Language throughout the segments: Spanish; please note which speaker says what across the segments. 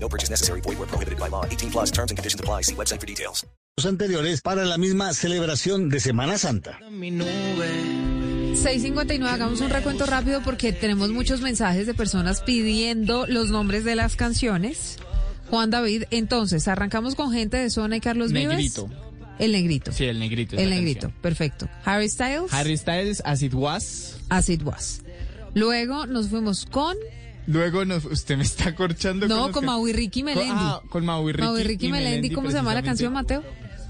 Speaker 1: No purchase necessary. Void where prohibited by law. 18 plus terms and conditions apply. See website for details.
Speaker 2: anteriores para la misma celebración de Semana Santa.
Speaker 3: 659, hagamos un recuento rápido porque tenemos muchos mensajes de personas pidiendo los nombres de las canciones. Juan David, entonces, arrancamos con gente de zona y Carlos
Speaker 4: Negrito.
Speaker 3: Vives. El negrito.
Speaker 4: Sí, el negrito.
Speaker 3: El negrito,
Speaker 4: canción.
Speaker 3: perfecto. Harry Styles,
Speaker 4: Harry Styles, As It Was.
Speaker 3: As It Was. Luego nos fuimos con,
Speaker 4: Luego nos, usted me está corchando.
Speaker 3: no, con
Speaker 4: que-
Speaker 3: Mau y Ricky Melendi.
Speaker 4: Con, ah, con Mau y Ricky.
Speaker 3: Mau y Ricky
Speaker 4: y
Speaker 3: Melendi, ¿cómo se llama la canción. Mateo?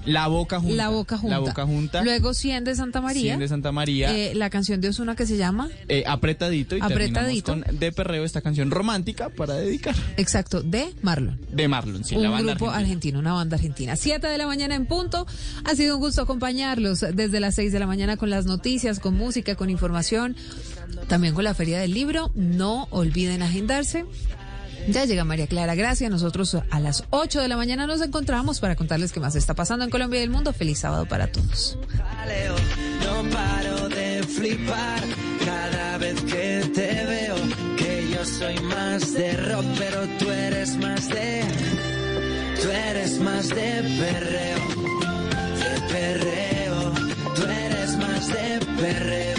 Speaker 4: La Boca Junta.
Speaker 3: La Boca Junta.
Speaker 4: La Boca Junta.
Speaker 3: Luego 100 de Santa María.
Speaker 4: 100 de Santa María.
Speaker 3: Eh, la canción de Osuna que se llama,
Speaker 4: eh, apretadito y
Speaker 3: Apretadito.
Speaker 4: terminamos con De Perreo, esta canción romántica para dedicar.
Speaker 3: exacto, de Marlon.
Speaker 4: De Marlon, sí,
Speaker 3: un
Speaker 4: la banda
Speaker 3: grupo
Speaker 4: argentina.
Speaker 3: argentino, una banda argentina. Siete de la mañana en punto. Ha sido un gusto acompañarlos desde las seis de la mañana con las noticias, con música, con información, también con la Feria del Libro. No olviden agendarse. Ya llega María Clara Gracia. Nosotros a las 8 de la mañana nos encontramos para contarles qué más está pasando en Colombia y el mundo. Feliz sábado para todos.
Speaker 5: no paro de flipar cada vez que te veo. Que yo soy más de rock, pero tú eres más de. Tú eres más de perreo, de perreo. Tú eres más de perreo,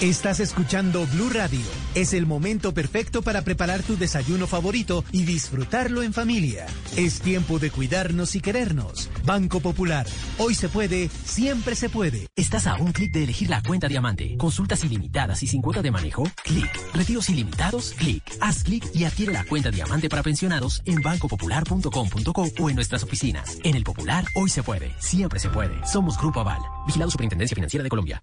Speaker 6: Estás escuchando Blue Radio. Es el momento perfecto para preparar tu desayuno favorito y disfrutarlo en familia. Es tiempo de cuidarnos y querernos. Banco Popular. Hoy se puede, siempre se puede.
Speaker 7: Estás a un clic de elegir la cuenta diamante. Consultas ilimitadas y sin cuota de manejo. Clic. Retiros ilimitados. Clic. Haz clic y adquiere la cuenta diamante para pensionados en bancopopular.com.co o en nuestras oficinas. En el Popular, hoy se puede. Siempre se puede. Somos Grupo Aval. Vigilado Superintendencia Financiera de Colombia.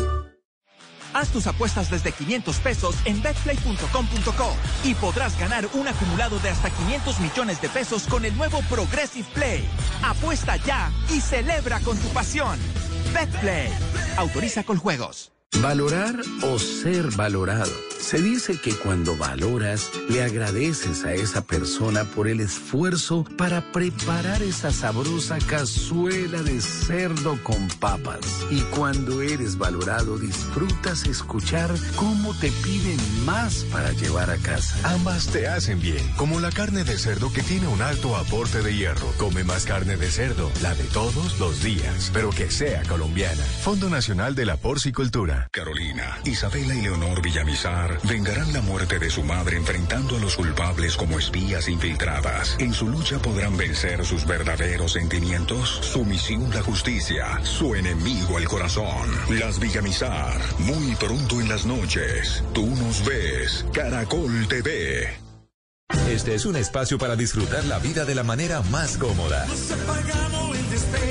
Speaker 8: Haz tus apuestas desde 500 pesos en betplay.com.co y podrás ganar un acumulado de hasta 500 millones de pesos con el nuevo Progressive Play. Apuesta ya y celebra con tu pasión. Betplay. Autoriza con juegos.
Speaker 9: Valorar o ser valorado. Se dice que cuando valoras, le agradeces a esa persona por el esfuerzo para preparar esa sabrosa cazuela de cerdo con papas. Y cuando eres valorado, disfrutas escuchar cómo te piden más para llevar a casa.
Speaker 10: Ambas te hacen bien, como la carne de cerdo que tiene un alto aporte de hierro. Come más carne de cerdo, la de todos los días, pero que sea colombiana. Fondo Nacional de la Porcicultura.
Speaker 11: Carolina, Isabela y Leonor Villamizar vengarán la muerte de su madre enfrentando a los culpables como espías infiltradas. En su lucha podrán vencer sus verdaderos sentimientos, su misión la justicia, su enemigo el corazón. Las Villamizar, muy pronto en las noches. Tú nos ves, Caracol TV.
Speaker 12: Este es un espacio para disfrutar la vida de la manera más cómoda.
Speaker 5: el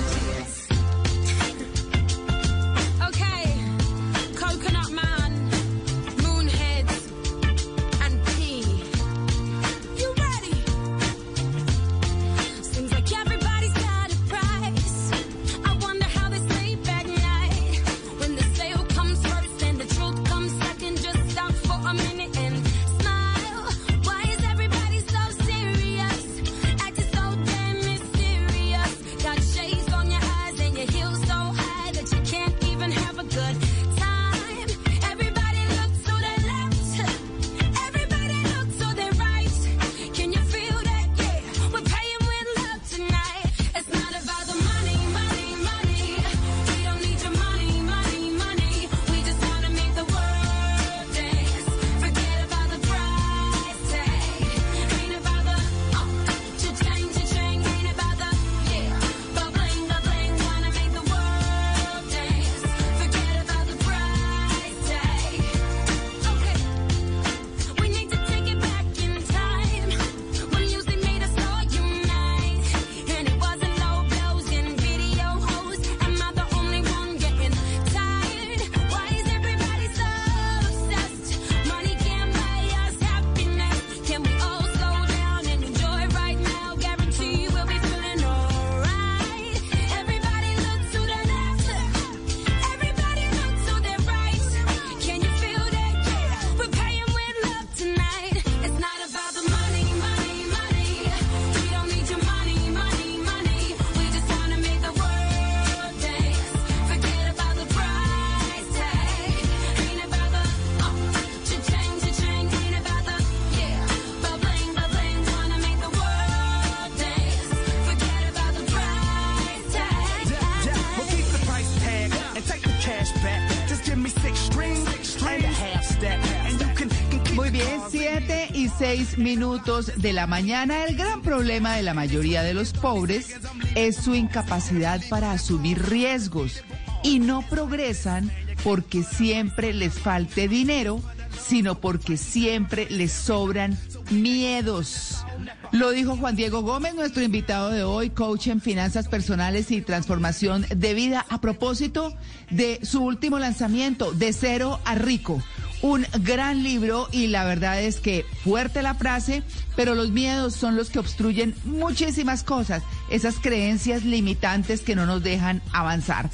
Speaker 13: 6 minutos de la mañana. El gran problema de la mayoría de los pobres es su incapacidad para asumir riesgos y no progresan porque siempre les falte dinero, sino porque siempre les sobran miedos. Lo dijo Juan Diego Gómez, nuestro invitado de hoy, coach en finanzas personales y transformación de vida, a propósito de su último lanzamiento, De Cero a Rico. Un gran libro y la verdad es que fuerte la frase, pero los miedos son los que obstruyen muchísimas cosas, esas creencias limitantes que no nos dejan avanzar.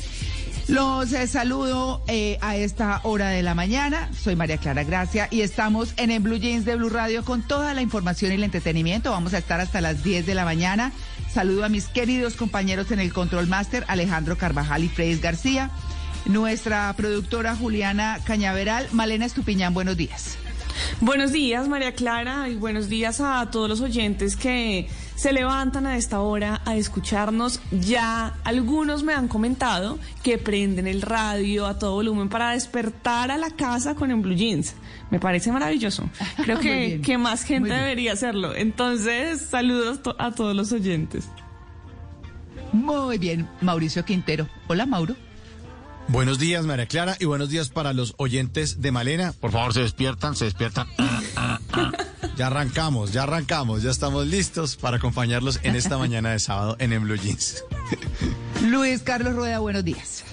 Speaker 13: Los eh, saludo eh, a esta hora de la mañana. Soy María Clara Gracia y estamos en el Blue Jeans de Blue Radio con toda la información y el entretenimiento. Vamos a estar hasta las 10 de la mañana. Saludo a mis queridos compañeros en el Control Master, Alejandro Carvajal y Freddy García. Nuestra productora Juliana Cañaveral, Malena Estupiñán, buenos días.
Speaker 14: Buenos días, María Clara, y buenos días a todos los oyentes que se levantan a esta hora a escucharnos. Ya algunos me han comentado que prenden el radio a todo volumen para despertar a la casa con el Blue Jeans. Me parece maravilloso. Creo que, que más gente debería hacerlo. Entonces, saludos a todos los oyentes.
Speaker 13: Muy bien, Mauricio Quintero. Hola, Mauro.
Speaker 15: Buenos días, María Clara, y buenos días para los oyentes de Malena. Por favor, se despiertan, se despiertan. Ah, ah, ah. Ya arrancamos, ya arrancamos, ya estamos listos para acompañarlos en esta mañana de sábado en En Blue Jeans.
Speaker 13: Luis Carlos Rueda, buenos días.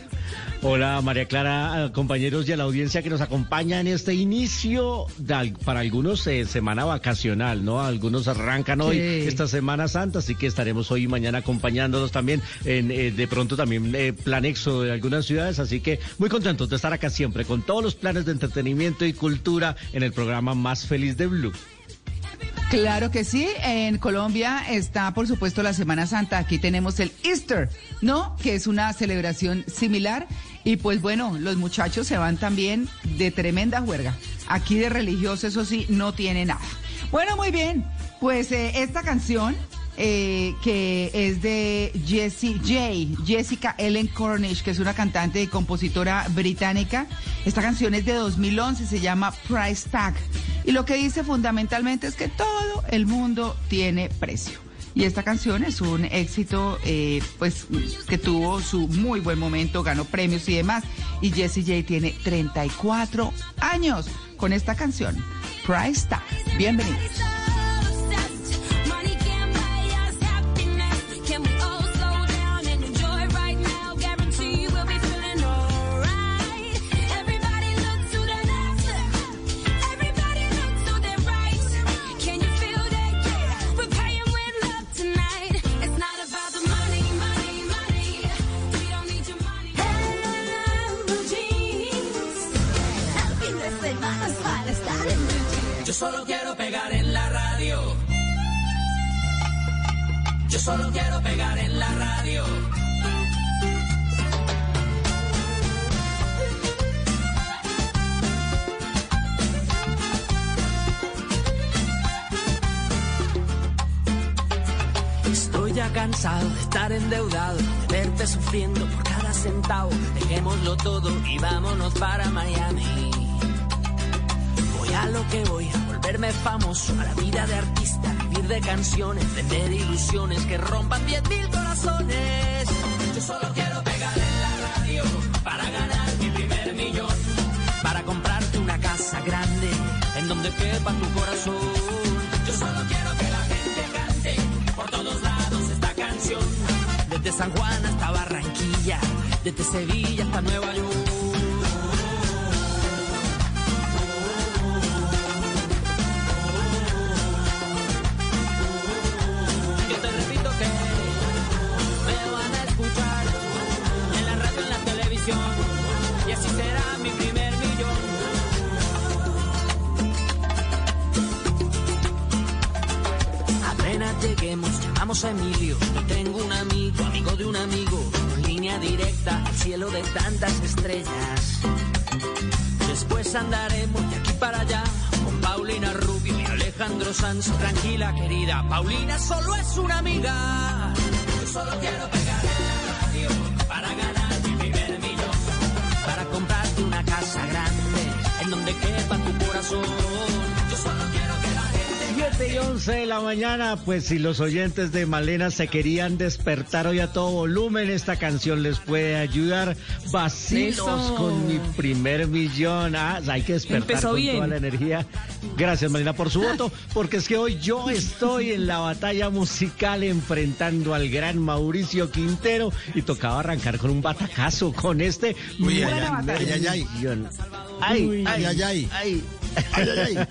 Speaker 16: Hola María Clara, compañeros y a la audiencia que nos acompaña en este inicio, de para algunos eh, semana vacacional, ¿no? Algunos arrancan hoy
Speaker 13: Sí.
Speaker 16: esta Semana Santa, así que estaremos hoy y mañana acompañándonos también en eh, de pronto también eh, plan éxodo de algunas ciudades, así que muy contentos de estar acá siempre con todos los planes de entretenimiento y cultura en el programa más feliz de Blue.
Speaker 13: Claro que sí, en Colombia está por supuesto la Semana Santa, aquí tenemos el Easter, ¿no? Que es una celebración similar y pues bueno, los muchachos se van también de tremenda juerga. Aquí de religioso, eso sí, no tiene nada. Bueno, muy bien, pues eh, esta canción eh, que es de Jessie J, Jessica Ellen Cornish, que es una cantante y compositora británica. Esta canción es de 2011, se llama Price Tag. Y lo que dice fundamentalmente es que todo el mundo tiene precio. Y esta canción es un éxito, eh, pues, que tuvo su muy buen momento, ganó premios y demás. Y Jessie J tiene 34 años con esta canción, Price Tag. Bienvenidos.
Speaker 17: Solo quiero pegar en la radio. Yo solo quiero pegar en la radio.
Speaker 18: Estoy ya cansado de estar endeudado, de verte sufriendo por cada centavo. Dejémoslo todo y vámonos para Miami. A lo que voy, a volverme famoso, a la vida de artista, vivir de canciones, vender ilusiones que rompan 10 mil corazones.
Speaker 17: Yo solo quiero pegar en la radio para ganar mi primer millón.
Speaker 18: Para comprarte una casa grande en donde quepa tu corazón.
Speaker 17: Yo solo quiero que la gente cante por todos lados esta canción.
Speaker 18: Desde San Juan hasta Barranquilla, desde Sevilla hasta Nueva York. Y así será mi primer millón. Apenas lleguemos, llamamos a Emilio. Yo tengo un amigo, amigo de un amigo, con línea directa al cielo de tantas estrellas. Después andaremos de aquí para allá con Paulina Rubio y Alejandro Sanz. Tranquila, querida, Paulina solo es una amiga.
Speaker 17: Yo solo quiero pegar
Speaker 18: quepa tu corazón.
Speaker 17: Yo solo quiero
Speaker 19: 7 y 11 de la mañana, pues si los oyentes de Malena se querían despertar hoy a todo volumen, esta canción les puede ayudar. Vacilos
Speaker 20: Eso.
Speaker 19: con mi primer millón. Ah, hay que despertar
Speaker 20: Empezó
Speaker 19: con
Speaker 20: bien.
Speaker 19: toda la energía. Gracias Malena por su voto, porque es que hoy yo estoy en la batalla musical enfrentando al gran Mauricio Quintero y tocaba arrancar con un batacazo con este
Speaker 15: Uy, ay, ay,
Speaker 19: primer
Speaker 15: ay, ay, ay.
Speaker 19: millón. Ay,
Speaker 15: Uy,
Speaker 19: ay,
Speaker 15: ay, ay.
Speaker 19: ay.
Speaker 15: Ay, ay, ay.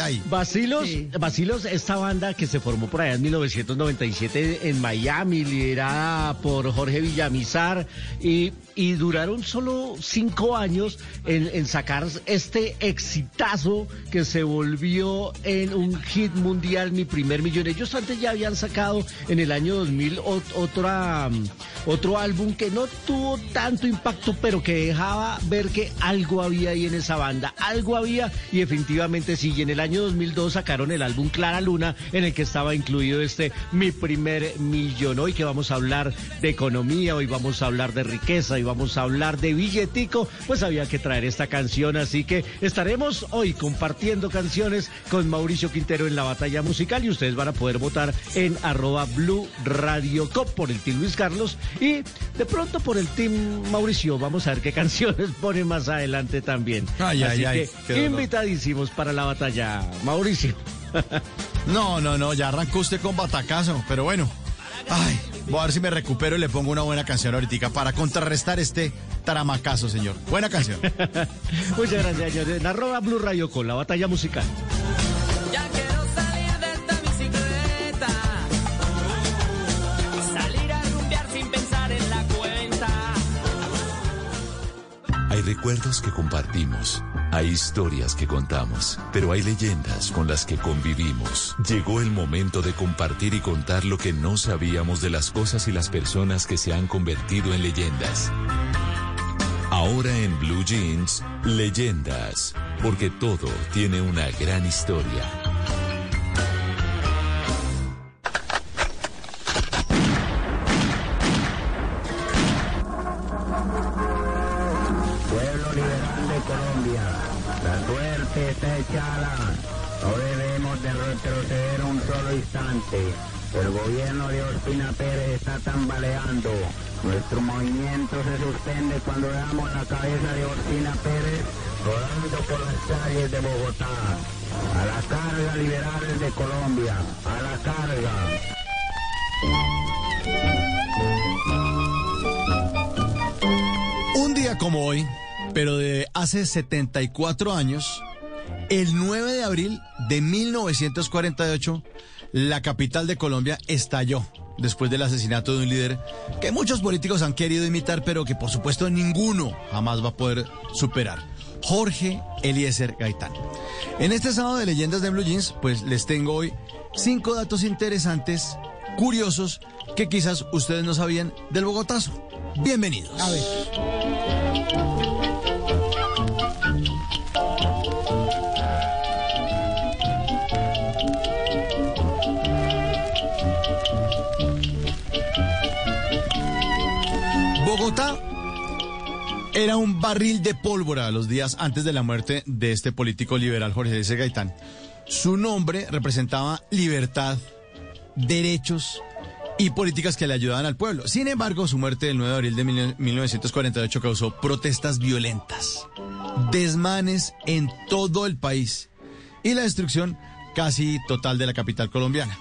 Speaker 15: Ay,
Speaker 19: Vacilos, esta banda que se formó por allá en 1997 en Miami, liderada por Jorge Villamizar, y, y duraron solo cinco años en, en sacar este exitazo que se volvió en un hit mundial, mi primer millón. Ellos antes ya habían sacado en el año 2000 ot- otra, mm, otro álbum que no tuvo tanto impacto, pero que dejaba ver que algo había ahí en esa banda, algo había y definitivamente sí. Y en el año 2002 sacaron el álbum Clara Luna, en el que estaba incluido este Mi Primer Millón. Hoy que vamos a hablar de economía, hoy vamos a hablar de riqueza vamos a hablar de billetico, pues había que traer esta canción, así que estaremos hoy compartiendo canciones con Mauricio Quintero en la batalla musical y ustedes van a poder votar en arroba Blue Radio Cop por el Team Luis Carlos y de pronto por el Team Mauricio. Vamos a ver qué canciones pone más adelante también.
Speaker 15: Ay,
Speaker 19: así
Speaker 15: ay,
Speaker 19: que invitadísimos para la batalla, Mauricio.
Speaker 15: No, no, no, ya arrancó usted con batacazo, pero bueno. Ay, voy a ver si me recupero y le pongo una buena canción ahorita para contrarrestar este taramacazo, señor. Buena canción.
Speaker 19: Muchas gracias, señores. En arroba Blue Radio con la batalla musical.
Speaker 18: Ya quiero salir de esta bicicleta. Salir a rumbear sin pensar en la cuenta.
Speaker 12: Hay recuerdos que compartimos, hay historias que contamos, pero hay leyendas con las que convivimos. Llegó el momento de compartir y contar lo que no sabíamos de las cosas y las personas que se han convertido en leyendas. Ahora en Blue Jeans, leyendas, porque todo tiene una gran historia.
Speaker 21: El gobierno de Ospina Pérez está tambaleando. Nuestro movimiento se suspende cuando veamos la cabeza de Ospina Pérez rodando por las calles de Bogotá. A la carga, liberales de Colombia. A la carga.
Speaker 15: Un día como hoy, pero de hace 74 años, el 9 de abril de 1948, la capital de Colombia estalló después del asesinato de un líder que muchos políticos han querido imitar, pero que por supuesto ninguno jamás va a poder superar. Jorge Eliezer Gaitán. En este sábado de leyendas de Blue Jeans, pues les tengo hoy cinco datos interesantes, curiosos, que quizás ustedes no sabían del Bogotazo. Bienvenidos. A ver. Era un barril de pólvora los días antes de la muerte de este político liberal Jorge Eliezer Gaitán. Su nombre representaba libertad, derechos y políticas que le ayudaban al pueblo. Sin embargo, su muerte del 9 de abril de 1948 causó protestas violentas, desmanes en todo el país y la destrucción casi total de la capital colombiana.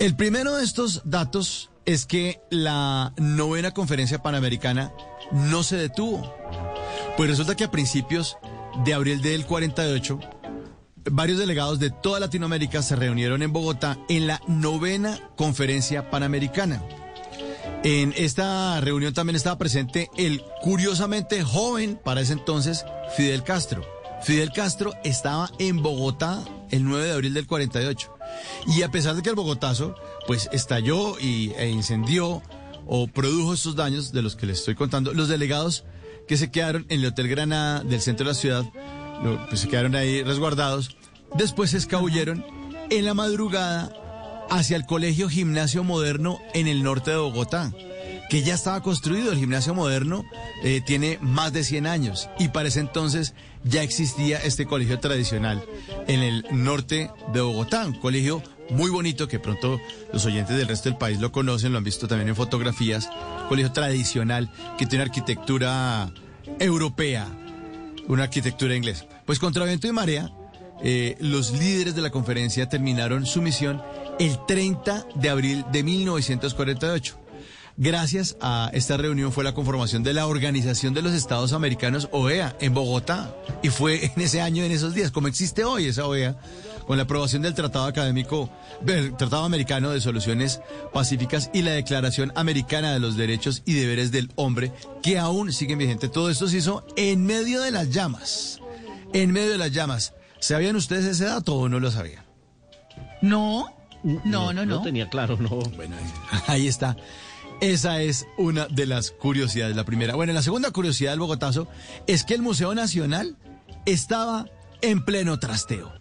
Speaker 15: El primero de estos datos es que la novena conferencia panamericana no se detuvo. Pues resulta que a principios de abril del 48, varios delegados de toda Latinoamérica se reunieron en Bogotá en la novena conferencia panamericana. En esta reunión también estaba presente el curiosamente joven para ese entonces Fidel Castro. Fidel Castro estaba en Bogotá el 9 de abril del 48. Y a pesar de que el Bogotazo pues estalló y, e incendió o produjo estos daños de los que les estoy contando, los delegados que se quedaron en el Hotel Granada del centro de la ciudad, pues se quedaron ahí resguardados, después se escabulleron en la madrugada hacia el Colegio Gimnasio Moderno en el norte de Bogotá, que ya estaba construido. El gimnasio moderno eh, tiene más de 100 años y para ese entonces ya existía este colegio tradicional en el norte de Bogotá, un colegio muy bonito que pronto los oyentes del resto del país lo conocen, lo han visto también en fotografías, colegio tradicional que tiene arquitectura europea, una arquitectura inglesa. Pues contra viento y marea, eh, los líderes de la conferencia terminaron su misión el 30 de abril de 1948. Gracias a esta reunión fue la conformación de la Organización de los Estados Americanos, OEA, en Bogotá. Y fue en ese año, en esos días, como existe hoy esa OEA, con la aprobación del Tratado Académico, del Tratado Americano de Soluciones Pacíficas y la Declaración Americana de los Derechos y Deberes del Hombre, que aún siguen vigentes. Todo esto se hizo en medio de las llamas. En medio de las llamas. ¿Sabían ustedes ese dato o no lo sabían?
Speaker 13: No, no, no, no.
Speaker 16: No tenía claro, no.
Speaker 15: Bueno, ahí está. Esa es una de las curiosidades, la primera. Bueno, la segunda curiosidad del Bogotazo es que el Museo Nacional estaba en pleno trasteo.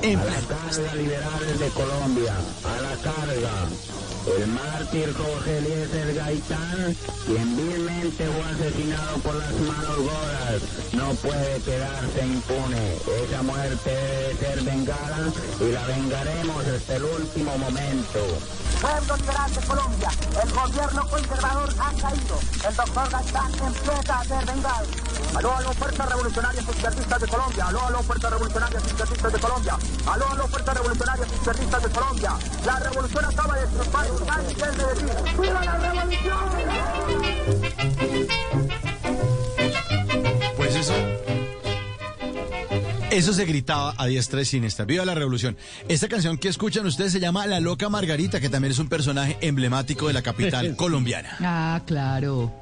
Speaker 15: En pleno
Speaker 21: liberales de Colombia. A la carga. El mártir Jorge Eliezer Gaitán, quien vilmente fue asesinado por las manos goras, no puede quedarse impune. Esa muerte debe ser vengada y la vengaremos hasta el último momento.
Speaker 22: Pueblo liberal de Colombia, el gobierno conservador ha caído. El doctor Gaitán empieza a ser vengado. Aló, aló, fuerzas revolucionarias izquierdistas de Colombia. Aló, aló, fuerzas revolucionarias izquierdistas de Colombia. Aló, aló, fuerzas revolucionarias izquierdistas de Colombia. La revolución acaba de triunfar decir. ¡Viva la revolución!
Speaker 15: Pues eso. Eso se gritaba a diestra y siniestra. ¡Viva la revolución! Esta canción que escuchan ustedes se llama La Loca Margarita, que también es un personaje emblemático de la capital colombiana.
Speaker 13: Ah, claro.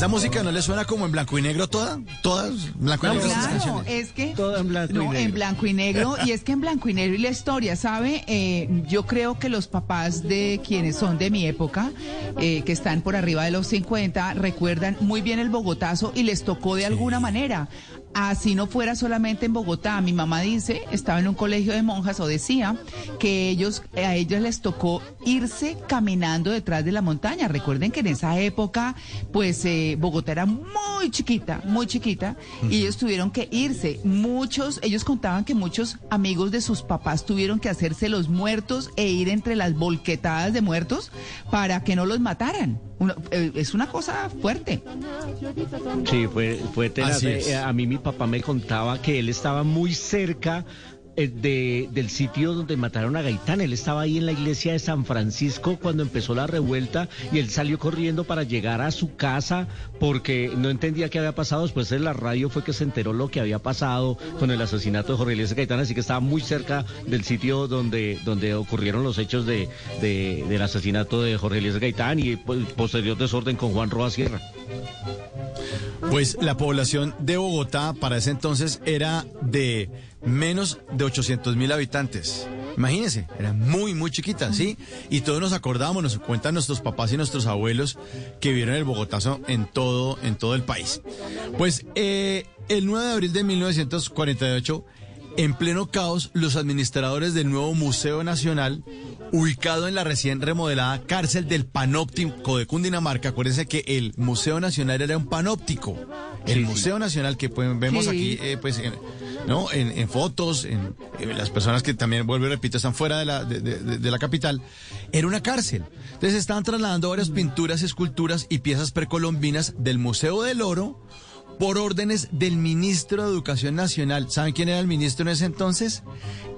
Speaker 15: ¿Esa música no le suena como en blanco y negro toda? ¿Todas? ¿Blanco y
Speaker 13: No,
Speaker 15: negro
Speaker 13: claro, es que
Speaker 16: Todo en blanco y
Speaker 13: no,
Speaker 16: negro.
Speaker 13: en blanco y negro y es que en blanco y negro y la historia, ¿sabe? Eh, yo creo que los papás de quienes son de mi época, eh, que están por arriba de los 50, recuerdan muy bien el Bogotazo y les tocó de alguna manera. Así no fuera solamente en Bogotá. Mi mamá dice, estaba en un colegio de monjas o decía que ellos a ellos les tocó irse caminando detrás de la montaña. Recuerden que en esa época, pues eh, Bogotá era muy chiquita, muy chiquita, y ellos tuvieron que irse. Muchos, ellos contaban que muchos amigos de sus papás tuvieron que hacerse los muertos e ir entre las volquetadas de muertos para que no los mataran. Uno- eh, es una cosa fuerte.
Speaker 16: Sí, fue, fue tenaz.
Speaker 15: Así es.
Speaker 16: Eh, A mí mi papá me contaba que él estaba muy cerca de, del sitio donde mataron a Gaitán. Él estaba ahí en la iglesia de San Francisco cuando empezó la revuelta y él salió corriendo para llegar a su casa porque no entendía qué había pasado. Después en la radio fue que se enteró lo que había pasado con el asesinato de Jorge Eliezer Gaitán, así que estaba muy cerca del sitio donde, donde ocurrieron los hechos de, de- del asesinato de Jorge Eliezer Gaitán y pues, posterior desorden con Juan Roa Sierra.
Speaker 15: Pues la población de Bogotá para ese entonces era de menos de 800 mil habitantes. Imagínense, era muy, muy chiquita, ¿sí? Y todos nos acordamos, nos cuentan nuestros papás y nuestros abuelos que vieron el Bogotazo en todo, en todo el país. Pues eh, el 9 de abril de 1948, en pleno caos, los administradores del nuevo Museo Nacional, ubicado en la recién remodelada cárcel del Panóptico de Cundinamarca, acuérdense que el Museo Nacional era un panóptico. El Museo Nacional que pues, vemos
Speaker 13: Sí.
Speaker 15: aquí, eh, pues, en, ¿no? En, en fotos, en, en las personas que también, vuelvo y repito, están fuera de la, de, de- de la capital, era una cárcel. Entonces estaban trasladando varias pinturas, esculturas y piezas precolombinas del Museo del Oro por órdenes del ministro de Educación Nacional. ¿Saben quién era el ministro en ese entonces?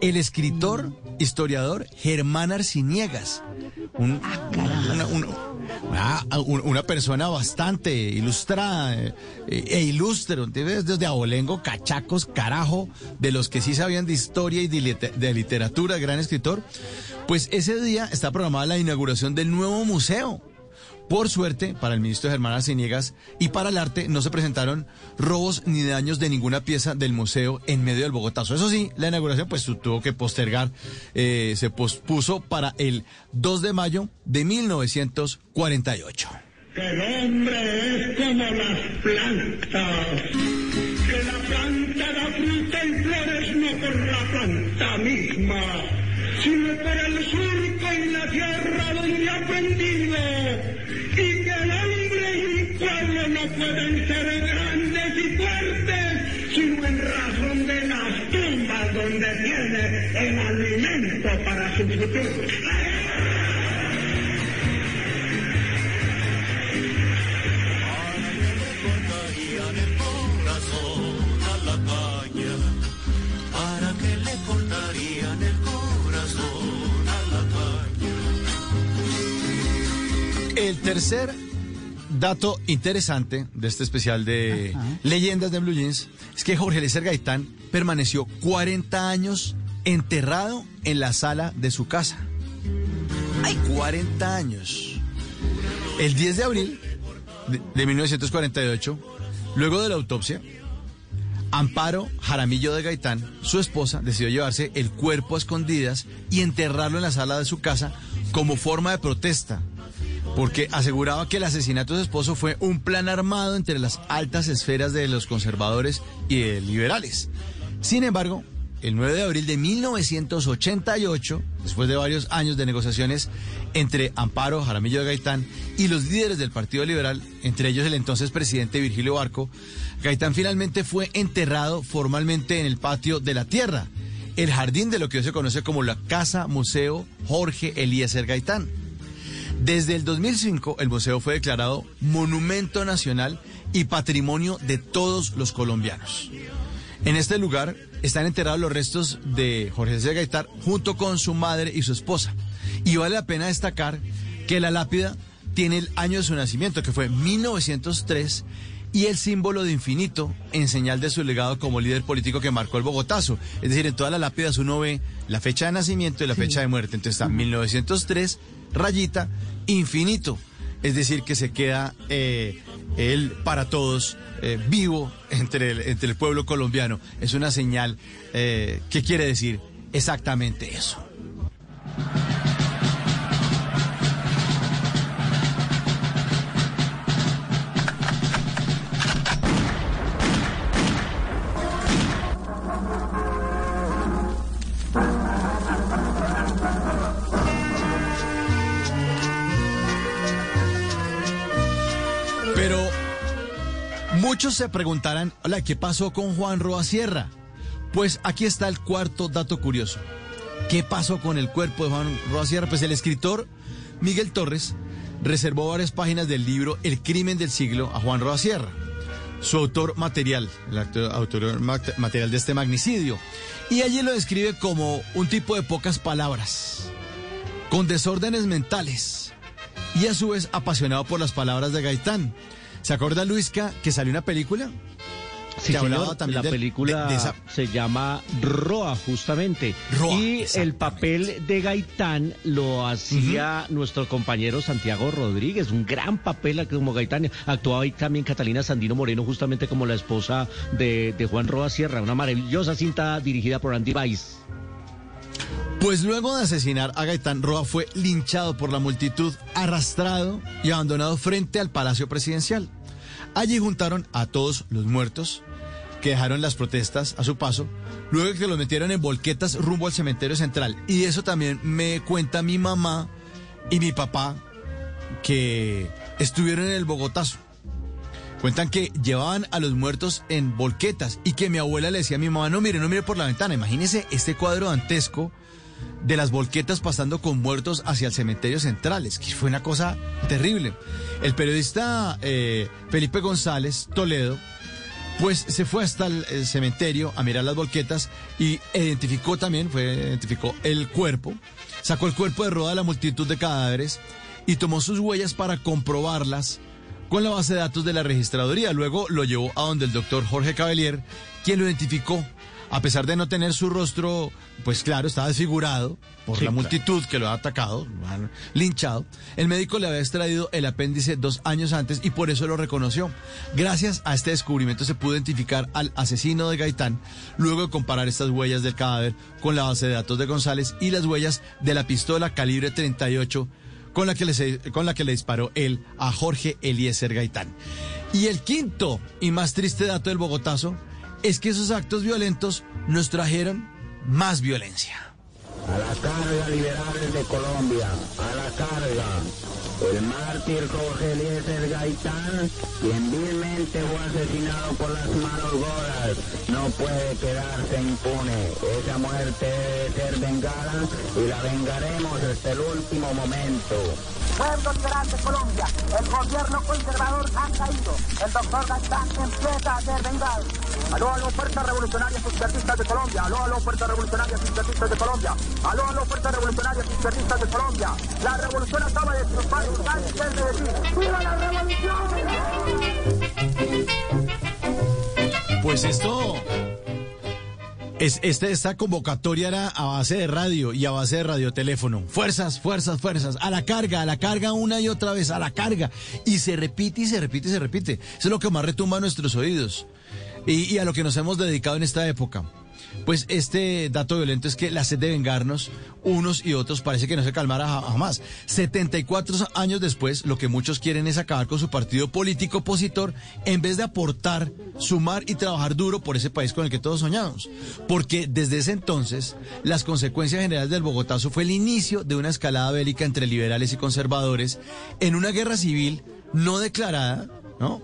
Speaker 15: El escritor, historiador Germán Arciniegas. Un- una, una- una- un- una persona bastante ilustrada eh, e ilustre, ¿entiendes? desde abolengo, cachacos, carajo, de los que sí sabían de historia y de literatura, gran escritor. Pues ese día está programada la inauguración del nuevo museo. Por suerte, para el ministro Germán Arciniegas y para el arte no se presentaron robos ni daños de ninguna pieza del museo en medio del Bogotazo. Eso sí, la inauguración pues tu- tuvo que postergar, eh, se pospuso para el 2 de mayo de 1948.
Speaker 5: Que el hombre es como las plantas, que la planta da fruta y flores no por la planta misma, sino por el surco y la tierra donde ha aprendido, pueden ser grandes y fuertes, sino en razón de las tumbas donde tiene el alimento para su futuro.
Speaker 15: El tercer dato interesante de este especial de leyendas de Blue Jeans es que Jorge Eliezer Gaitán permaneció 40 años enterrado en la sala de su casa. ¡Ay, 40 años! El 10 de abril de, de 1948, luego de la autopsia, Amparo Jaramillo de Gaitán, su esposa, decidió llevarse el cuerpo a escondidas y enterrarlo en la sala de su casa como forma de protesta, porque aseguraba que el asesinato de su esposo fue un plan armado entre las altas esferas de los conservadores y de liberales. Sin embargo, el 9 de abril de 1988, después de varios años de negociaciones entre Amparo Jaramillo de Gaitán y los líderes del Partido Liberal, entre ellos el entonces presidente Virgilio Barco, Gaitán finalmente fue enterrado formalmente en el patio de la tierra, el jardín de lo que hoy se conoce como la Casa Museo Jorge Eliezer Gaitán. Desde el 2005, el museo fue declarado Monumento Nacional y Patrimonio de todos los colombianos. En este lugar están enterrados los restos de Jorge C. Gaitán junto con su madre y su esposa. Y vale la pena destacar que la lápida tiene el año de su nacimiento, que fue 1903, y el símbolo de infinito en señal de su legado como líder político que marcó el Bogotazo. Es decir, en todas las lápidas uno ve la fecha de nacimiento y la fecha de muerte. Entonces está 1903, rayita, infinito. Es decir, que se queda eh, él para todos eh, vivo entre el, entre el pueblo colombiano. Es una señal eh, que quiere decir exactamente eso. Muchos se preguntarán, hola, ¿qué pasó con Juan Roa Sierra? Pues aquí está el cuarto dato curioso. ¿Qué pasó con el cuerpo de Juan Roa Sierra? Pues el escritor Miguel Torres reservó varias páginas del libro El crimen del siglo a Juan Roa Sierra, su autor material, el autor mat- material de este magnicidio. Y allí lo describe como un tipo de pocas palabras, con desórdenes mentales y a su vez apasionado por las palabras de Gaitán. ¿Se acuerda Luisca que salió una película?
Speaker 16: Sí, señor, la película
Speaker 15: de- de esa-
Speaker 16: se llama Roa, justamente.
Speaker 15: Roa,
Speaker 16: y el papel de Gaitán lo hacía nuestro compañero Santiago Rodríguez, un gran papel como Gaitán. Actuaba ahí también Catalina Sandino Moreno, justamente como la esposa de, de Juan Roa Sierra, una maravillosa cinta dirigida por Andy Weiss.
Speaker 15: Pues luego de asesinar a Gaitán, Roa fue linchado por la multitud, arrastrado y abandonado frente al Palacio Presidencial. Allí juntaron a todos los muertos que dejaron las protestas a su paso, luego que los metieron en volquetas rumbo al cementerio central. Y eso también me cuenta mi mamá y mi papá que estuvieron en el Bogotazo. Cuentan que llevaban a los muertos en volquetas y que mi abuela le decía a mi mamá, no mire, no mire por la ventana. Imagínese este cuadro dantesco de las volquetas pasando con muertos hacia el cementerio central. Es que fue una cosa terrible. El periodista eh, Felipe González Toledo, pues se fue hasta el, cementerio a mirar las volquetas y identificó también, fue, identificó el cuerpo, sacó el cuerpo de roda de la multitud de cadáveres y tomó sus huellas para comprobarlas con la base de datos de la registraduría. Luego lo llevó a donde el doctor Jorge Cavalier, quien lo identificó. A pesar de no tener su rostro, pues claro, estaba desfigurado por
Speaker 16: Sí,
Speaker 15: la
Speaker 16: claro.
Speaker 15: multitud que lo ha atacado, linchado. El médico le había extraído el apéndice dos años antes y por eso lo reconoció. Gracias a este descubrimiento se pudo identificar al asesino de Gaitán, luego de comparar estas huellas del cadáver con la base de datos de González y las huellas de la pistola calibre 38 con la que le, con la que le disparó él a Jorge Eliezer Gaitán. Y el quinto y más triste dato del Bogotazo es que esos actos violentos nos trajeron más violencia.
Speaker 21: A la carga, liberales de Colombia, a la carga. El mártir Jorge Eliezer Gaitán, quien vilmente fue asesinado por las manos goras, no puede quedarse impune. Esa muerte debe ser vengada y la vengaremos hasta el último momento.
Speaker 22: Pueblo liberal de Colombia, el gobierno conservador ha caído. El doctor Gaitán empieza a ser vengado. Aló, aló, fuerzas revolucionarias izquierdistas de Colombia. Aló, aló, fuerzas revolucionarias izquierdistas de Colombia. Aló, aló, fuerzas revolucionarias izquierdistas de Colombia. La revolución acaba de triunfar. Cáncer de decir, ¡Viva la revolución!
Speaker 15: Pues esto. Es, este, esta convocatoria era a base de radio y a base de radioteléfono. Fuerzas, fuerzas, fuerzas. A la carga, a la carga una y otra vez, a la carga. Y se repite y se repite y se repite. Eso es lo que más retumba en nuestros oídos. Y, y a lo que nos hemos dedicado en esta época. Pues este dato violento es que la sed de vengarnos unos y otros parece que no se calmara ja- jamás. 74 años después, lo que muchos quieren es acabar con su partido político opositor en vez de aportar, sumar y trabajar duro por ese país con el que todos soñamos. Porque desde ese entonces, las consecuencias generales del Bogotazo fue el inicio de una escalada bélica entre liberales y conservadores en una guerra civil no declarada, ¿no?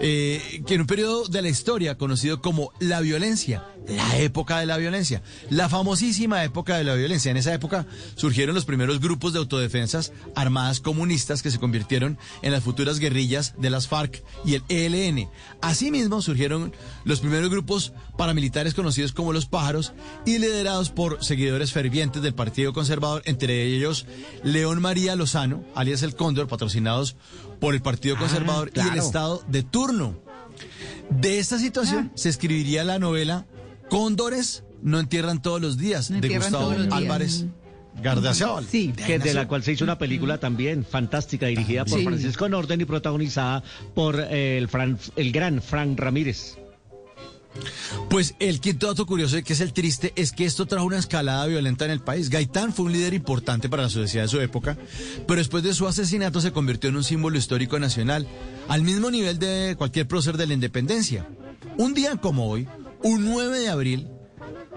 Speaker 15: Eh, que en un periodo de la historia conocido como la violencia, la época de la violencia, la famosísima época de la violencia. En esa época surgieron los primeros grupos de autodefensas armadas comunistas que se convirtieron en las futuras guerrillas de las FARC y el ELN. Asimismo surgieron los primeros grupos paramilitares conocidos como los pájaros y liderados por seguidores fervientes del Partido Conservador, entre ellos León María Lozano, alias el Cóndor, patrocinados por el Partido
Speaker 16: Ah,
Speaker 15: Conservador y el. Estado de turno. De esta situación se escribiría la novela Cóndores no entierran todos los días
Speaker 13: No
Speaker 15: de Gustavo
Speaker 13: días.
Speaker 15: Álvarez Gardazábal.
Speaker 13: Sí.
Speaker 16: Que de la cual se hizo una película también fantástica, dirigida por
Speaker 13: Sí.
Speaker 16: Francisco Norden y protagonizada por eh, el, Fran- el gran Frank Ramírez.
Speaker 15: Pues el quinto dato curioso y que es el triste es que esto trajo una escalada violenta en el país. Gaitán fue un líder importante para la sociedad de su época, pero después de su asesinato se convirtió en un símbolo histórico nacional, al mismo nivel de cualquier prócer de la independencia. Un día como hoy, un 9 de abril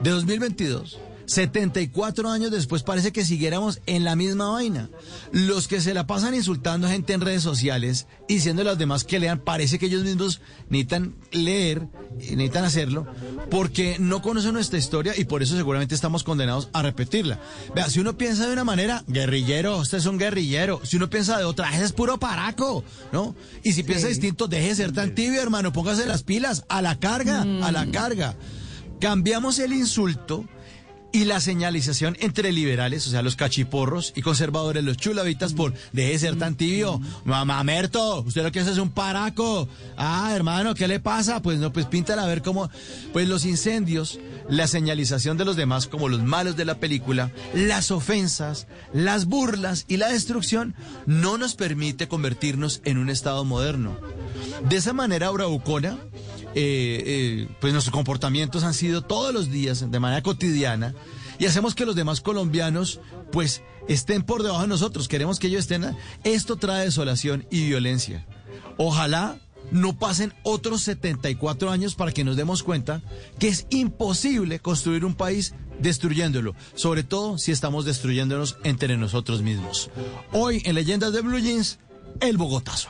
Speaker 15: de 2022, 74 años después parece que siguiéramos en la misma vaina. Los que se la pasan insultando a gente en redes sociales y diciendo a los demás que lean, parece que ellos mismos necesitan leer, y necesitan hacerlo, porque no conocen nuestra historia y por eso seguramente estamos condenados a repetirla. Vea, si uno piensa de una manera, guerrillero, usted es un guerrillero. Si uno piensa de otra, ese es puro paraco, ¿no? Y si piensa distinto, deje de ser tan tibio, hermano, póngase las pilas, a la carga, a la carga. Cambiamos el insulto y la señalización entre liberales, o sea, los cachiporros y conservadores, los chulavitas, por deje de ser tan tibio. Mamamerto, usted lo que hace es un paraco. Ah, hermano, ¿qué le pasa? Pues no, pues píntala a ver cómo. Pues los incendios, la señalización de los demás como los malos de la película, las ofensas, las burlas y la destrucción no nos permite convertirnos en un Estado moderno. De esa manera, Bravucona, eh, eh, pues nuestros comportamientos han sido todos los días, de manera cotidiana, y hacemos que los demás colombianos, pues, estén por debajo de nosotros. Queremos que ellos estén. Esto trae desolación y violencia. Ojalá no pasen otros 74 años para que nos demos cuenta que es imposible construir un país destruyéndolo, sobre todo si estamos destruyéndonos entre nosotros mismos. Hoy en Leyendas de Blue Jeans, el Bogotazo.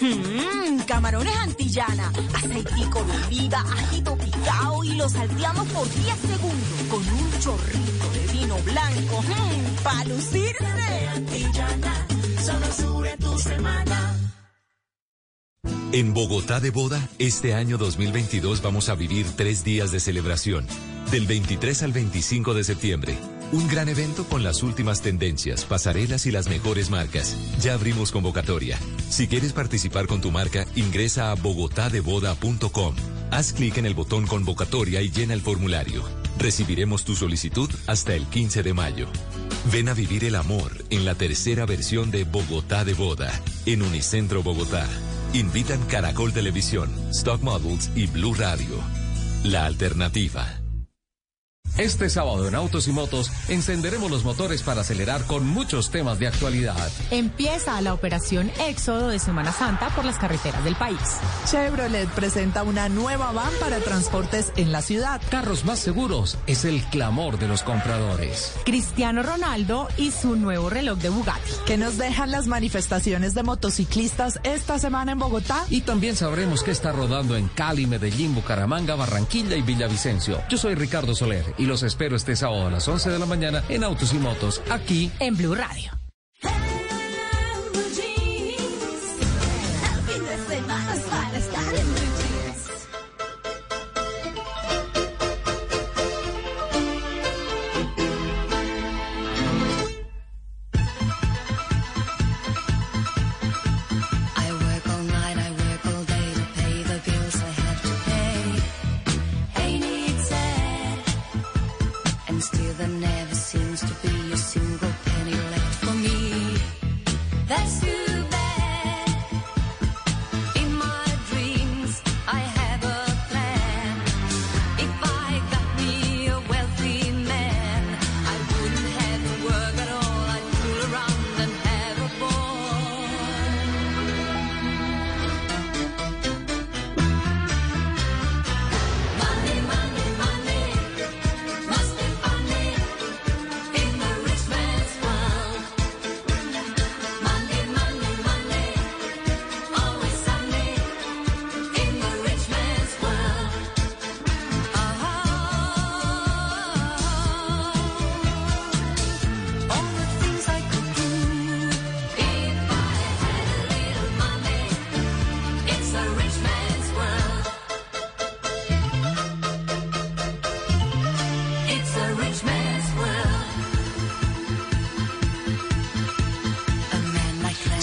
Speaker 23: Mmm, camarones antillana, aceitico de oliva, ajito picado y lo salteamos por 10 segundos con un chorrito de vino blanco. Mmm, para lucirse. Antillana, solo sube tu semana.
Speaker 12: En Bogotá de Boda, este año 2022 vamos a vivir tres días de celebración. Del 23 al 25 de septiembre. Un gran evento con las últimas tendencias, pasarelas y las mejores marcas. Ya abrimos convocatoria. Si quieres participar con tu marca, ingresa a bogotadeboda.com. Haz clic en el botón convocatoria y llena el formulario. Recibiremos tu solicitud hasta el 15 de mayo. Ven a vivir el amor en la tercera versión de Bogotá de Boda, en Unicentro Bogotá. Invitan Caracol Televisión, Stock Models y Blue Radio. La alternativa.
Speaker 24: Este sábado en Autos y Motos encenderemos los motores para acelerar con muchos temas de actualidad.
Speaker 25: Empieza la operación Éxodo de Semana Santa por las carreteras del país.
Speaker 26: Chevrolet presenta una nueva van para transportes en la ciudad.
Speaker 24: Carros más seguros es el clamor de los compradores.
Speaker 25: Cristiano Ronaldo y su nuevo reloj de Bugatti.
Speaker 26: ¿Qué nos dejan las manifestaciones de motociclistas esta semana en Bogotá?
Speaker 24: Y también sabremos qué está rodando en Cali, Medellín, Bucaramanga, Barranquilla y Villavicencio. Yo soy Ricardo Soler y los espero este sábado a las 11 de la mañana en Autos y Motos, aquí
Speaker 25: en Blue Radio.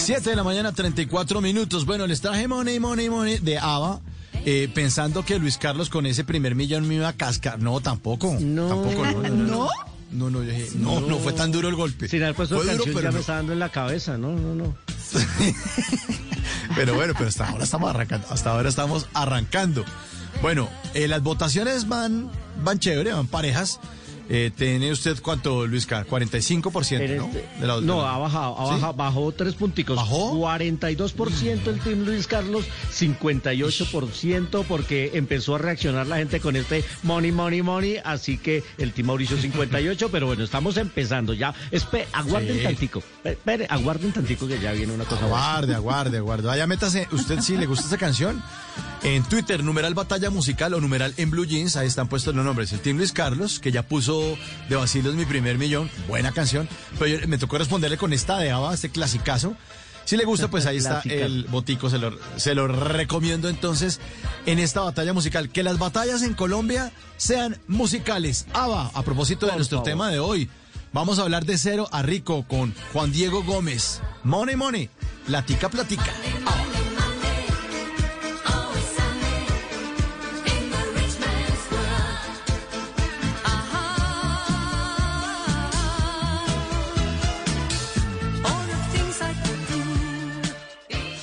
Speaker 15: 7 de la mañana, 34 minutos. Bueno, les traje Money, Money, Money de ABBA. eh, pensando que Luis Carlos con ese primer millón me iba a cascar. No, tampoco. No. Tampoco, no. No, no. No, no, yo dije, no, no fue tan duro el golpe.
Speaker 19: Sin haber puesto
Speaker 15: Fue duro,
Speaker 19: canción
Speaker 15: pero
Speaker 19: ya me
Speaker 15: no.
Speaker 19: está dando en la cabeza, no, no, no.
Speaker 15: Pero bueno, pero hasta ahora estamos arrancando. Hasta ahora estamos arrancando. Bueno, eh, las votaciones van, van chévere, van parejas. Eh, ¿Tiene usted cuánto, Luis Carlos? 45%, ¿no? De la- de
Speaker 19: No,
Speaker 15: la-
Speaker 19: ha bajado, ha
Speaker 15: ¿Sí?
Speaker 19: bajado, bajó tres punticos. ¿Bajó? 42% el Team Luis Carlos, 58% porque empezó a reaccionar la gente con este money, money, money, así que el Team Mauricio 58, pero bueno, estamos empezando ya. Espe aguarden
Speaker 15: Sí.
Speaker 19: tantico, espere, aguarden tantico que ya viene una cosa buena.
Speaker 15: Aguarde, aguarde, aguarde. Vaya, métase. ¿Usted sí le gusta esta canción? En Twitter, numeral Batalla Musical o numeral en Blue Jeans, ahí están puestos los nombres. El Team Luis Carlos, que ya puso de vacilos mi primer millón. Buena canción. Pero yo- me tocó responderle con esta de ABBA, este clasicazo. Si le gusta, pues ahí está el botico. Se lo, se lo recomiendo entonces en esta batalla musical. Que las batallas en Colombia sean musicales. ABBA, a propósito de
Speaker 19: Por
Speaker 15: nuestro
Speaker 19: favor.
Speaker 15: tema de hoy. Vamos a hablar de cero a rico con Juan Diego Gómez. Money, money. Platica, platica.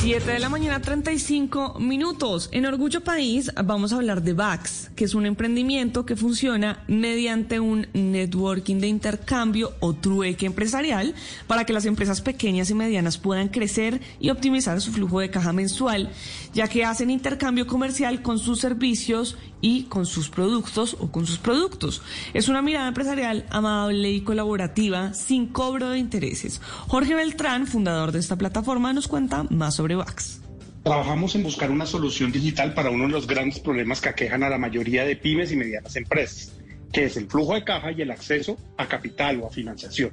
Speaker 20: 7 de la mañana, 35 minutos. En Orgullo País vamos a hablar de VAX, que es un emprendimiento que funciona mediante un networking de intercambio o trueque empresarial para que las empresas pequeñas y medianas puedan crecer y optimizar su flujo de caja mensual, ya que hacen intercambio comercial con sus servicios y con sus productos o con sus productos. Es una mirada empresarial amable y colaborativa sin cobro de intereses. Jorge Beltrán, fundador de esta plataforma, nos cuenta más sobre VAX.
Speaker 27: Trabajamos en buscar una solución digital para uno de los grandes problemas que aquejan a la mayoría de pymes y medianas empresas, que es el flujo de caja y el acceso a capital o a financiación.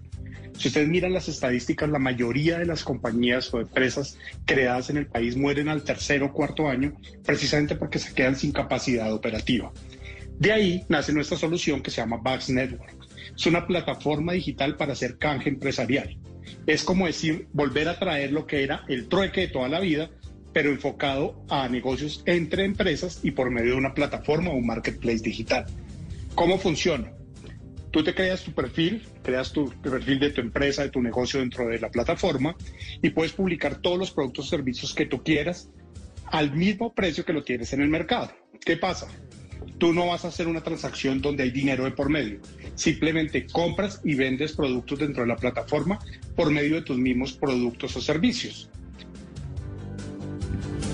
Speaker 27: Si ustedes miran las estadísticas, la mayoría de las compañías o empresas creadas en el país mueren al tercer o cuarto año precisamente porque se quedan sin capacidad operativa. De ahí nace nuestra solución que se llama Bax Network. Es una plataforma digital para hacer canje empresarial. Es como decir, volver a traer lo que era el trueque de toda la vida, pero enfocado a negocios entre empresas y por medio de una plataforma o un marketplace digital. ¿Cómo funciona? Tú te creas tu perfil, creas tu perfil de tu empresa, de tu negocio dentro de la plataforma y puedes publicar todos los productos o servicios que tú quieras al mismo precio que lo tienes en el mercado. ¿Qué pasa? Tú no vas a hacer una transacción donde hay dinero de por medio. Simplemente compras y vendes productos dentro de la plataforma por medio de tus mismos productos o servicios.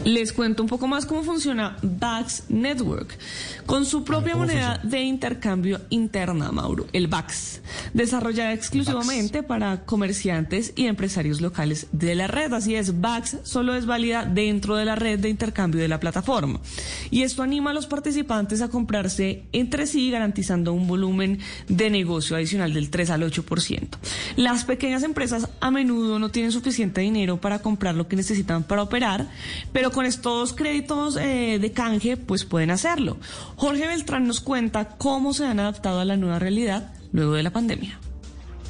Speaker 20: Les cuento un poco más cómo funciona VAX Network. Con su propia
Speaker 28: ¿cómo
Speaker 20: moneda de intercambio interna, Mauro, el VAX, desarrollada exclusivamente para comerciantes y empresarios locales de la red. Así es, VAX solo es válida dentro de la red de intercambio de la plataforma. Y esto anima a los participantes a comprarse entre sí, garantizando un volumen de negocio adicional del 3 al 8%. Las pequeñas empresas a menudo no tienen suficiente dinero para comprar lo que necesitan para operar, pero con estos créditos eh, de canje, pues pueden hacerlo. Jorge Beltrán nos cuenta cómo se han adaptado a la nueva realidad luego de la pandemia.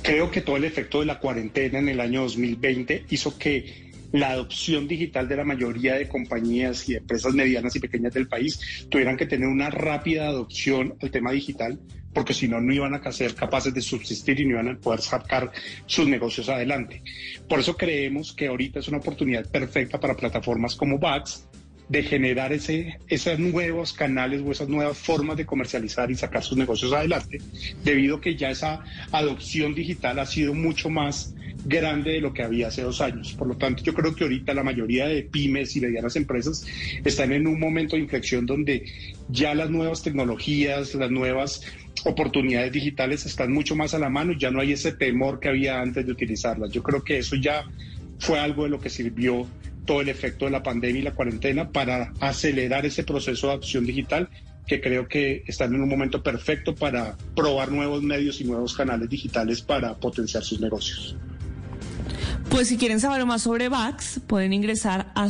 Speaker 27: Creo que todo el efecto de la cuarentena en el año 2020 hizo que la adopción digital de la mayoría de compañías y empresas medianas y pequeñas del país tuvieran que tener una rápida adopción al tema digital, porque si no, no iban a ser capaces de subsistir y no iban a poder sacar sus negocios adelante. Por eso creemos que ahorita es una oportunidad perfecta para plataformas como Vax de generar ese, esos nuevos canales o esas nuevas formas de comercializar y sacar sus negocios adelante, debido a que ya esa adopción digital ha sido mucho más grande de lo que había hace dos años. Por lo tanto, yo creo que ahorita la mayoría de pymes y medianas empresas están en un momento de inflexión donde ya las nuevas tecnologías, las nuevas oportunidades digitales están mucho más a la mano y ya no hay ese temor que había antes de utilizarlas. Yo creo que eso ya fue algo de lo que sirvió todo el efecto de la pandemia y la cuarentena para acelerar ese proceso de adopción digital que creo que están en un momento perfecto para probar nuevos medios y nuevos canales digitales para potenciar sus negocios.
Speaker 20: Pues si quieren saber más sobre Vax, pueden ingresar a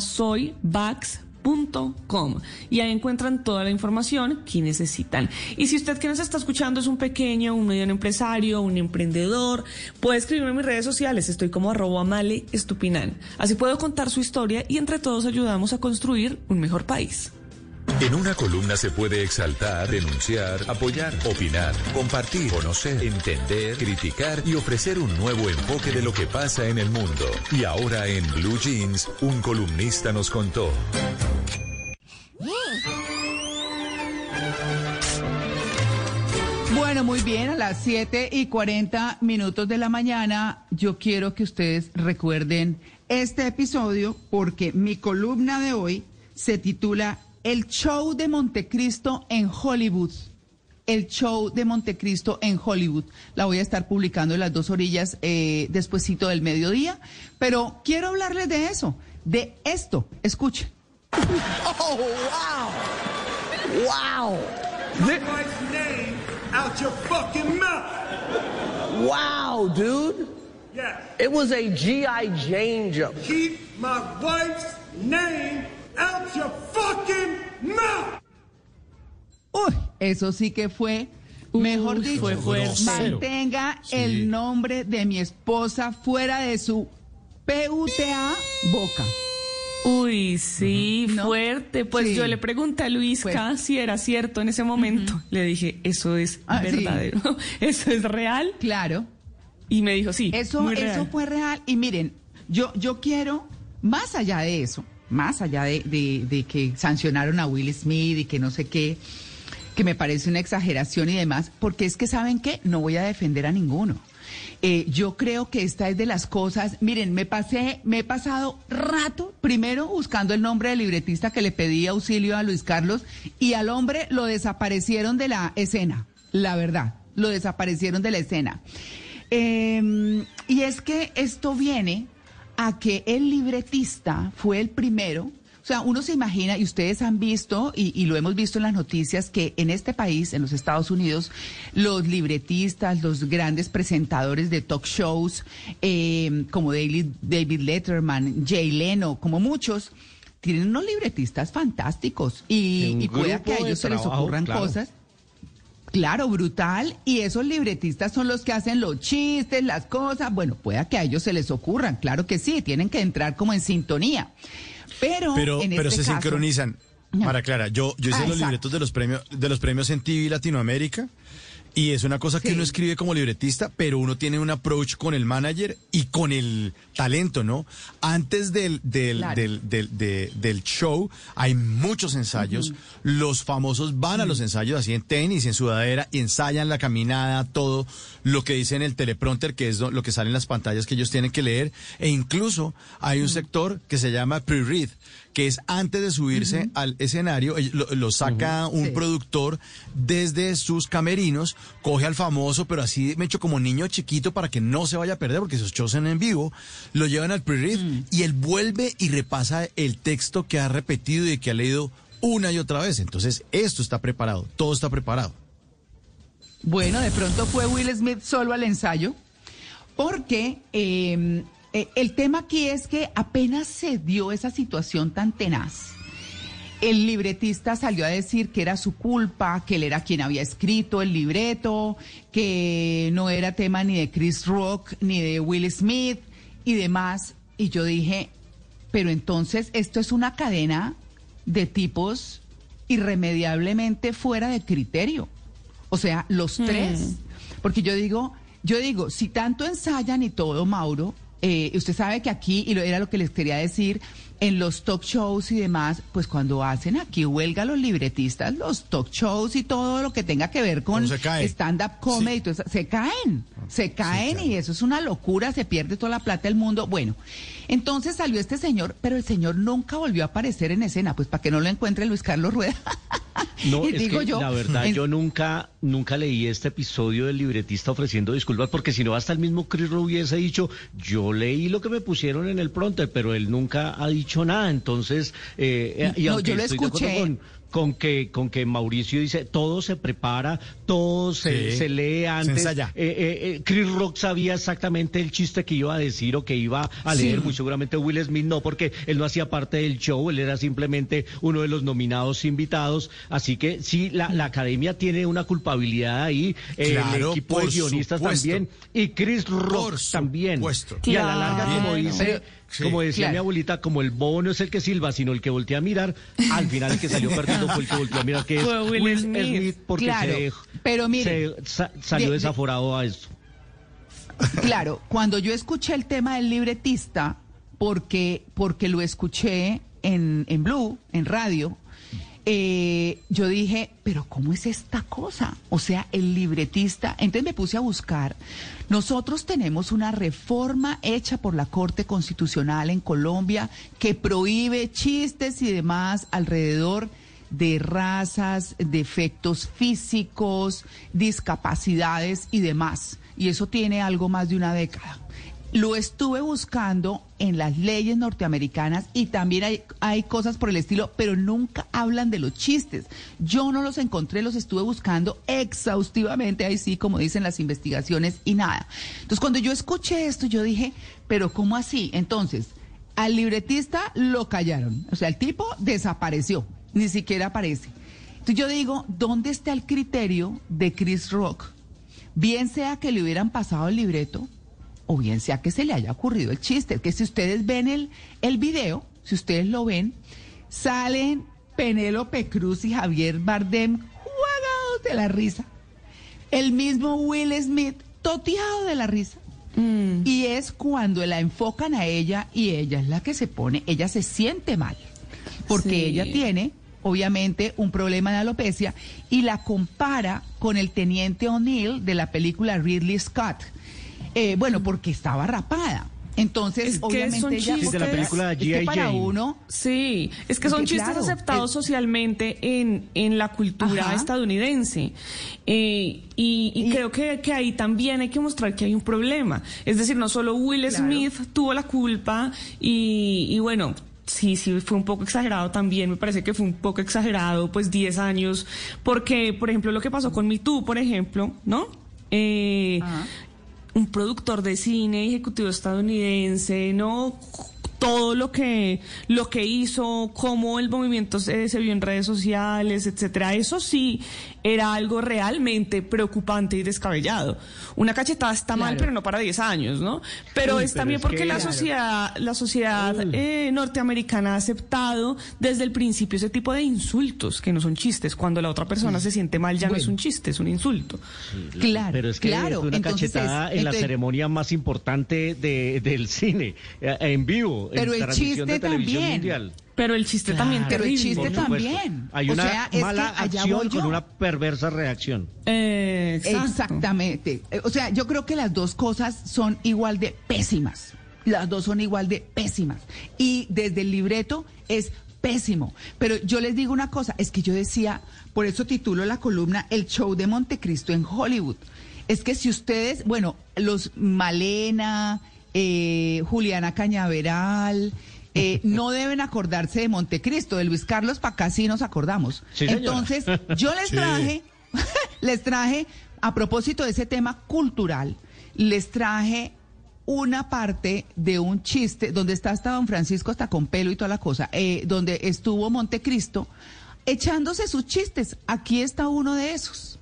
Speaker 20: soyvax.com y ahí encuentran toda la información que necesitan. Y si usted que nos está escuchando es un pequeño, un mediano empresario, un emprendedor, puede escribirme en mis redes sociales, estoy como arroba male estupinan. Así puedo contar su historia y entre todos ayudamos a construir un mejor país.
Speaker 12: En una columna se puede exaltar, denunciar, apoyar, opinar, compartir, conocer, entender, criticar y ofrecer un nuevo enfoque de lo que pasa en el mundo. Y ahora en Blue Jeans, un columnista nos contó.
Speaker 13: Bueno, muy bien, a las 7 y 40 minutos de la mañana, yo quiero que ustedes recuerden este episodio porque mi columna de hoy se titula El show de Montecristo en Hollywood. El show de Montecristo en Hollywood. La voy a estar publicando en las dos orillas eh, despuesito del mediodía, pero quiero hablarles de eso, de esto. Escuchen.
Speaker 29: Oh, wow! Wow!
Speaker 30: Name out your fucking mouth.
Speaker 29: Wow, dude.
Speaker 30: Yes.
Speaker 29: It was a G.I. Jane jump.
Speaker 30: Keep my wife's name out your fucking mouth.
Speaker 13: Uy, eso sí que fue, mejor
Speaker 20: Uy,
Speaker 13: dicho,
Speaker 20: fue fuerte.
Speaker 13: mantenga
Speaker 20: Sí.
Speaker 13: el nombre de mi esposa fuera de su PUTA boca.
Speaker 20: Uy, sí, fuerte. Pues
Speaker 13: Sí.
Speaker 20: yo le pregunté a Luisca si era cierto en ese momento. Le dije, eso es
Speaker 13: Ah, sí.
Speaker 20: verdadero, eso es real.
Speaker 13: Claro.
Speaker 20: Y me dijo, sí,
Speaker 13: Eso,
Speaker 20: muy
Speaker 13: eso fue real. Y miren, yo, yo quiero, más allá de eso, más allá de, que sancionaron a Will Smith y que no sé qué, que me parece una exageración y demás, porque es que saben qué, no voy a defender a ninguno. Eh, yo creo que esta es de las cosas, miren, me pasé, me he pasado rato, primero buscando el nombre del libretista que le pedí auxilio a Luis Carlos, y al hombre lo desaparecieron de la escena, la verdad, lo desaparecieron de la escena. Eh, y es que esto viene a que el libretista fue el primero. O sea, uno se imagina, y ustedes han visto, y, y lo hemos visto en las noticias, que en este país, en los Estados Unidos, los libretistas, los grandes presentadores de talk shows, eh, como David, David Letterman, Jay Leno, como muchos, tienen unos libretistas fantásticos. Y, y puede que a ellos se les ocurran
Speaker 19: claro.
Speaker 13: cosas. Claro, brutal. Y esos libretistas son los que hacen los chistes, las cosas. Bueno, pueda que a ellos se les ocurran. Claro que sí, tienen que entrar como en sintonía. Pero,
Speaker 15: Pero,
Speaker 13: en
Speaker 15: pero
Speaker 13: este
Speaker 15: se
Speaker 13: caso-
Speaker 15: sincronizan. Para Clara, yo, yo hice
Speaker 13: Ah,
Speaker 15: los
Speaker 13: exacto.
Speaker 15: libretos de los premios de los premios en TV Latinoamérica y es una cosa que uno escribe como libretista, pero uno tiene un approach con el manager y con el talento, ¿no? Antes del, del,
Speaker 31: Claro.
Speaker 15: del, del, de- del show hay muchos ensayos. Los famosos van a los ensayos así en tenis, en sudadera, y ensayan la caminada, todo lo que dice en el teleprompter, que es lo lo que sale en las pantallas que ellos tienen que leer. E incluso hay un sector que se llama pre-read, que es antes de subirse al escenario, ellos- lo, lo saca un
Speaker 31: Sí.
Speaker 15: productor desde sus camerinos, coge al famoso, pero así me echo como niño chiquito para que no se vaya a perder, porque esos shows en vivo, lo llevan al pre-read y él vuelve y repasa el texto que ha repetido y que ha leído una y otra vez. Entonces, esto está preparado, todo está preparado.
Speaker 13: Bueno, de pronto fue Will Smith solo al ensayo, porque eh, eh, el tema aquí es que apenas se dio esa situación tan tenaz. El libretista salió a decir que era su culpa, que él era quien había escrito el libreto, que no era tema ni de Chris Rock ni de Will Smith y demás. Y yo dije, pero entonces esto es una cadena de tipos irremediablemente fuera de criterio. O sea, los
Speaker 20: Hmm.
Speaker 13: tres. Porque yo digo, yo digo, si tanto ensayan y todo, Mauro, eh, usted sabe que aquí, y lo, era lo que les quería decir, en los talk shows y demás, pues cuando hacen aquí huelga los libretistas, los talk shows y todo lo que tenga que ver con stand-up comedy, todo se caen, se caen. y eso es una locura, se pierde toda la plata del mundo. Bueno, entonces salió este señor, pero el señor nunca volvió a aparecer en escena, pues para que no lo encuentre Luis Carlos Rueda.
Speaker 19: No,
Speaker 13: Y
Speaker 19: es
Speaker 13: digo
Speaker 19: que
Speaker 13: yo,
Speaker 19: la verdad,
Speaker 13: en-
Speaker 19: yo nunca, nunca leí este episodio del libretista ofreciendo disculpas, porque si no, hasta el mismo Chris Rock hubiese dicho, yo leí lo que me pusieron en el pronter, pero él nunca ha dicho nada. Entonces, eh, eh, y
Speaker 13: No, yo lo escuché.
Speaker 19: con, con que, con que Mauricio dice, todo se prepara, todo se,
Speaker 15: Sí,
Speaker 19: se lee
Speaker 15: se
Speaker 19: antes.
Speaker 15: ensaya.
Speaker 19: Eh, eh, eh, Chris Rock sabía exactamente el chiste que iba a decir o que iba a leer,
Speaker 13: Sí.
Speaker 19: muy seguramente Will Smith no, porque él no hacía parte del show, él era simplemente uno de los nominados invitados, así que sí, la, la academia tiene una culpabilidad ahí, eh, el
Speaker 15: Claro,
Speaker 19: equipo de guionistas
Speaker 15: supuesto.
Speaker 19: también, y Chris Rock
Speaker 15: Por
Speaker 19: también.
Speaker 15: supuesto.
Speaker 19: Y a la larga, como
Speaker 13: Claro.
Speaker 19: dice,
Speaker 13: Pero-
Speaker 15: Sí,
Speaker 19: como decía
Speaker 13: claro.
Speaker 19: mi abuelita, como el bobo no es el que silba, sino el que voltea a mirar, al final el que salió perdiendo fue el que volteó a mirar, que es
Speaker 20: Will
Speaker 19: Will,
Speaker 20: Smith.
Speaker 19: Smith, porque
Speaker 13: Claro,
Speaker 19: se,
Speaker 13: pero mire,
Speaker 19: se sa- salió
Speaker 13: de- de-
Speaker 19: desaforado a eso.
Speaker 13: Claro, cuando yo escuché el tema del libretista, porque, porque lo escuché en, en Blue, en radio, eh, yo dije, pero ¿cómo es esta cosa? O sea, el libretista, entonces me puse a buscar. Nosotros tenemos una reforma hecha por la Corte Constitucional en Colombia que prohíbe chistes y demás alrededor de razas, defectos físicos, discapacidades y demás. Y eso tiene algo más de una década. Lo estuve buscando en las leyes norteamericanas y también hay, hay cosas por el estilo, pero nunca hablan de los chistes. Yo no los encontré, los estuve buscando exhaustivamente, ahí sí, como dicen las investigaciones, y nada. Entonces, cuando yo escuché esto, yo dije, pero ¿cómo así? Entonces, al libretista lo callaron. O sea, el tipo desapareció, ni siquiera aparece. Entonces yo digo, ¿dónde está el criterio de Chris Rock? Bien sea que le hubieran pasado el libreto, o bien sea que se le haya ocurrido el chiste. Que si ustedes ven el, el video, si ustedes lo ven, salen Penélope Cruz y Javier Bardem jugados de la risa. El mismo Will Smith toteado de la risa. Y es cuando la enfocan a ella y ella es la que se pone, ella se siente mal, porque
Speaker 20: Sí.
Speaker 13: ella tiene obviamente un problema de alopecia y la compara con el teniente O'Neill de la película Ridley Scott. Eh, bueno, porque estaba rapada. Entonces,
Speaker 20: Es que
Speaker 13: obviamente
Speaker 20: son
Speaker 13: ella
Speaker 20: chistes- Sí, de la
Speaker 19: película
Speaker 13: es que
Speaker 19: G.I.
Speaker 13: para uno
Speaker 20: Sí, es que son
Speaker 13: que,
Speaker 20: chistes
Speaker 13: claro,
Speaker 20: aceptados
Speaker 13: es-
Speaker 20: socialmente en, en la cultura
Speaker 13: Ajá.
Speaker 20: estadounidense. Eh, y, y creo que, que ahí también hay que mostrar que hay un problema. Es decir, no solo Will
Speaker 13: Claro.
Speaker 20: Smith tuvo la culpa y, y bueno. Sí, sí, fue un poco exagerado también, me parece que fue un poco exagerado, pues 10 años, porque, por ejemplo, lo que pasó con Me Too, por ejemplo, ¿no? Eh, un productor de cine, ejecutivo estadounidense, ¿no? Todo lo que, lo que hizo, cómo el movimiento se, vio en redes sociales, etcétera. Eso sí era algo realmente preocupante y descabellado. Una cachetada está mal, pero no para 10 años, ¿no? Pero es
Speaker 19: pero
Speaker 20: también
Speaker 19: es
Speaker 20: porque
Speaker 19: que-
Speaker 20: la
Speaker 19: Claro.
Speaker 20: sociedad, la sociedad eh, norteamericana ha aceptado desde el principio ese tipo de insultos, que no son chistes. Cuando la otra persona se siente mal, ya no es un chiste, es un insulto.
Speaker 13: Claro,
Speaker 19: Pero es que
Speaker 13: claro.
Speaker 19: una
Speaker 13: Entonces
Speaker 19: cachetada
Speaker 13: es-
Speaker 19: en la ceremonia más importante de, del cine, eh, en vivo,
Speaker 13: Pero
Speaker 19: en
Speaker 13: el
Speaker 19: transmisión de
Speaker 13: chiste
Speaker 19: televisión
Speaker 13: también.
Speaker 19: mundial.
Speaker 20: Pero el chiste también
Speaker 13: Pero el
Speaker 20: terrible.
Speaker 13: chiste también.
Speaker 19: Hay
Speaker 13: O
Speaker 19: una
Speaker 13: sea, es
Speaker 19: mala
Speaker 13: que allá
Speaker 19: acción con una perversa reacción.
Speaker 20: Exacto.
Speaker 13: Exactamente. Eh, O sea, yo creo que las dos cosas son igual de pésimas. Las dos son igual de pésimas. Y desde el libreto es pésimo. Pero yo les digo una cosa, es que yo decía, por eso titulo la columna El show de Montecristo en Hollywood. Es que si ustedes, bueno, los Malena, eh, Juliana Cañaveral, eh, no deben acordarse de Montecristo, de Luis Carlos, para acá sí nos acordamos.
Speaker 19: Sí.
Speaker 13: Entonces, yo les
Speaker 15: Sí.
Speaker 13: traje les traje, a propósito de ese tema cultural, les traje una parte de un chiste donde está hasta don Francisco, hasta con pelo y toda la cosa, eh, donde estuvo Montecristo echándose sus chistes. Aquí está uno de esos.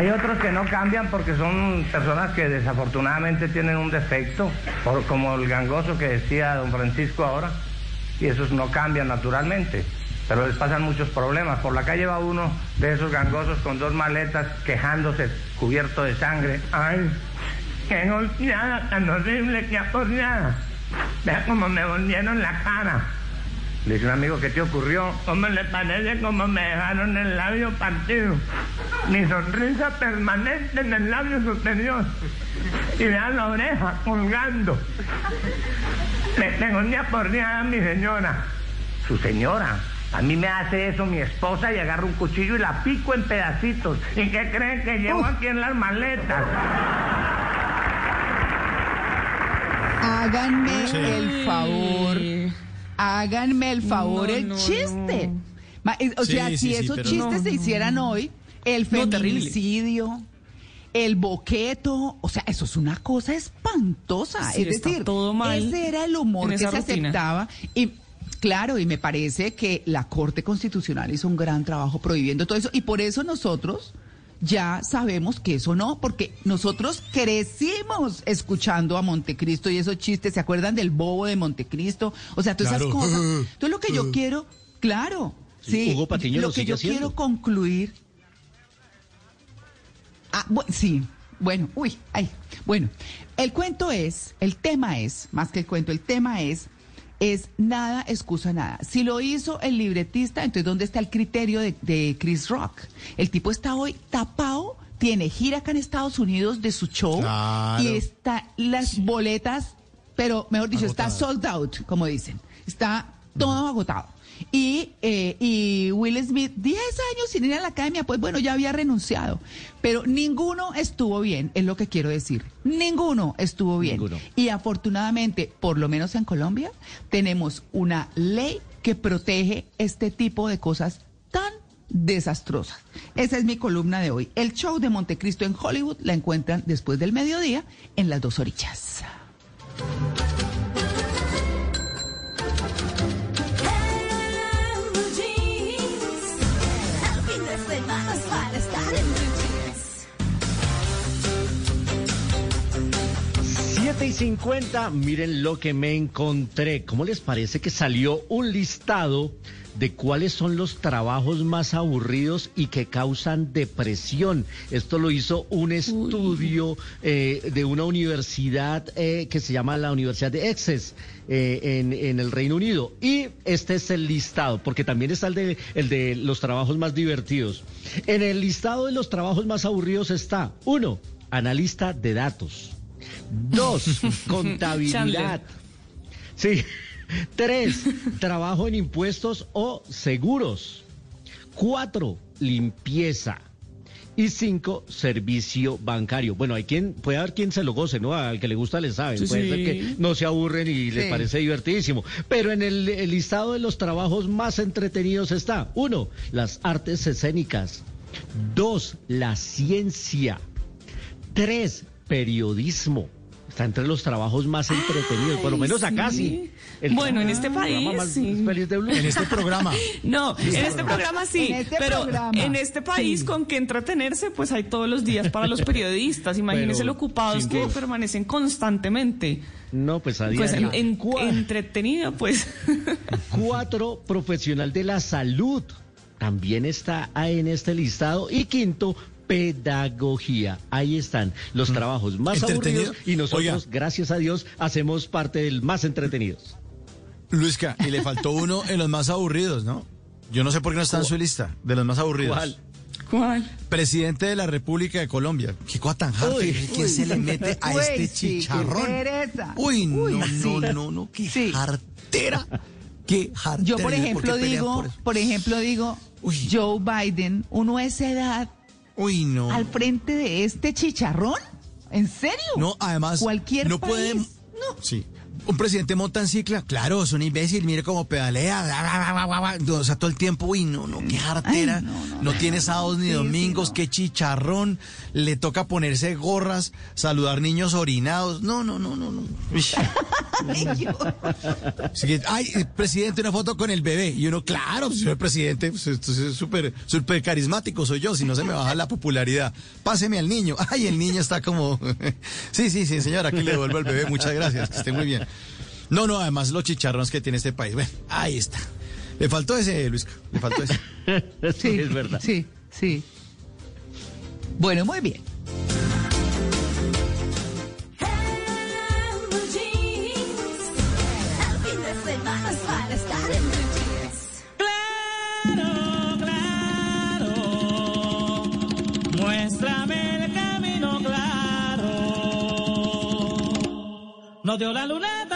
Speaker 32: Hay otros que no cambian porque son personas que desafortunadamente tienen un defecto, por- como el gangoso que decía don Francisco ahora, y esos no cambian naturalmente, pero les pasan muchos problemas. Por la calle va uno de esos gangosos con dos maletas quejándose, cubierto de sangre. ¡Ay! ¡Qué golpeada tan horrible que aporreada! Vea cómo me volvieron la cara. Le dice un amigo, ¿qué te ocurrió? ¿Cómo le parece como me dejaron el labio partido? Mi sonrisa permanente en el labio superior. Y vean la oreja colgando. Me tengo una porreada mi señora. Su señora. A mí me hace eso mi esposa y agarro un cuchillo y la pico en pedacitos. ¿Y qué creen que llevo aquí en las maletas?
Speaker 13: Háganme
Speaker 15: Sí.
Speaker 13: el favor. Háganme el favor
Speaker 20: No,
Speaker 13: el
Speaker 20: no,
Speaker 13: chiste. Ma- eh, O
Speaker 15: Sí,
Speaker 13: sea,
Speaker 15: sí,
Speaker 13: si
Speaker 15: sí,
Speaker 13: esos chistes
Speaker 20: No,
Speaker 13: se
Speaker 20: no,
Speaker 13: hicieran hoy, el feminicidio, el boqueto, o sea, eso es una cosa espantosa.
Speaker 20: Sí,
Speaker 13: es decir,
Speaker 20: todo mal
Speaker 13: ese era el humor que se
Speaker 20: rutina.
Speaker 13: aceptaba. Y claro, y me parece que la Corte Constitucional hizo un gran trabajo prohibiendo todo eso. Y por eso nosotros ya sabemos que eso no, porque nosotros crecimos escuchando a Montecristo y esos chistes, ¿se acuerdan del bobo de Montecristo? O sea, todas
Speaker 15: Claro.
Speaker 13: esas cosas. Entonces lo que yo quiero, claro, sí,
Speaker 19: Hugo Patiño
Speaker 13: lo
Speaker 19: lo
Speaker 13: que yo
Speaker 19: haciendo.
Speaker 13: quiero concluir. Ah, sí, bueno, uy, ay, bueno, el cuento es, el tema es, más que el cuento, el tema es, es nada, excusa nada. Si lo hizo el libretista, entonces ¿dónde está el criterio de, de Chris Rock? El tipo está hoy tapado, tiene gira acá en Estados Unidos de su show
Speaker 15: Claro.
Speaker 13: y está las boletas, pero mejor dicho, está sold out, como dicen. Está todo agotado. Y, eh, y Will Smith, 10 años sin ir a la academia, pues bueno, ya había renunciado. Pero ninguno estuvo bien, es lo que quiero decir. Ninguno estuvo bien.
Speaker 19: Ninguno.
Speaker 13: Y afortunadamente, por lo menos en Colombia, tenemos una ley que protege este tipo de cosas tan desastrosas. Esa es mi columna de hoy. El show de Montecristo en Hollywood la encuentran después del mediodía en las dos orillas.
Speaker 19: 7 y 50, miren lo que me encontré. ¿Cómo les parece que salió un listado de cuáles son los trabajos más aburridos y que causan depresión? Esto lo hizo un estudio eh, de una universidad eh, que se llama la Universidad de Essex. eh, en, en el Reino Unido. Y este es el listado, porque también está el de, el de los trabajos más divertidos. En el listado de los trabajos más aburridos está, uno, analista de datos. Dos, contabilidad. Sí. Tres, trabajo en impuestos o seguros. Cuatro, limpieza. Y cinco, servicio bancario. Bueno, hay quien, puede haber quien se lo goce, ¿no? Al que le gusta le sabe.
Speaker 20: Sí,
Speaker 19: puede ser que no se aburren y les
Speaker 13: Sí.
Speaker 19: parece divertidísimo. Pero en el, el listado de los trabajos más entretenidos está, uno, las artes escénicas. Dos, la ciencia. Tres, periodismo. Está entre los trabajos más entretenidos, por lo menos acá
Speaker 20: sí.
Speaker 19: sí. El
Speaker 20: Bueno, en este país,
Speaker 19: más
Speaker 20: sí.
Speaker 19: feliz de Blue.
Speaker 15: En este programa.
Speaker 20: No, en este programa sí,
Speaker 13: En este
Speaker 20: pero
Speaker 13: programa,
Speaker 20: en este país
Speaker 13: sí.
Speaker 20: con que entretenerse, pues hay todos los días para los periodistas. Imagínense
Speaker 19: Pero,
Speaker 20: lo ocupados que
Speaker 19: duda.
Speaker 20: permanecen constantemente.
Speaker 19: No, pues a
Speaker 20: Pues en- en- entretenido, pues.
Speaker 19: Cuatro, profesional de la salud. También está ahí en este listado. Y quinto, pedagogía. Ahí están los trabajos más aburridos y nosotros,
Speaker 15: Oiga.
Speaker 19: gracias a Dios, hacemos parte del más entretenidos.
Speaker 15: Luisca, y le faltó uno en los más aburridos, ¿no? Yo no sé por qué no está en su lista de los más aburridos.
Speaker 19: ¿Cuál?
Speaker 20: ¿Cuál?
Speaker 15: Presidente de la República de Colombia. Qué cosa tan harta.
Speaker 19: Uy,
Speaker 15: ¿Quién se le mete a
Speaker 13: Uy,
Speaker 15: este
Speaker 13: sí, qué
Speaker 15: chicharrón?
Speaker 13: pereza.
Speaker 15: Uy, no,
Speaker 13: Uy,
Speaker 15: no,
Speaker 13: sí.
Speaker 15: no, no, qué
Speaker 13: Sí.
Speaker 15: jartera. Qué jartera.
Speaker 13: Yo, por ejemplo, digo,
Speaker 15: por
Speaker 13: ejemplo, digo,
Speaker 15: Uy.
Speaker 13: Joe Biden, uno a esa edad,
Speaker 15: Uy, no.
Speaker 13: al frente de este chicharrón. ¿En serio?
Speaker 15: No, además,
Speaker 13: Cualquier
Speaker 15: no
Speaker 13: país.
Speaker 15: puede.
Speaker 13: No.
Speaker 15: Sí. Un presidente monta en cicla, claro, es un imbécil, mire cómo pedalea, bla, bla, o sea, todo el tiempo, uy, no, no, qué jartera,
Speaker 13: Ay, no,
Speaker 15: no,
Speaker 13: no,
Speaker 15: tiene sábados ni
Speaker 13: sí, sí,
Speaker 15: domingos,
Speaker 13: no.
Speaker 15: qué chicharrón, le toca ponerse gorras, saludar niños orinados, no, no, no, no, no. Ay, presidente, una foto con el bebé, y uno, claro, pues, señor presidente, pues, esto es súper, súper carismático soy yo, si no se me baja la popularidad, páseme al niño, ay, el niño está como, sí, sí, sí, señora, aquí le devuelvo al bebé, muchas gracias, que esté muy bien. No, no, además los chicharrones que tiene este país. Bueno, ahí está. Le faltó ese, Luis. Le faltó ese.
Speaker 19: Sí, es verdad.
Speaker 13: Sí, sí. Bueno, muy bien.
Speaker 33: Claro, claro, muéstrame el camino claro. No dio la luna,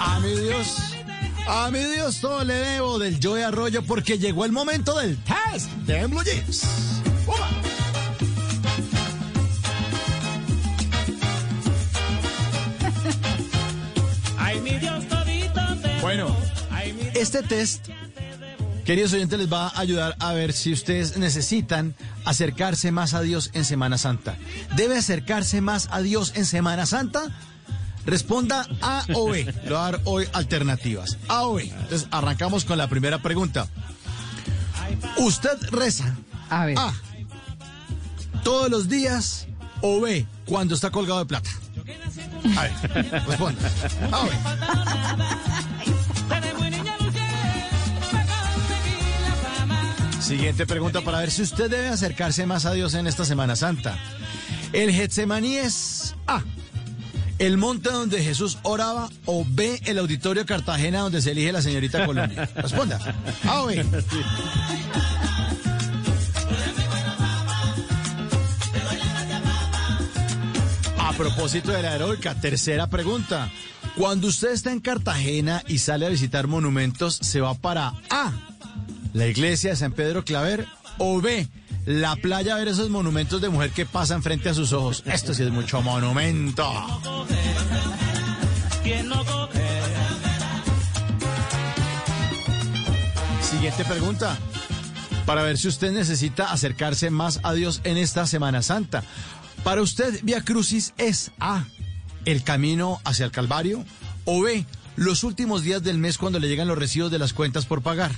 Speaker 15: a mi Dios, a mi Dios todo le debo del Joe Arroyo porque llegó el momento del test de Blue Jeans. Bueno, este test queridos oyentes, les va a ayudar a ver si ustedes necesitan acercarse más a Dios en Semana Santa. ¿Debe acercarse más a Dios en Semana Santa? Responda A o B. Le voy a dar hoy alternativas. A o B. Entonces, arrancamos con la primera pregunta. ¿Usted reza?
Speaker 13: A ver.
Speaker 15: A. Todos los días o B. Cuando está colgado de plata. A ver, responda. A o B. Siguiente pregunta para ver si usted debe acercarse más a Dios en esta Semana Santa. ¿El Getsemaní es A? ¿El monte donde Jesús oraba o B? ¿El auditorio Cartagena donde se elige la señorita Colombia? Responda. A o B. A propósito de la heroica, tercera pregunta. Cuando usted está en Cartagena y sale a visitar monumentos, ¿se va para A? La iglesia de San Pedro Claver o B? La playa a ver esos monumentos de mujer que pasan frente a sus ojos. Esto sí es mucho monumento. Siguiente pregunta. Para ver si usted necesita acercarse más a Dios en esta Semana Santa. Para usted, Via Crucis es A. El camino hacia el Calvario. O B. Los últimos días del mes cuando le llegan los recibos de las cuentas por pagar.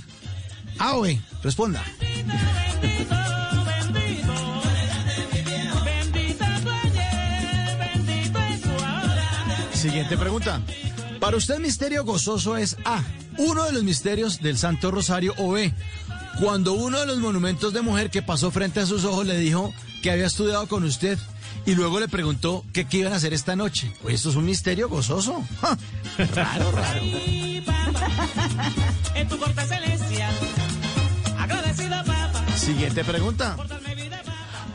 Speaker 15: A o B. Responda. Siguiente pregunta. Para usted misterio gozoso es A, uno de los misterios del Santo Rosario o B, cuando uno de los monumentos de mujer que pasó frente a sus ojos le dijo que había estudiado con usted y luego le preguntó que qué iban a hacer esta noche. Oye, esto es un misterio gozoso. ¡Ja! Raro, raro. Siguiente pregunta.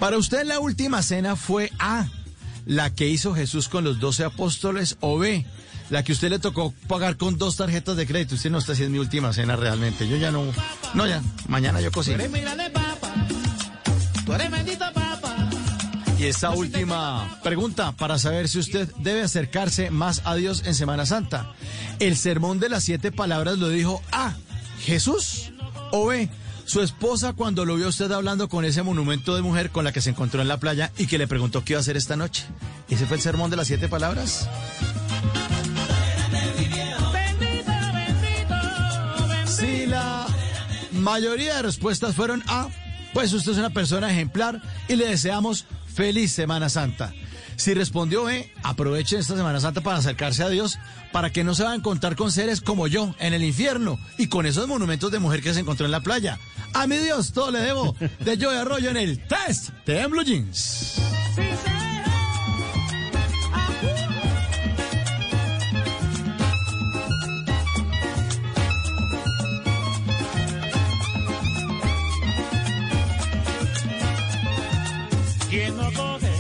Speaker 15: Para usted la última cena fue A, la que hizo Jesús con los doce apóstoles o B, la que usted le tocó pagar con dos tarjetas de crédito. Usted no está haciendo mi última cena realmente. Yo ya no, no ya, mañana yo cocino. Y esta última pregunta para saber si usted debe acercarse más a Dios en Semana Santa. El sermón de las siete palabras lo dijo A, Jesús o B, su esposa cuando lo vio usted hablando con ese monumento de mujer con la que se encontró en la playa y que le preguntó qué iba a hacer esta noche. ¿Ese fue el sermón de las siete palabras? Si la mayoría de respuestas fueron A, pues usted es una persona ejemplar y le deseamos feliz Semana Santa. Si respondió B, aprovechen esta Semana Santa para acercarse a Dios, para que no se va a encontrar con seres como yo en el infierno y con esos monumentos de mujer que se encontró en la playa. A mi Dios, todo le debo de Joy Arroyo en el test de Blue Jeans.
Speaker 33: ¿Quién no coge?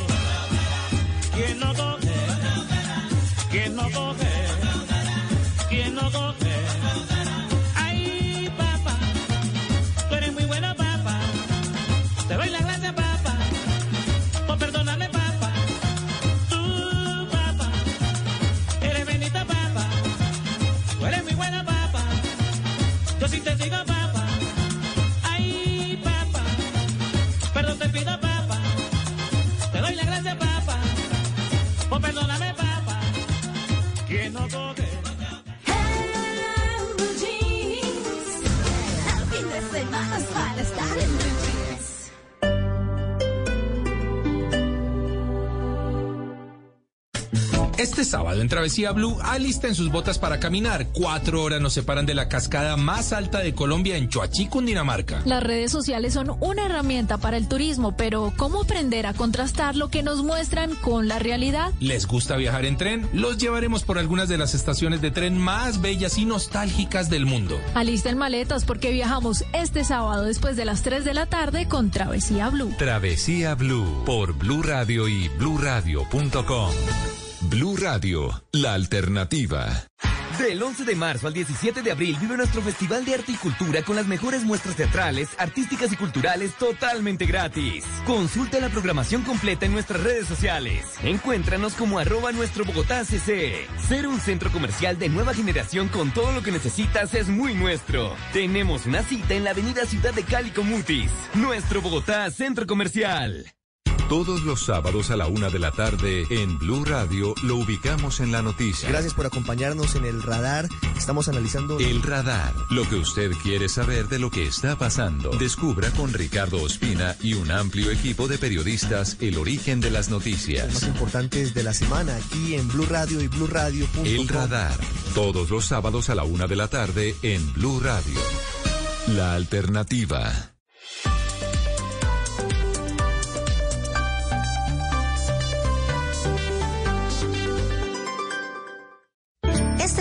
Speaker 26: En
Speaker 34: Travesía Blue, alisten sus botas para caminar. Cuatro horas nos separan de la cascada más alta de Colombia en Choachí, Cundinamarca.
Speaker 35: Las redes sociales son una herramienta para el turismo, pero ¿cómo aprender a contrastar lo que nos muestran con la realidad?
Speaker 34: ¿Les gusta viajar en tren? Los llevaremos por algunas de las estaciones de tren más bellas y nostálgicas del mundo.
Speaker 35: Alisten maletas porque viajamos este sábado después de las 3 de la tarde con Travesía Blue.
Speaker 12: Travesía Blue por Blue Radio y bluradio.com. Blue Radio, la alternativa.
Speaker 36: Del 11 de marzo al 17 de abril vive nuestro Festival de Arte y Cultura con las mejores muestras teatrales, artísticas y culturales totalmente gratis. Consulta la programación completa en nuestras redes sociales. Encuéntranos como arroba nuestro Bogotá CC. Ser un centro comercial de nueva generación con todo lo que necesitas es muy nuestro. Tenemos una cita en la avenida Ciudad de Cali con Mutis. Nuestro Bogotá Centro Comercial.
Speaker 12: Todos los sábados a la una de la tarde en Blue Radio lo ubicamos en la noticia.
Speaker 37: Gracias por acompañarnos en el radar. Estamos analizando.
Speaker 12: El radar. Lo que usted quiere saber de lo que está pasando. Descubra con Ricardo Ospina y un amplio equipo de periodistas el origen de las
Speaker 37: Los
Speaker 12: noticias.
Speaker 37: más importantes de la semana aquí en Blue Radio y BlueRadio.com.
Speaker 12: El radar. Todos los sábados a la una de la tarde en Blue Radio. La alternativa.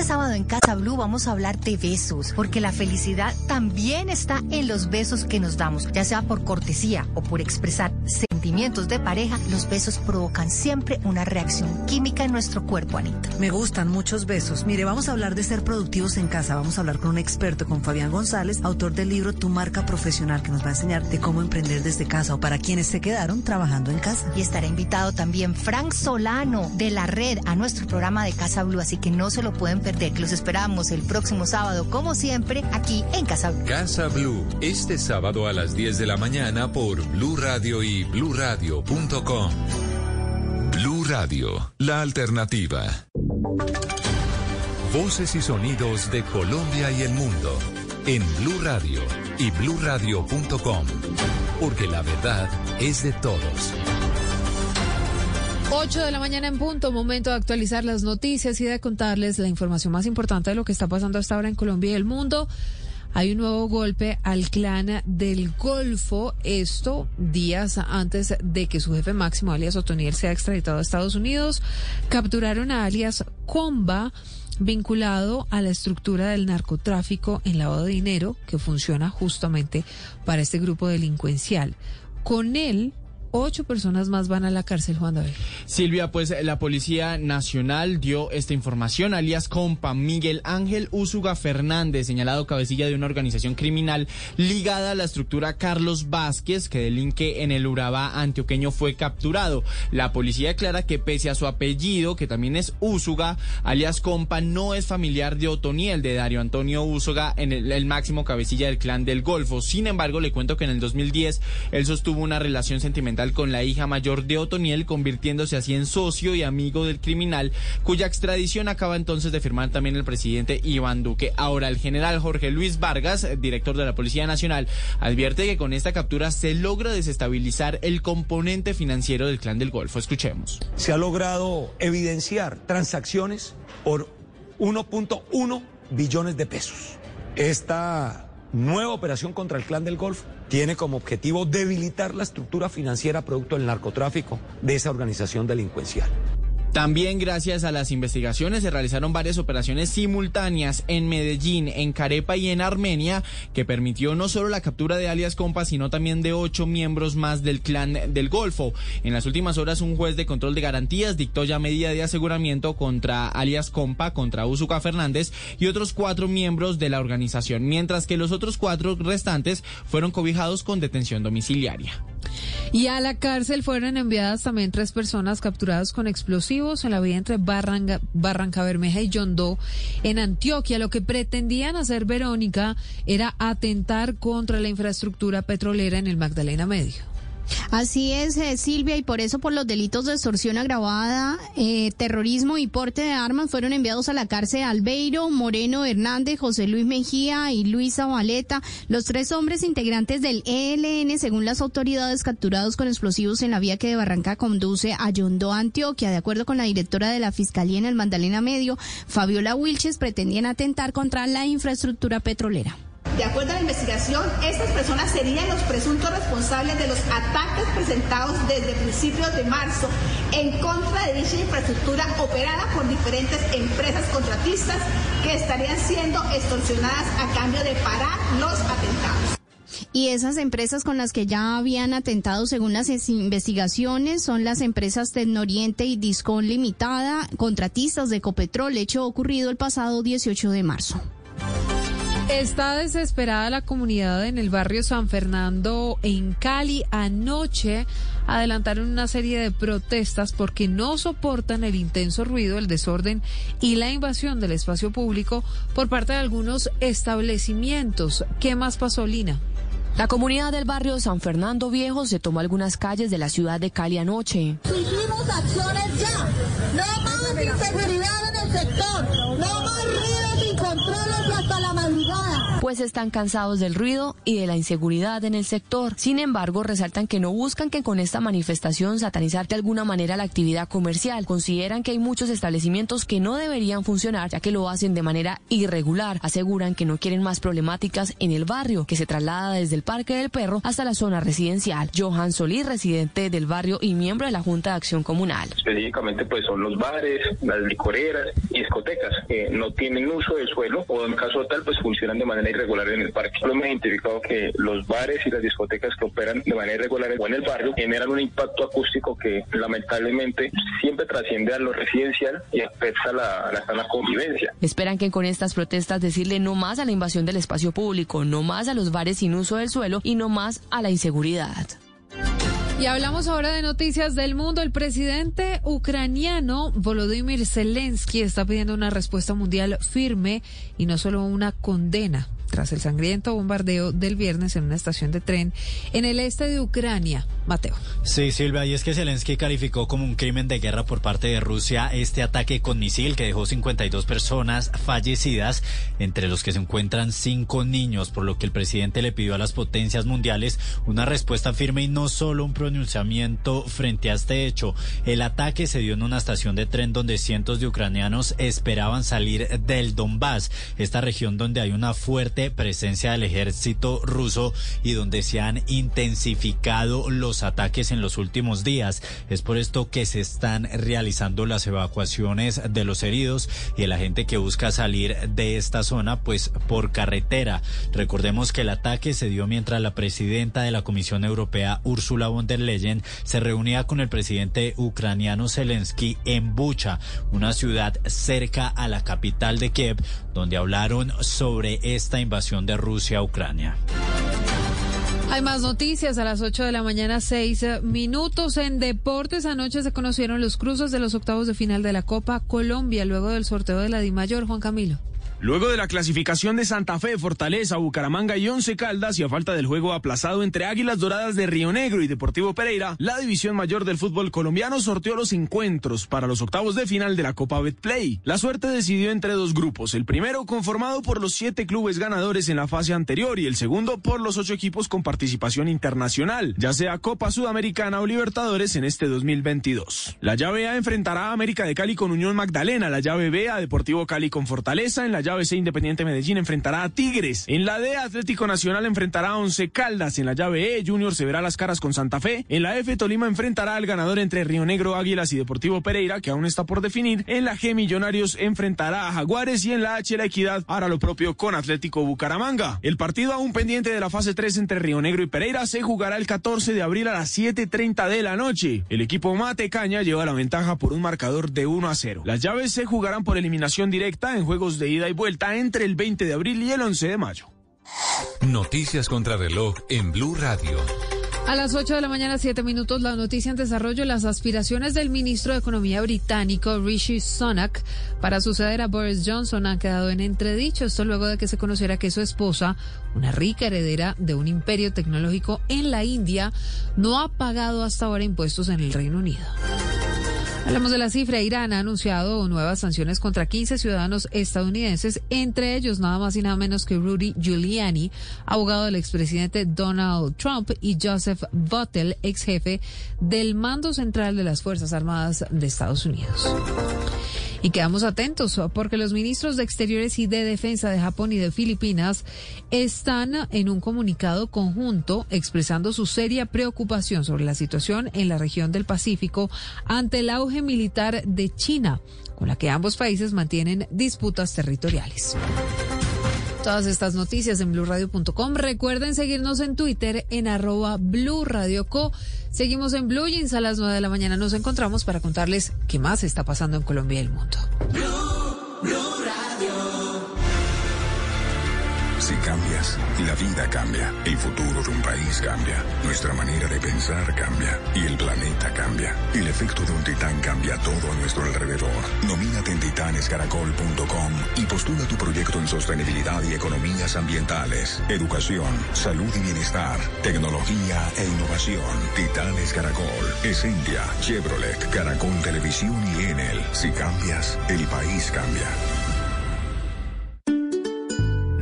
Speaker 38: Sábado en Casa Blue vamos a hablar de besos, porque la felicidad también está en los besos que nos damos, ya sea por cortesía o por expresar sentimientos de pareja, los besos provocan siempre una reacción química en nuestro cuerpo, Anita.
Speaker 39: Me gustan muchos besos. Mire, vamos a hablar de ser productivos en casa. Vamos a hablar con un experto, con Fabián González, autor del libro Tu marca profesional, que nos va a enseñar de cómo emprender desde casa o para quienes se quedaron trabajando en casa.
Speaker 38: Y estará invitado también Frank Solano de la red a nuestro programa de Casa Blue, así que no se lo pueden perder. Los esperamos el próximo sábado, como siempre, aquí en Casa Blue.
Speaker 12: Casa Blue, este sábado a las 10 de la mañana por Blue Radio y bluradio.com. Blue Radio, la alternativa. Voces y sonidos de Colombia y el mundo en Blue Radio y bluradio.com. Porque la verdad es de todos.
Speaker 3: 8 de la mañana en punto, momento de actualizar las noticias y de contarles la información más importante de lo que está pasando hasta ahora en Colombia y el mundo. Hay un nuevo golpe al clan del Golfo, esto días antes de que su jefe máximo, alias Otoniel, sea extraditado a Estados Unidos. Capturaron a alias Comba, vinculado a la estructura del narcotráfico en lavado de dinero, que funciona justamente para este grupo delincuencial. Con él, ocho personas más van a la cárcel, Juan David.
Speaker 4: Silvia, pues la Policía Nacional dio esta información, alias compa Miguel Ángel Úsuga Fernández, señalado cabecilla de una organización criminal ligada a la estructura Carlos Vázquez, que delinque en el Urabá antioqueño, fue capturado. La policía aclara que pese a su apellido, que también es Úsuga, alias compa, no es familiar de Otoniel, de Dario Antonio Úsuga, en el máximo cabecilla del clan del Golfo. Sin embargo, le cuento que en el 2010 él sostuvo una relación sentimental con la hija mayor de Otoniel, convirtiéndose así en socio y amigo del criminal, cuya extradición acaba entonces de firmar también el presidente Iván Duque. Ahora, el general Jorge Luis Vargas, director de la Policía Nacional, advierte que con esta captura se logra desestabilizar el componente financiero del clan del Golfo. Escuchemos.
Speaker 40: se ha logrado evidenciar transacciones por 1.1 billones de pesos. Esta nueva operación contra el clan del Golfo tiene como objetivo debilitar la estructura financiera producto del narcotráfico de esa organización delincuencial.
Speaker 4: También gracias a las investigaciones se realizaron varias operaciones simultáneas en Medellín, en Carepa y en Armenia, que permitió no solo la captura de alias Compa, sino también de ocho miembros más del clan del Golfo. En las últimas horas, un juez de control de garantías dictó ya medida de aseguramiento contra alias Compa, contra Usuca Fernández y otros cuatro miembros de la organización, mientras que los otros cuatro restantes fueron cobijados con detención domiciliaria.
Speaker 3: Y a la cárcel fueron enviadas también tres personas capturadas con explosivos en la vía entre Barranca, Barranca Bermeja y Yondó en Antioquia. Lo que pretendían hacer Verónica era atentar contra la infraestructura petrolera en el Magdalena Medio.
Speaker 41: Así es, eh, Silvia, y por eso por los delitos de extorsión agravada, eh, terrorismo y porte de armas fueron enviados a la cárcel Albeiro, Moreno Hernández, José Luis Mejía y Luis Zabaleta, los tres hombres integrantes del ELN, según las autoridades capturados con explosivos en la vía que de Barranca conduce a Yondó, Antioquia. De acuerdo con la directora de la Fiscalía en el Magdalena Medio, Fabiola Wilches, pretendían atentar contra la infraestructura petrolera.
Speaker 42: De acuerdo a la investigación, estas personas serían los presuntos responsables de los ataques presentados desde principios de marzo en contra de dicha infraestructura operada por diferentes empresas contratistas que estarían siendo extorsionadas a cambio de parar los atentados.
Speaker 41: Y esas empresas con las que ya habían atentado según las es- investigaciones son las empresas Tecnoriente y Discon Limitada, contratistas de Ecopetrol, hecho ocurrido el pasado 18 de marzo.
Speaker 3: Está desesperada la comunidad en el barrio San Fernando en Cali. Anoche adelantaron una serie de protestas porque no soportan el intenso ruido, el desorden y la invasión del espacio público por parte de algunos establecimientos. ¿Qué más pasó, Lina?
Speaker 43: La comunidad del barrio San Fernando Viejo se tomó algunas calles de la ciudad de Cali anoche.
Speaker 44: Exigimos acciones ya. No más inseguridad en el sector. No más ruidos y controles y hasta la madrugada.
Speaker 43: Pues están cansados del ruido y de la inseguridad en el sector. Sin embargo, resaltan que no buscan que con esta manifestación satanizar de alguna manera la actividad comercial. Consideran que hay muchos establecimientos que no deberían funcionar ya que lo hacen de manera irregular. Aseguran que no quieren más problemáticas en el barrio, que se traslada desde el Parque del Perro hasta la zona residencial. Johan Solís, residente del barrio y miembro de la Junta de Acción Comunal.
Speaker 45: específicamente pues son los bares, las licoreras y discotecas que no tienen uso del suelo o en caso tal pues funcionan de manera irregular en el parque. Solo hemos identificado que los bares y las discotecas que operan de manera irregular o en el barrio generan un impacto acústico que lamentablemente siempre trasciende a lo residencial y afecta la, la sana convivencia.
Speaker 43: Esperan que con estas protestas decirle no más a la invasión del espacio público, no más a los bares sin uso del suelo y no más a la inseguridad.
Speaker 3: Y hablamos ahora de noticias del mundo. El presidente ucraniano Volodymyr Zelensky está pidiendo una respuesta mundial firme y no solo una condena tras el sangriento bombardeo del viernes en una estación de tren en el este de Ucrania. Mateo.
Speaker 46: Sí, Silvia, y es que Zelensky calificó como un crimen de guerra por parte de Rusia este ataque con misil que dejó 52 personas fallecidas, entre los que se encuentran cinco niños, por lo que el presidente le pidió a las potencias mundiales una respuesta firme y no solo un pronunciamiento frente a este hecho. El ataque se dio en una estación de tren donde cientos de ucranianos esperaban salir del Donbass, esta región donde hay una fuerte presencia del ejército ruso y donde se han intensificado los ataques en los últimos días. Es por esto que se están realizando las evacuaciones de los heridos y de la gente que busca salir de esta zona pues por carretera. Recordemos que el ataque se dio mientras la presidenta de la Comisión Europea Ursula von der Leyen se reunía con el presidente ucraniano Zelensky en Bucha, una ciudad cerca a la capital de Kiev, donde hablaron sobre esta invasión de Rusia a Ucrania.
Speaker 3: Hay más noticias a las 8 de la mañana, 6 minutos. En deportes, anoche se conocieron los cruces de los octavos de final de la Copa Colombia, luego del sorteo de la Dimayor, Juan Camilo.
Speaker 47: Luego de la clasificación de Santa Fe, Fortaleza, Bucaramanga y Once Caldas y a falta del juego aplazado entre Águilas Doradas de Río Negro y Deportivo Pereira, la división mayor del fútbol colombiano sorteó los encuentros para los octavos de final de la Copa Betplay. La suerte decidió entre dos grupos, el primero conformado por los siete clubes ganadores en la fase anterior y el segundo por los ocho equipos con participación internacional, ya sea Copa Sudamericana o Libertadores en este 2022. La llave A enfrentará a América de Cali con Unión Magdalena, la llave B a Deportivo Cali con Fortaleza, en la llave C Independiente Medellín enfrentará a Tigres. En la D Atlético Nacional enfrentará a Once Caldas. En la llave E Junior se verá las caras con Santa Fe. En la F Tolima enfrentará al ganador entre Río Negro, Águilas y Deportivo Pereira, que aún está por definir. En la G Millonarios enfrentará a Jaguares y en la H La Equidad hará lo propio con Atlético Bucaramanga. El partido aún pendiente de la fase 3 entre Río Negro y Pereira se jugará el 14 de abril a las 7.30 de la noche. El equipo Mate Caña lleva la ventaja por un marcador de 1 a 0. Las llaves se jugarán por eliminación directa en juegos de ida y vuelta entre el 20 de abril y el 11 de mayo.
Speaker 12: Noticias contra reloj en Blue Radio.
Speaker 3: A las 8 de la mañana, 7 minutos, la noticia en desarrollo, las aspiraciones del ministro de Economía británico Rishi Sunak para suceder a Boris Johnson han quedado en entredicho. Esto luego de que se conociera que su esposa, una rica heredera de un imperio tecnológico en la India, no ha pagado hasta ahora impuestos en el Reino Unido. Hablamos de la cifra. Irán ha anunciado nuevas sanciones contra 15 ciudadanos estadounidenses, entre ellos nada más y nada menos que Rudy Giuliani, abogado del expresidente Donald Trump, y Joseph Buttel, ex jefe del mando central de las Fuerzas Armadas de Estados Unidos. Y quedamos atentos porque los ministros de Exteriores y de Defensa de Japón y de Filipinas están en un comunicado conjunto expresando su seria preocupación sobre la situación en la región del Pacífico ante el auge militar de China, con la que ambos países mantienen disputas territoriales. Todas estas noticias en blurradio.com. Recuerden seguirnos en Twitter en arroba blurradioco. Seguimos en Blue Jeans a las 9 de la mañana. Nos encontramos para contarles qué más está pasando en Colombia y el mundo.
Speaker 11: Si cambias, la vida cambia, el futuro de un país cambia, nuestra manera de pensar cambia y el planeta cambia. El efecto de un titán cambia todo a nuestro alrededor. Nomínate en titanescaracol.com y postula tu proyecto en sostenibilidad y economías ambientales, educación, salud y bienestar, tecnología e innovación. Titanes Caracol, Essentia, Chevrolet, Caracol Televisión y Enel. Si cambias, el país cambia.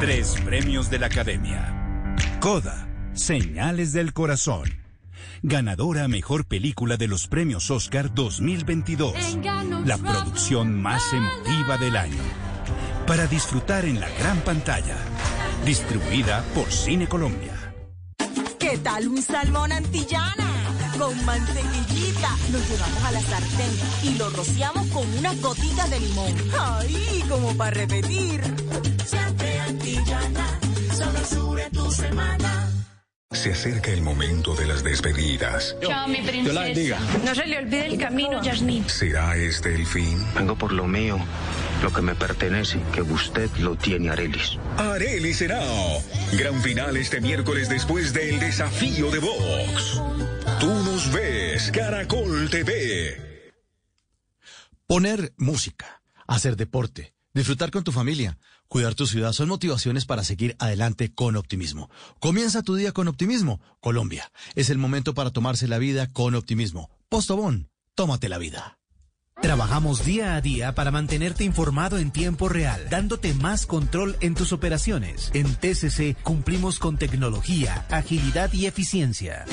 Speaker 48: Tres premios de la Academia. Coda, Señales del Corazón. Ganadora a Mejor Película de los Premios Oscar 2022. La producción más emotiva del año. Para disfrutar en la gran pantalla. Distribuida por Cine Colombia.
Speaker 26: ¿Qué tal un salmón antillana? Con mantequillita lo llevamos a la sartén y lo rociamos con unas gotitas de limón. ¡Ay! Como para repetir.
Speaker 49: Tu semana.
Speaker 11: Se acerca el momento de las despedidas.
Speaker 50: Chao, mi princesa. No se le olvide el camino, Yasmín.
Speaker 11: ¿Será este el fin?
Speaker 45: Vengo por lo mío, lo que me pertenece, que usted lo tiene, Arelis.
Speaker 11: Areli será. Gran final este miércoles después del desafío de Vox. Tú nos ves, Caracol TV.
Speaker 15: Poner música, hacer deporte, disfrutar con tu familia, cuidar tu ciudad son motivaciones para seguir adelante con optimismo. Comienza tu día con optimismo. Colombia, es el momento para tomarse la vida con optimismo. Postobón, tómate la vida.
Speaker 25: Trabajamos día a día para mantenerte informado en tiempo real, dándote más control en tus operaciones. En TCC cumplimos con tecnología, agilidad y eficiencia.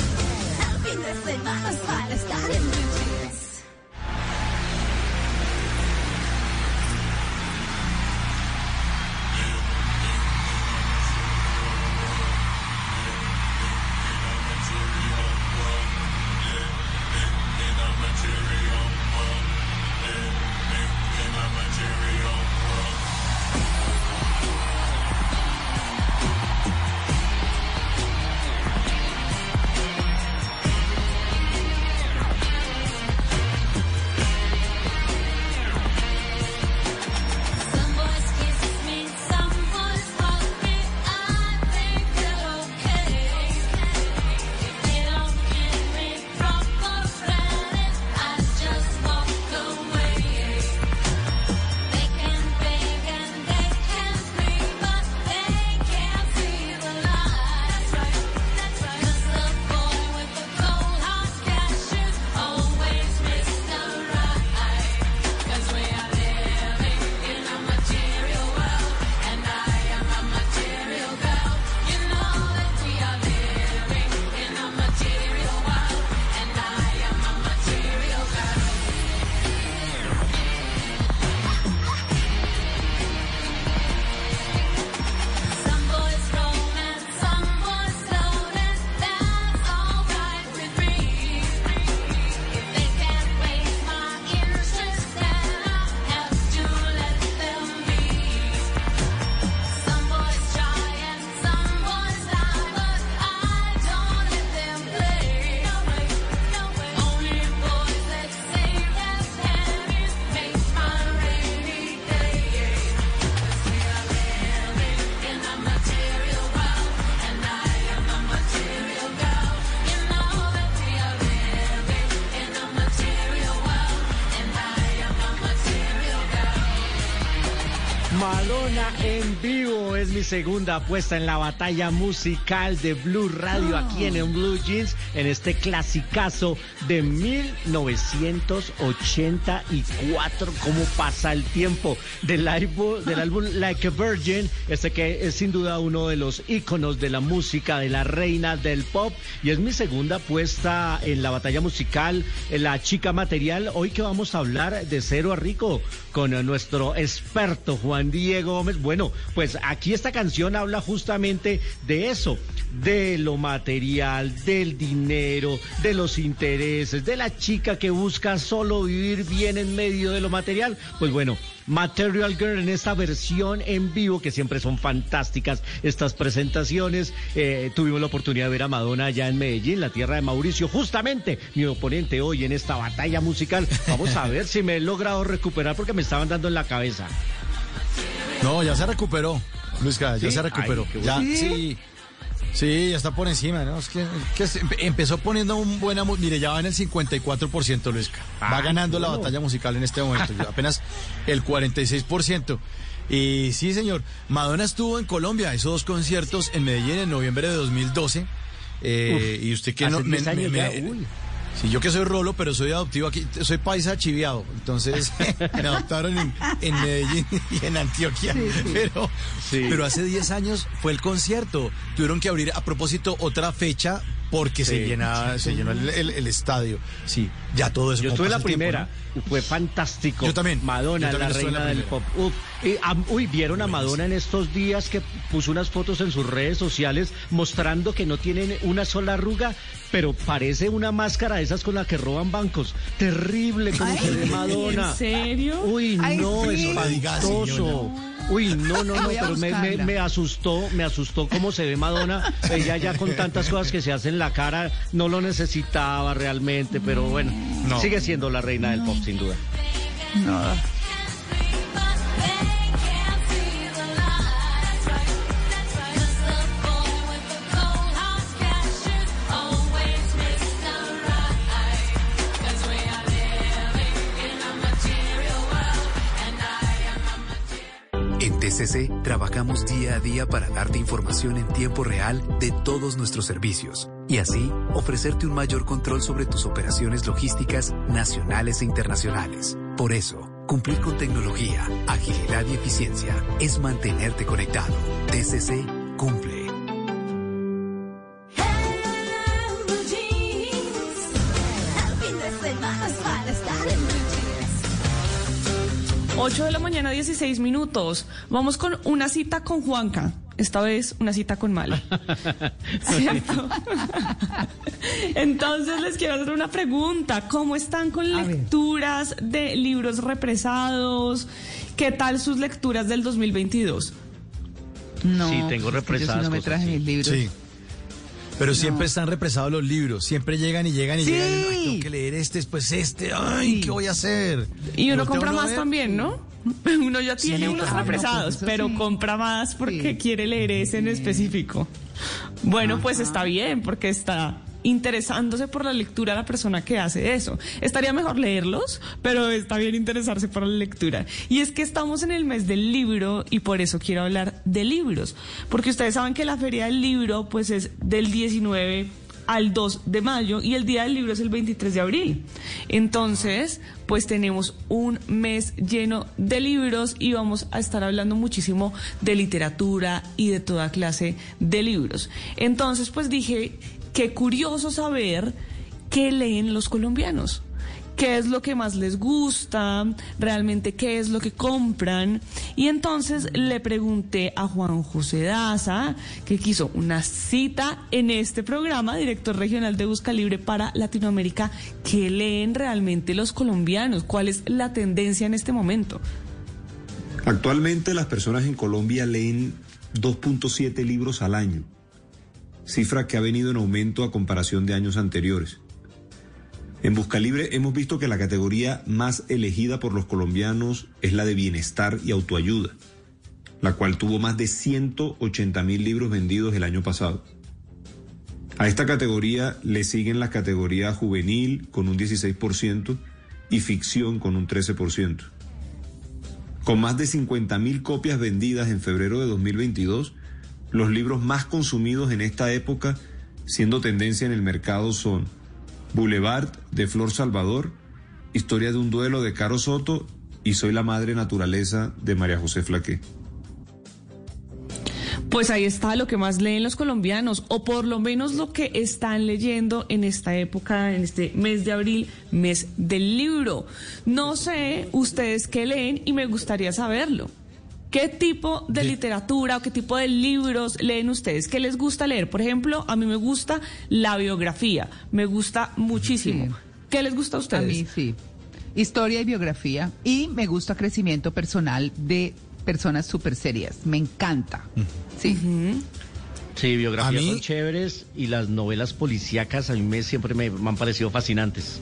Speaker 19: Segunda apuesta en la batalla musical de Blue Radio aquí en, Blue Jeans. En este clasicazo de 1984. ¿Cómo pasa el tiempo? Del álbum, del álbum Like a Virgin, este que es sin duda uno de los íconos de la música, de la reina del pop, y es mi segunda puesta en la batalla musical, en la chica material. Hoy que vamos a hablar de cero a rico con nuestro experto Juan Diego Gómez. Bueno, pues aquí esta canción habla justamente de eso, de lo material, del dinero, de los intereses, de la chica que busca solo vivir bien en medio de lo material. Pues bueno, Material Girl en esta versión en vivo, que siempre son fantásticas estas presentaciones. Eh, tuvimos la oportunidad de ver a Madonna allá en Medellín, la tierra de Mauricio, justamente mi oponente hoy en esta batalla musical. Vamos a ver si me he logrado recuperar porque me estaban dando en la cabeza.
Speaker 15: No, ya se recuperó, Luisca, ya
Speaker 19: ¿Sí?
Speaker 15: se recuperó.
Speaker 19: Ay,
Speaker 15: ya, sí. Sí, ya está por encima, ¿no? Es que, empezó poniendo un buena... Mire, ya va en el 54%, Luisca. Va
Speaker 19: Ay,
Speaker 15: ganando la batalla musical en este momento. apenas el 46%. Y sí, señor. Madonna estuvo en Colombia, hizo dos conciertos en Medellín en noviembre de 2012. Eh,
Speaker 19: Uf,
Speaker 15: y usted que no...
Speaker 19: 10 años ya, uy.
Speaker 15: Sí, yo que soy rolo, pero soy adoptivo aquí, soy paisa chiviado, entonces me adoptaron en, en Medellín y en Antioquia,
Speaker 19: Sí, sí.
Speaker 15: pero,
Speaker 19: Sí.
Speaker 15: pero hace 10 años fue el concierto, tuvieron que abrir a propósito otra fecha porque se
Speaker 19: Sí.
Speaker 15: llenaba, se llenó el, el- el estadio, sí, ya todo eso.
Speaker 19: Yo estuve la
Speaker 15: tiempo,
Speaker 19: primera,
Speaker 15: ¿no?
Speaker 19: fue fantástico.
Speaker 15: Yo también,
Speaker 19: Madonna,
Speaker 15: yo también
Speaker 19: la
Speaker 15: en
Speaker 19: reina del pop. Uf, uy, vieron a Madonna en estos días que puso unas fotos en sus redes sociales mostrando que no tienen una sola arruga, pero parece una máscara de esas con la que roban bancos. Terrible como
Speaker 20: Ay,
Speaker 19: se ve
Speaker 20: ¿en
Speaker 19: Madonna.
Speaker 20: serio?
Speaker 19: Uy,
Speaker 20: Ay,
Speaker 19: no,
Speaker 20: sí.
Speaker 19: espantoso. Uy, no, no, no, pero me, me-
Speaker 20: buscarla.
Speaker 19: me asustó, me asustó cómo se ve Madonna. Ella ya con tantas cosas que se hacen en la cara no lo necesitaba realmente, pero bueno,
Speaker 15: No.
Speaker 19: sigue siendo la reina del pop sin duda.
Speaker 51: TCC trabajamos día a día para darte información en tiempo real de todos nuestros servicios y así ofrecerte un mayor control sobre tus operaciones logísticas nacionales e internacionales. Por eso, cumplir con tecnología, agilidad y eficiencia es mantenerte conectado. TCC cumple.
Speaker 20: 8 de la mañana, 16 minutos. Vamos con una cita con Juanca. Esta vez una cita con Mala. ¿Cierto? Entonces les quiero hacer una pregunta. ¿Cómo están con lecturas de libros represados? ¿Qué tal sus lecturas del 2022?
Speaker 19: No, Sí, tengo represadas
Speaker 20: yo sí no me
Speaker 19: cosas,
Speaker 20: traje
Speaker 19: sí.
Speaker 20: mis libros.
Speaker 15: Sí. Pero siempre están represados los libros, siempre llegan y llegan y
Speaker 20: Sí.
Speaker 15: llegan. y, Ay, tengo que leer este, después este, ay, ¿qué voy a hacer?
Speaker 20: Y uno compra
Speaker 15: uno
Speaker 20: más
Speaker 15: ver.
Speaker 20: también, ¿no? Uno ya
Speaker 15: Sí,
Speaker 20: tiene unos
Speaker 15: claro,
Speaker 20: represados,
Speaker 15: pues
Speaker 20: pero
Speaker 15: sí.
Speaker 20: compra más porque quiere leer ese en específico. Bueno, pues está bien, porque está interesándose por la lectura la persona que hace eso. Estaría mejor leerlos, pero está bien interesarse por la lectura. Y es que estamos en el mes del libro y por eso quiero hablar de libros, porque ustedes saben que la feria del libro pues es del 19 al 2 de mayo y el día del libro es el 23 de abril. Entonces, pues tenemos un mes lleno de libros y vamos a estar hablando muchísimo de literatura y de toda clase de libros. Entonces, pues dije, qué curioso saber qué leen los colombianos qué es lo que más les gusta, realmente qué es lo que compran. Y entonces le pregunté a Juan José Daza, que quiso una cita en este programa, director regional de Busca Libre para Latinoamérica, qué leen realmente los colombianos, cuál es la tendencia en este momento.
Speaker 38: Actualmente las personas en Colombia leen 2.7 libros al año, cifra que ha venido en aumento a comparación de años anteriores. En Buscalibre hemos visto que la categoría más elegida por los colombianos es la de bienestar y autoayuda, la cual tuvo más de 180 mil libros vendidos el año pasado. A esta categoría le siguen las categorías juvenil con un 16% y ficción con un 13%. Con más de 50.000 copias vendidas en febrero de 2022, los libros más consumidos en esta época siendo tendencia en el mercado son Boulevard de Flor Salvador, Historia de un duelo de Caro Soto y Soy la Madre Naturaleza de María José Flaqué.
Speaker 20: Pues ahí está lo que más leen los colombianos, o por lo menos lo que están leyendo en esta época, en este mes de abril, mes del libro. No sé ustedes qué leen y me gustaría saberlo. ¿Qué tipo de literatura o qué tipo de libros leen ustedes? ¿Qué les gusta leer? Por ejemplo, a mí me gusta la biografía, me gusta muchísimo. ¿Qué les gusta a ustedes?
Speaker 13: A mí sí. Historia y biografía. Y me gusta crecimiento personal de personas súper serias. Me encanta. Sí.
Speaker 19: Sí, biografías son chéveres y las novelas policíacas a mí me, siempre me, me han parecido fascinantes.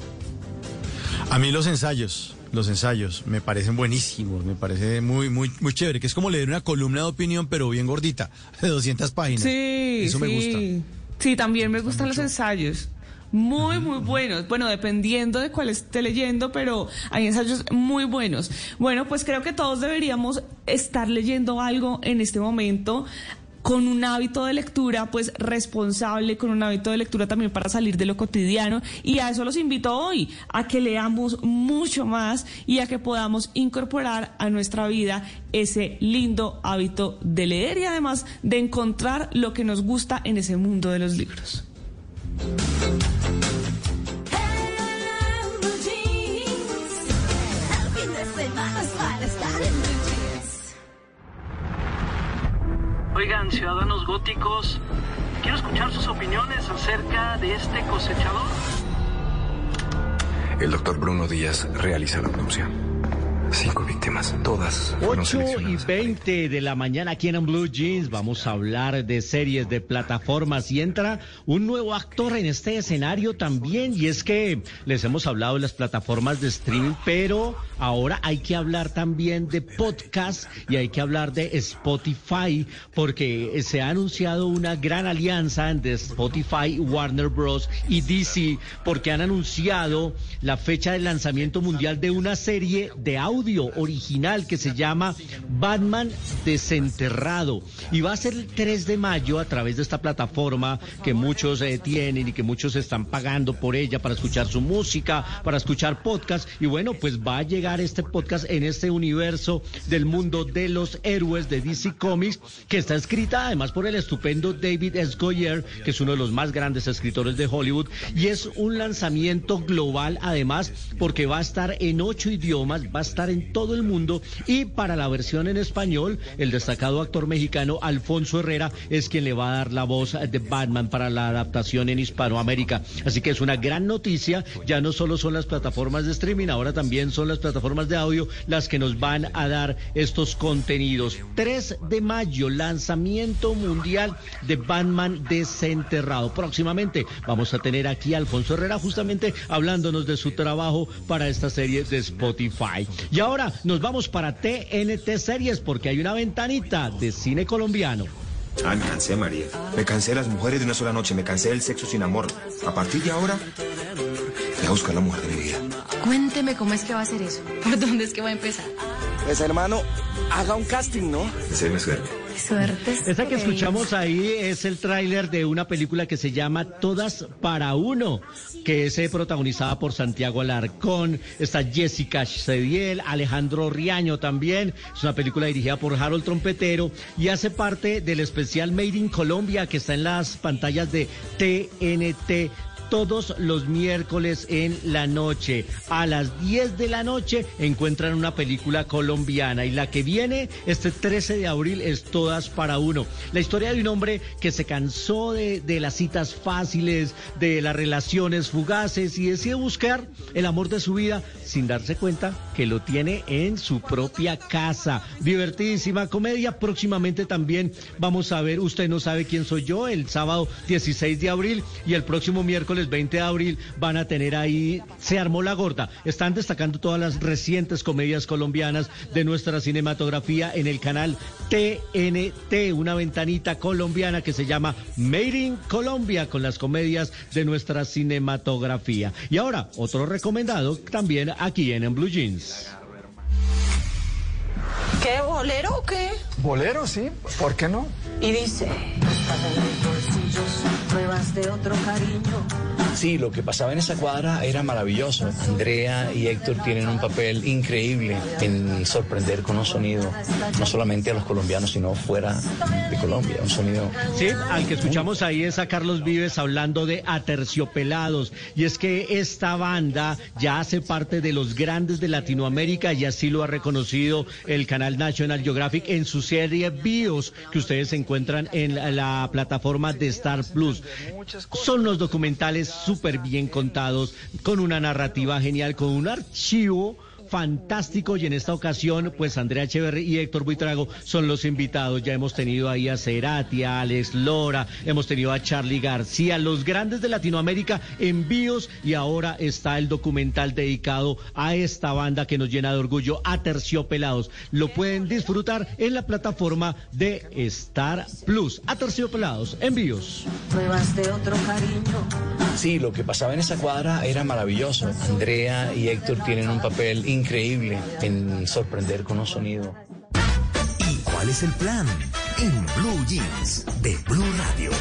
Speaker 15: A mí los ensayos, los ensayos me parecen buenísimos, me parece muy, muy, muy chévere, que es como leer una columna de opinión, pero bien gordita, de 200 páginas.
Speaker 20: Sí,
Speaker 15: Eso me
Speaker 20: sí.
Speaker 15: gusta.
Speaker 20: Sí, también me gustan los ensayos. Muy, muy buenos. Bueno, dependiendo de cuál esté leyendo, pero hay ensayos muy buenos. Bueno, pues creo que todos deberíamos estar leyendo algo en este momento con un hábito de lectura pues responsable, con un hábito de lectura también para salir de lo cotidiano y a eso los invito hoy, a que leamos mucho más y a que podamos incorporar a nuestra vida ese lindo hábito de leer y además de encontrar lo que nos gusta en ese mundo de los libros.
Speaker 52: Oigan, ciudadanos góticos, quiero escuchar sus opiniones acerca de este cosechador.
Speaker 53: El doctor Bruno Díaz realiza la autopsia. Cinco víctimas, todas fueron
Speaker 19: 8 y
Speaker 53: seleccionadas.
Speaker 19: 20 de la mañana aquí en Blue Jeans vamos a hablar de series, de plataformas y entra un nuevo actor en este escenario también y es que les hemos hablado de las plataformas de streaming, pero ahora hay que hablar también de podcast y hay que hablar de Spotify porque se ha anunciado una gran alianza entre Spotify, Warner Bros. y DC porque han anunciado la fecha de lanzamiento mundial de una serie de audio original que se llama Batman Desenterrado. Y va a ser el 3 de mayo a través de esta plataforma que muchos eh, tienen y que muchos están pagando por ella para escuchar su música, para escuchar podcast. Y bueno, pues va a llegar este podcast en este universo del mundo de los héroes de DC Comics que está escrita además por el estupendo David S. Goyer, que es uno de los más grandes escritores de Hollywood. Y es un lanzamiento global además porque va a estar en ocho idiomas, va a estar en todo el mundo y para la versión en español, el destacado actor mexicano Alfonso Herrera es quien le va a dar la voz de Batman para la adaptación en Hispanoamérica. Así que es una gran noticia, ya no solo son las plataformas de streaming, ahora también son las plataformas de audio las que nos van a dar estos contenidos. 3 de mayo, lanzamiento mundial de Batman desenterrado. Próximamente vamos a tener aquí a Alfonso Herrera justamente hablándonos de su trabajo para esta serie de Spotify. Y ahora nos vamos para TNT Series porque hay una ventanita de cine colombiano.
Speaker 45: Ay, me cansé, María. Me cansé de las mujeres de una sola noche. Me cansé del sexo sin amor. A partir de ahora, voy a buscar la mujer de mi vida.
Speaker 54: Cuénteme cómo es que va a ser eso. ¿Por dónde es que va a empezar?
Speaker 45: Pues, hermano, haga un casting, ¿no? Suerte.
Speaker 54: Suerte.
Speaker 19: Esa que escuchamos ahí es el tráiler de una película que se llama Todas para Uno, que es eh, protagonizada por Santiago Alarcón, está Jessica Cediel, Alejandro Riaño también. Es una película dirigida por Harold Trompetero y hace parte del especial Made in Colombia que está en las pantallas de TNT todos los miércoles en la noche. A las 10 de la noche encuentran una película colombiana y la que viene este 13 de abril es Todas para Uno. La historia de un hombre que se cansó de, de las citas fáciles, de las relaciones fugaces y decide buscar el amor de su vida sin darse cuenta que lo tiene en su propia casa. Divertidísima comedia. Próximamente también vamos a ver Usted no sabe quién soy yo el sábado 16 de abril y el próximo miércoles 20 de abril van a tener ahí Se armó la gorda. Están destacando todas las recientes comedias colombianas de nuestra cinematografía en el canal TNT, una ventanita colombiana que se llama Made in Colombia con las comedias de nuestra cinematografía. Y ahora, otro recomendado también aquí en, en Blue Jeans.
Speaker 55: ¿Qué, bolero o qué?
Speaker 9: Bolero, sí, ¿por qué no?
Speaker 55: Y dice...
Speaker 56: Pruebas de otro cariño.
Speaker 9: Sí, lo que pasaba en esa cuadra era maravilloso. Andrea y Héctor tienen un papel increíble en sorprender con un sonido, no solamente a los colombianos, sino fuera de Colombia, un sonido...
Speaker 19: Sí, al que escuchamos ahí es a Carlos Vives hablando de Aterciopelados. Y es que esta banda ya hace parte de los grandes de Latinoamérica y así lo ha reconocido el canal National Geographic en su serie Bios que ustedes encuentran en la, la plataforma de Star Plus. Son los documentales súper bien contados, con una narrativa genial, con un archivo fantástico y en esta ocasión pues Andrea Echeverry y Héctor Buitrago son los invitados. Ya hemos tenido ahí a Cerati, a Alex Lora, hemos tenido a Charlie García, los grandes de Latinoamérica envíos y ahora está el documental dedicado a esta banda que nos llena de orgullo, a Terciopelados. Lo pueden disfrutar en la plataforma de Star Plus. A Terciopelados, envíos.
Speaker 56: Pruebas de otro cariño.
Speaker 9: Sí, lo que pasaba en esa cuadra era maravilloso. Andrea y Héctor tienen un papel increíble en sorprender con un sonido.
Speaker 51: ¿Y cuál es el plan? En Blue Jeans de Blue Radio.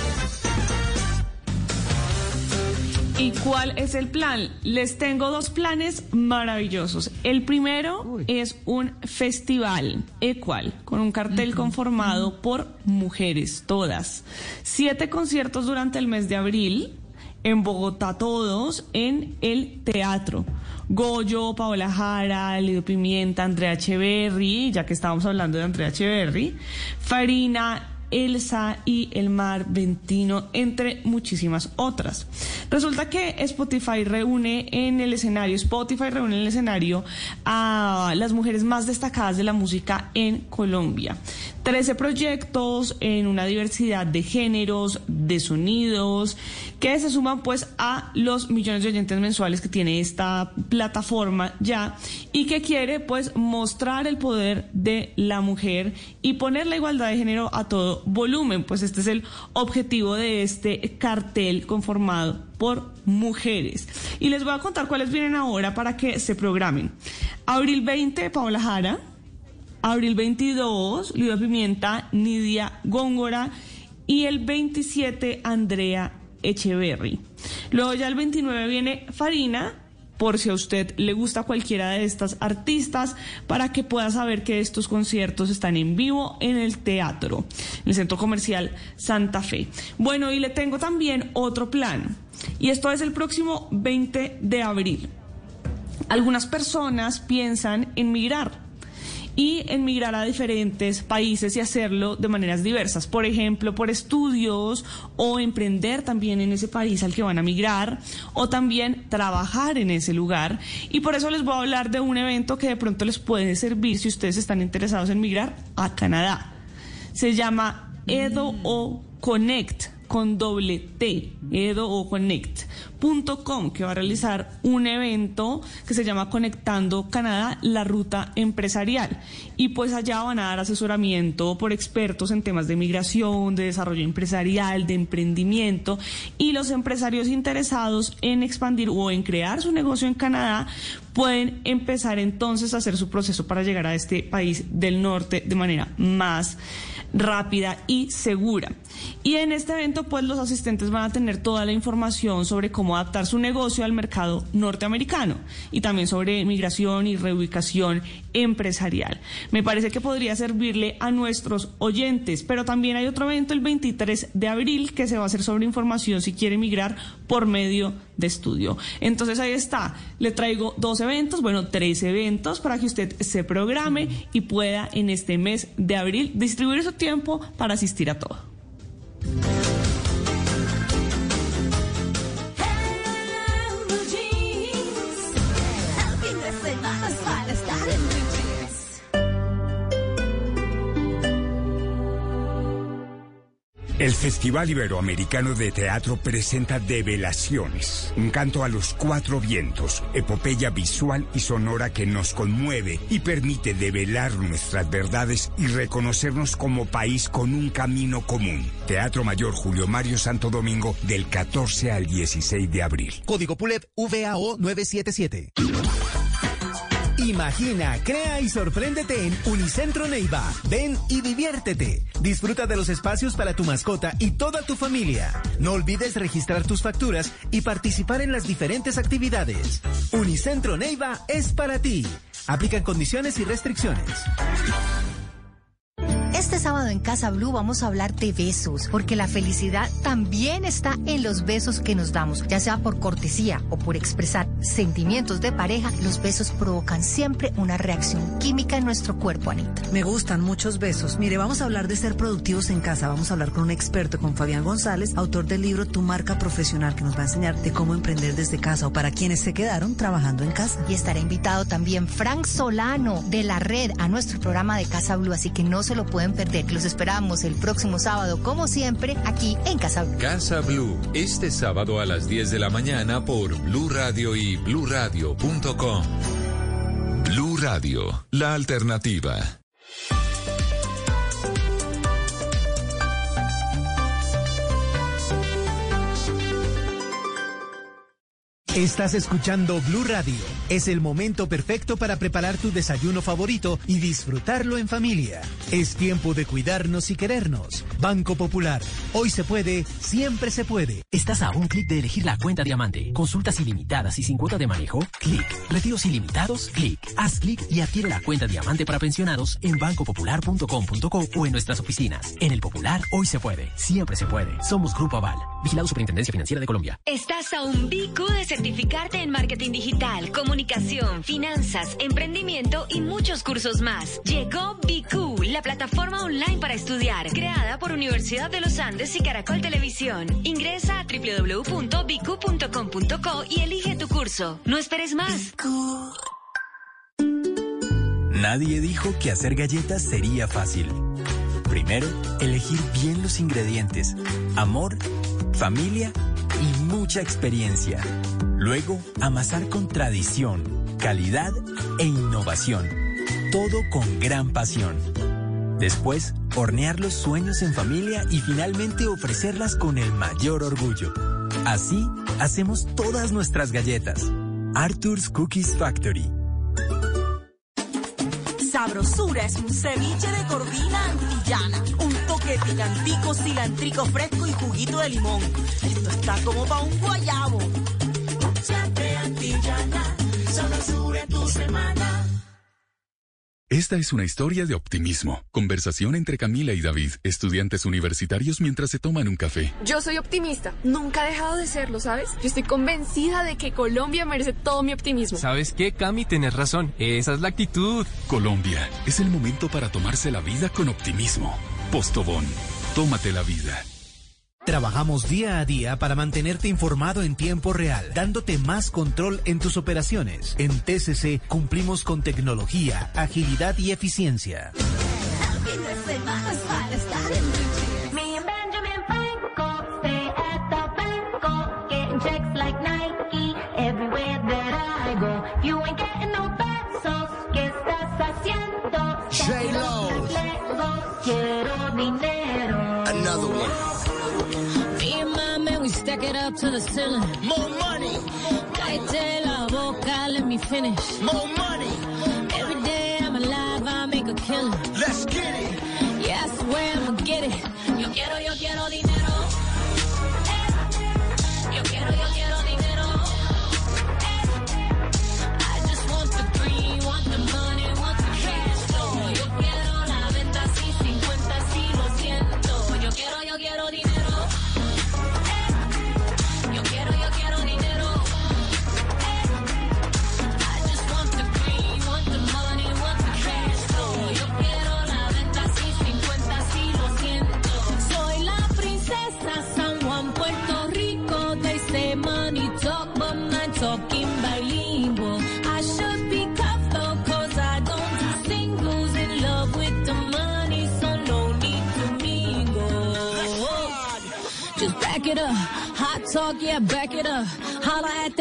Speaker 20: ¿Y cuál es el plan? Les tengo dos planes maravillosos. El primero es un festival ecual con un cartel conformado por mujeres, todas. Siete conciertos durante el mes de abril en Bogotá, todos en el teatro. Goyo, Paola Jara, Lido Pimienta, Andrea Echeverry, ya que estábamos hablando de Andrea Echeverry, Farina, Elsa y El Mar Ventino, entre muchísimas otras. Resulta que Spotify reúne en el escenario, Spotify reúne en el escenario a las mujeres más destacadas de la música en Colombia. 13 proyectos en una diversidad de géneros, de sonidos, que se suman pues a los millones de oyentes mensuales que tiene esta plataforma ya y que quiere pues mostrar el poder de la mujer y poner la igualdad de género a todo volumen. Pues este es el objetivo de este cartel conformado por mujeres. Y les voy a contar cuáles vienen ahora para que se programen. Abril 20, Paola Jara. Abril 22, Lidia Pimienta, Nidia Góngora. Y el 27, Andrea Echeverry. Luego ya el 29 viene Farina, por si a usted le gusta cualquiera de estas artistas, para que pueda saber que estos conciertos están en vivo en el teatro, en el Centro Comercial Santa Fe. Bueno, y le tengo también otro plan, y esto es el próximo 20 de abril. Algunas personas piensan en migrar y en migrar a diferentes países y hacerlo de maneras diversas. Por ejemplo, por estudios o emprender también en ese país al que van a migrar o también trabajar en ese lugar. Y por eso les voy a hablar de un evento que de pronto les puede servir si ustedes están interesados en migrar a Canadá. Se llama Edo o Connect con doble T, edo o connect.com, que va a realizar un evento que se llama Conectando Canadá, la ruta empresarial. Y pues allá van a dar asesoramiento por expertos en temas de migración, de desarrollo empresarial, de emprendimiento. Y los empresarios interesados en expandir o en crear su negocio en Canadá pueden empezar entonces a hacer su proceso para llegar a este país del norte de manera más rápida y segura. Y en este evento, pues los asistentes van a tener toda la información sobre cómo adaptar su negocio al mercado norteamericano y también sobre migración y reubicación empresarial. Me parece que podría servirle a nuestros oyentes, pero también hay otro evento el 23 de abril que se va a hacer sobre información si quiere migrar por medio de estudio. Entonces ahí está, le traigo dos eventos, bueno, tres eventos para que usted se programe y pueda en este mes de abril distribuir su tiempo para asistir a todo.
Speaker 56: El
Speaker 45: Festival Iberoamericano de Teatro presenta Develaciones, un canto a los cuatro vientos, epopeya visual y sonora que nos conmueve y permite develar nuestras verdades y reconocernos como país con un camino común. Teatro Mayor Julio Mario Santo Domingo del 14 al 16 de abril.
Speaker 57: Código PULEP VAO 977.
Speaker 51: Imagina, crea y sorpréndete en Unicentro Neiva. Ven y diviértete. Disfruta de los espacios para tu mascota y toda tu familia. No olvides registrar tus facturas y participar en las diferentes actividades. Unicentro Neiva es para ti. Aplican condiciones y restricciones.
Speaker 38: Este sábado en Casa Blue vamos a hablar de besos, porque la felicidad también está en los besos que nos damos, ya sea por cortesía o por expresar sentimientos de pareja, los besos provocan siempre una reacción química en nuestro cuerpo, Anita.
Speaker 45: Me gustan muchos besos. Mire, vamos a hablar de ser productivos en casa. Vamos a hablar con un experto, con Fabián González, autor del libro Tu marca profesional, que nos va a enseñar de cómo emprender desde casa o para quienes se quedaron trabajando en casa.
Speaker 38: Y estará invitado también Frank Solano de la red a nuestro programa de Casa Blue, así que no se lo pueden perder. Los esperamos el próximo sábado, como siempre, aquí en Casa Blue.
Speaker 12: Casa Blue, este sábado a las 10 de la mañana por Blue Radio y bluradio.com. Blue Radio, la alternativa.
Speaker 51: Estás escuchando Blue Radio. Es el momento perfecto para preparar tu desayuno favorito y disfrutarlo en familia. Es tiempo de cuidarnos y querernos. Banco Popular. Hoy se puede, siempre se puede.
Speaker 58: Estás a un clic de elegir la cuenta diamante. Consultas ilimitadas y sin cuota de manejo. Clic. Retiros ilimitados. Clic. Haz clic y adquiere la cuenta diamante para pensionados en bancopopular.com.co o en nuestras oficinas. En el Popular, hoy se puede, siempre se puede. Somos Grupo Aval. Vigilado Superintendencia Financiera de Colombia.
Speaker 59: Estás a un bico de certificarte en marketing digital, comunicación, finanzas, emprendimiento y muchos cursos más. Llegó BQ, la plataforma online para estudiar, creada por Universidad de los Andes y Caracol Televisión. Ingresa a www.bq.com.co y elige tu curso. No esperes más.
Speaker 60: Nadie dijo que hacer galletas sería fácil. Primero, elegir bien los ingredientes, amor, familia y mucha experiencia. Luego, amasar con tradición, calidad e innovación. Todo con gran pasión. Después, hornear los sueños en familia y finalmente ofrecerlas con el mayor orgullo. Así, hacemos todas nuestras galletas. Arthur's Cookies Factory.
Speaker 26: Sabrosura es un ceviche de corvina antillana. Un toque picantico, cilantrico fresco y juguito de limón. Esto está como para un guayabo.
Speaker 61: Siempre antillana, sabrosura en tu semana.
Speaker 62: Esta es una historia de optimismo. Conversación entre Camila y David, estudiantes universitarios mientras se toman un café.
Speaker 63: Yo soy optimista, nunca he dejado de serlo, ¿sabes? Yo estoy convencida de que Colombia merece todo mi optimismo.
Speaker 24: ¿Sabes qué, Cami? Tienes razón, esa es la actitud.
Speaker 62: Colombia, es el momento para tomarse la vida con optimismo. Postobón, tómate la vida.
Speaker 51: Trabajamos día a día para mantenerte informado en tiempo real, dándote más control en tus operaciones. En TCC cumplimos con tecnología, agilidad y eficiencia.
Speaker 25: Man, we stack it up to the ceiling.
Speaker 64: More money.
Speaker 25: Cállate la boca, let me finish.
Speaker 64: More money.
Speaker 25: Every day I'm alive, I make a killing.
Speaker 64: Let's get it.
Speaker 25: Yeah, I swear I'ma get it. Yo quiero, yo quiero dinero.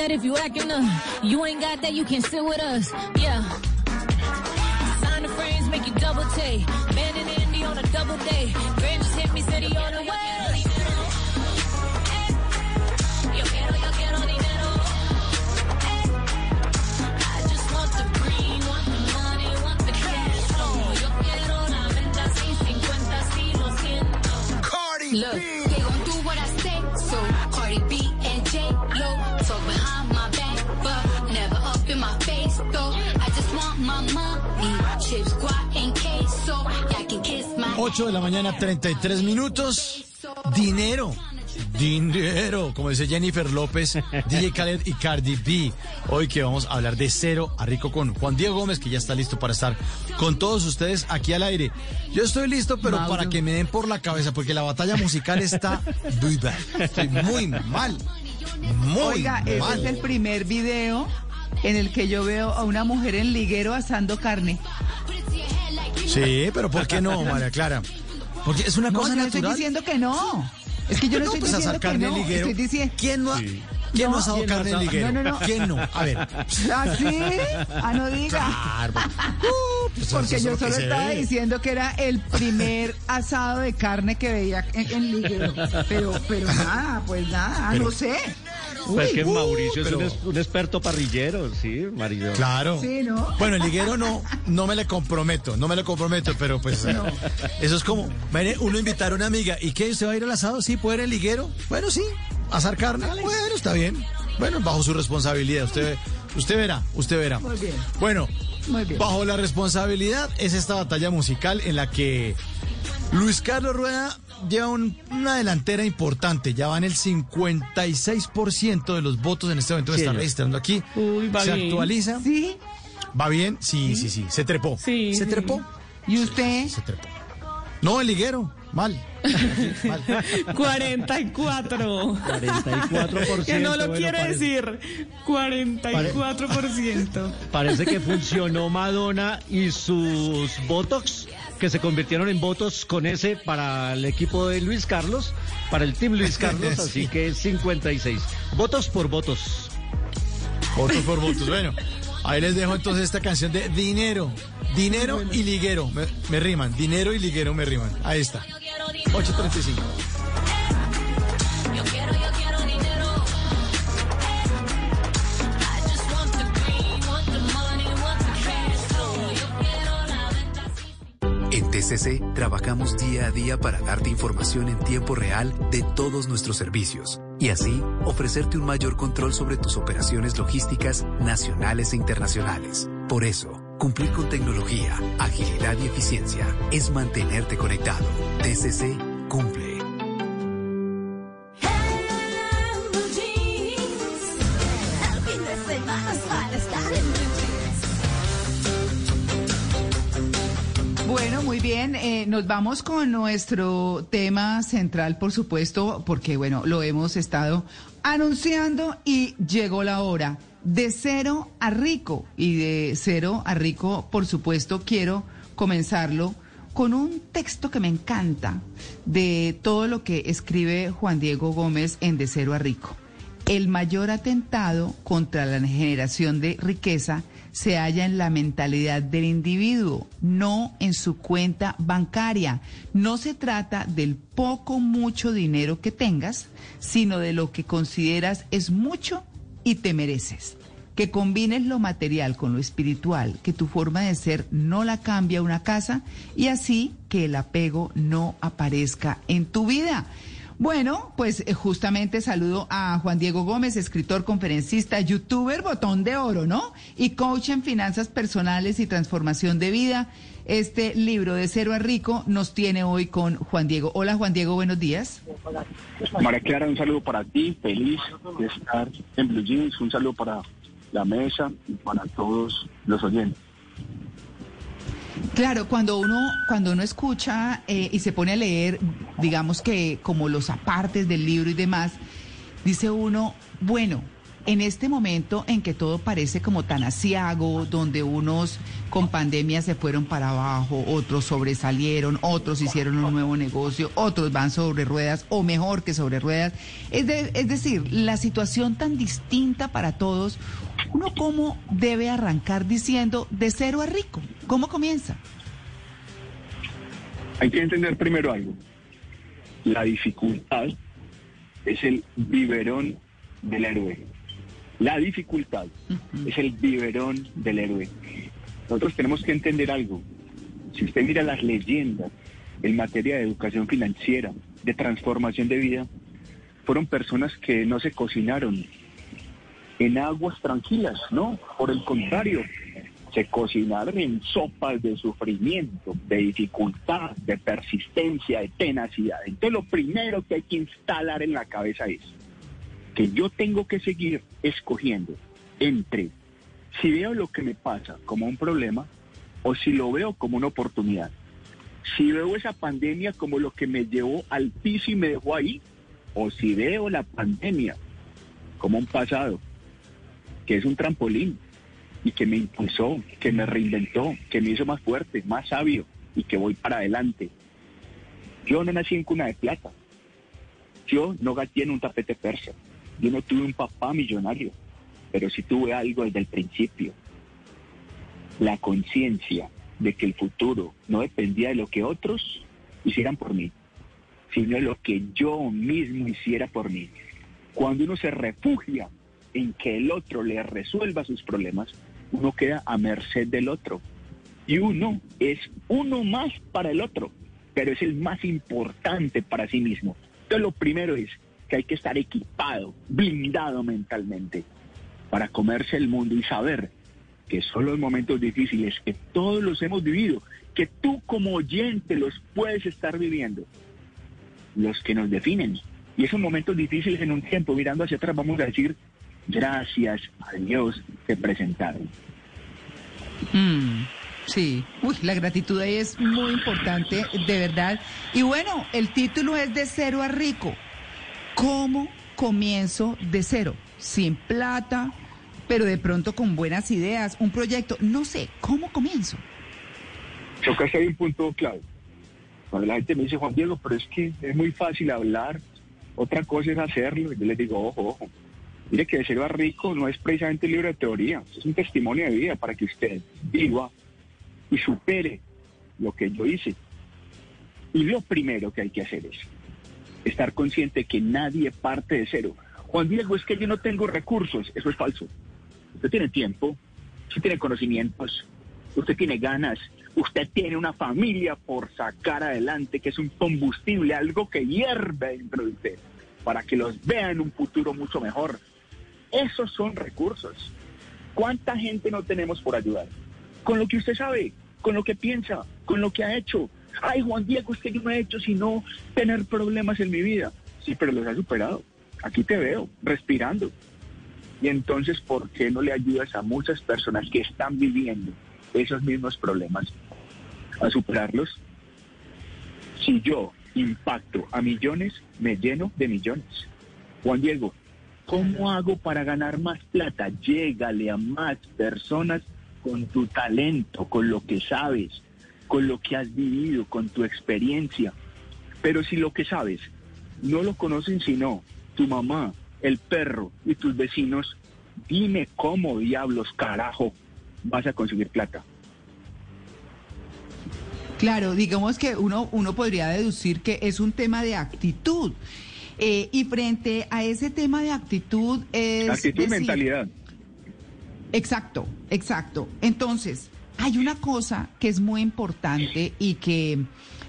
Speaker 25: That if you acting up. You ain't got that, you can sit with us. Yeah. Sign the frames, make you double take. Man and Andy on a double day.
Speaker 15: 8 de la mañana, 33 minutos. Dinero. Dinero, como dice Jennifer López, DJ Khaled y Cardi B. Hoy que vamos a hablar de cero a rico con Juan Diego Gómez, que ya está listo para estar con todos ustedes aquí al aire. Yo estoy listo, pero
Speaker 65: Mauro.
Speaker 15: para que me den por la cabeza, porque la batalla musical está muy bad. Estoy muy mal. Muy
Speaker 13: Oiga, ese
Speaker 15: mal.
Speaker 13: es el primer video en el que yo veo a una mujer en liguero asando carne.
Speaker 15: Sí, pero ¿por qué no, María Clara? Porque es una
Speaker 13: No,
Speaker 15: cosa
Speaker 13: yo no
Speaker 15: natural.
Speaker 13: estoy diciendo que no. Es que yo no,
Speaker 15: No,
Speaker 13: estoy
Speaker 15: pues,
Speaker 13: diciendo que no.
Speaker 15: liguero.
Speaker 13: Estoy diciendo...
Speaker 15: ¿Quién no ha, ¿quién no ha asado
Speaker 13: ¿quién no
Speaker 15: carne en liguero?
Speaker 13: No, no, no.
Speaker 15: ¿Quién no? A ver.
Speaker 13: ¿Ah, sí? Ah, no diga.
Speaker 15: Claro. Uh, pues
Speaker 13: Porque yo solo estaba
Speaker 15: ve.
Speaker 13: diciendo que era el primer asado de carne que veía en, en liguero. Pero, pero nada, pues nada,
Speaker 15: Pero-
Speaker 13: no sé.
Speaker 19: Pues que
Speaker 13: uh,
Speaker 19: Mauricio es
Speaker 15: pero-
Speaker 19: un, es- un experto parrillero, sí, Marillo.
Speaker 15: Claro.
Speaker 13: Sí, ¿no?
Speaker 15: Bueno, el liguero no, no me le comprometo, no me le comprometo, pero pues
Speaker 13: No.
Speaker 15: eso es como, mire, uno invitar a una amiga, ¿y qué? ¿Usted va a ir al asado? Sí, ¿puede ir al liguero? Bueno, sí, asar carne, bueno, está bien. Bueno, bajo su responsabilidad, usted, usted verá, usted verá.
Speaker 13: Muy bien.
Speaker 15: Bueno,
Speaker 13: Muy bien.
Speaker 15: bajo la responsabilidad es esta batalla musical en la que Luis Carlos Rueda lleva un- una delantera importante, ya va en el 56% de los votos en este momento que
Speaker 13: Sí,
Speaker 15: está
Speaker 13: señor.
Speaker 15: registrando aquí.
Speaker 20: Uy, va
Speaker 15: Se
Speaker 20: bien.
Speaker 15: actualiza.
Speaker 13: Sí.
Speaker 15: ¿Va bien? Sí, sí, sí. Se trepó.
Speaker 20: Sí,
Speaker 15: ¿Se
Speaker 20: sí.
Speaker 15: trepó?
Speaker 13: ¿Y usted?
Speaker 15: Se trepó. No, el liguero. Mal. Mal.
Speaker 20: 44.
Speaker 19: 44%,
Speaker 20: Que no lo
Speaker 19: bueno,
Speaker 20: quiere
Speaker 19: parece-
Speaker 20: decir. 44%.
Speaker 19: Parece que funcionó Madonna y sus Botox, que se convirtieron en votos con ese para el equipo de Luis Carlos, para el team Luis Carlos, así que 56. Votos por votos.
Speaker 15: Votos por votos. Bueno, ahí les dejo entonces esta canción de Dinero. Dinero y liguero. Me, me riman. Dinero y liguero me riman. Ahí está. 8.35.
Speaker 51: En TCC trabajamos día a día para darte información en tiempo real de todos nuestros servicios y así ofrecerte un mayor control sobre tus operaciones logísticas nacionales e internacionales. Por eso, cumplir con tecnología, agilidad y eficiencia es mantenerte conectado. TCC cumple.
Speaker 13: Eh, nos vamos con nuestro tema central, por supuesto, porque, bueno, lo hemos estado anunciando y llegó la hora. De cero a rico. Y de cero a rico, por supuesto, quiero comenzarlo con un texto que me encanta de todo lo que escribe Juan Diego Gómez en De cero a rico. El mayor atentado contra la generación de riqueza se halla en la mentalidad del individuo, no en su cuenta bancaria. No se trata del poco mucho dinero que tengas, sino de lo que consideras es mucho y te mereces. Que combines lo material con lo espiritual, que tu forma de ser no la cambia una casa y así que el apego no aparezca en tu vida. Bueno, pues eh, justamente saludo a Juan Diego Gómez, escritor, conferencista, youtuber, botón de oro, ¿no? Y coach en finanzas personales y transformación de vida. Este libro de cero a rico nos tiene hoy con Juan Diego. Hola Juan Diego, buenos días.
Speaker 66: María Clara, un saludo para ti, feliz de estar en Blue Jeans, un saludo para la mesa y para todos los oyentes.
Speaker 13: Claro, cuando uno, cuando uno escucha eh, y se pone a leer, digamos que como los apartes del libro y demás, dice uno, bueno, en este momento en que todo parece como tan asiago, donde unos con pandemia se fueron para abajo, otros sobresalieron, otros hicieron un nuevo negocio, otros van sobre ruedas o mejor que sobre ruedas. Es, de- es decir, la situación tan distinta para todos, uno cómo debe arrancar diciendo de cero a rico. ¿Cómo comienza?
Speaker 66: Hay que entender primero algo. La dificultad es el biberón del héroe. La dificultad es el biberón del héroe. Nosotros tenemos que entender algo. Si usted mira las leyendas en materia de educación financiera, de transformación de vida, fueron personas que no se cocinaron en aguas tranquilas, ¿no? Por el contrario, se cocinaron en sopas de sufrimiento, de dificultad, de persistencia, de tenacidad. Entonces lo primero que hay que instalar en la cabeza es que yo tengo que seguir escogiendo entre si veo lo que me pasa como un problema o si lo veo como una oportunidad. Si veo esa pandemia como lo que me llevó al piso y me dejó ahí, o si veo la pandemia como un pasado, que es un trampolín y que me impulsó, que me reinventó, que me hizo más fuerte, más sabio y que voy para adelante. Yo no nací en cuna de plata. Yo no gaté en un tapete persa. Yo no tuve un papá millonario, pero sí tuve algo desde el principio. La conciencia de que el futuro no dependía de lo que otros hicieran por mí, sino de lo que yo mismo hiciera por mí. Cuando uno se refugia en que el otro le resuelva sus problemas, uno queda a merced del otro. Y uno es uno más para el otro, pero es el más importante para sí mismo. Entonces lo primero es que hay que estar equipado, blindado mentalmente, para comerse el mundo y saber que son los momentos difíciles que todos los hemos vivido, que tú como oyente los puedes estar viviendo, los que nos definen. Y esos momentos difíciles en un tiempo, mirando hacia atrás, vamos a decir, gracias a Dios te presentaron.
Speaker 13: Mm, sí, uy, la gratitud ahí es muy importante, de verdad. Y bueno, el título es De cero a rico. ¿Cómo comienzo de cero? Sin plata, pero de pronto con buenas ideas, un proyecto, no sé, ¿cómo comienzo?
Speaker 66: Creo que hay un punto clave. Cuando la gente me dice, Juan Diego, pero es que es muy fácil hablar, otra cosa es hacerlo. Yo les digo, ojo, ojo. Mire que de cero rico no es precisamente un libro de teoría, es un testimonio de vida para que usted viva y supere lo que yo hice. Y lo primero que hay que hacer es estar consciente que nadie parte de cero. Juan Diego, es que yo no tengo recursos, eso es falso. Usted tiene tiempo, usted tiene conocimientos, usted tiene ganas, usted tiene una familia por sacar adelante, que es un combustible, algo que hierve dentro de usted, para que los vea en un futuro mucho mejor. Esos son recursos. ¿Cuánta gente no tenemos por ayudar? Con lo que usted sabe, con lo que piensa, con lo que ha hecho. Ay, Juan Diego, es que no he hecho sino tener problemas en mi vida. Sí, pero los ha superado. Aquí te veo, respirando. Y entonces, ¿por qué no le ayudas a muchas personas que están viviendo esos mismos problemas a superarlos? Si yo impacto a millones, me lleno de millones. Juan Diego, ¿cómo hago para ganar más plata? Llégale a más personas con tu talento, con lo que sabes, con lo que has vivido, con tu experiencia. Pero si lo que sabes no lo conocen sino tu mamá, el perro y tus vecinos, dime cómo diablos carajo vas a conseguir plata.
Speaker 13: Claro, digamos que uno, uno podría deducir que es un tema de actitud. Eh, y frente a ese tema de actitud es...
Speaker 66: Actitud y
Speaker 13: decir-
Speaker 66: mentalidad.
Speaker 13: Exacto, exacto. Entonces, hay una cosa que es muy importante y que,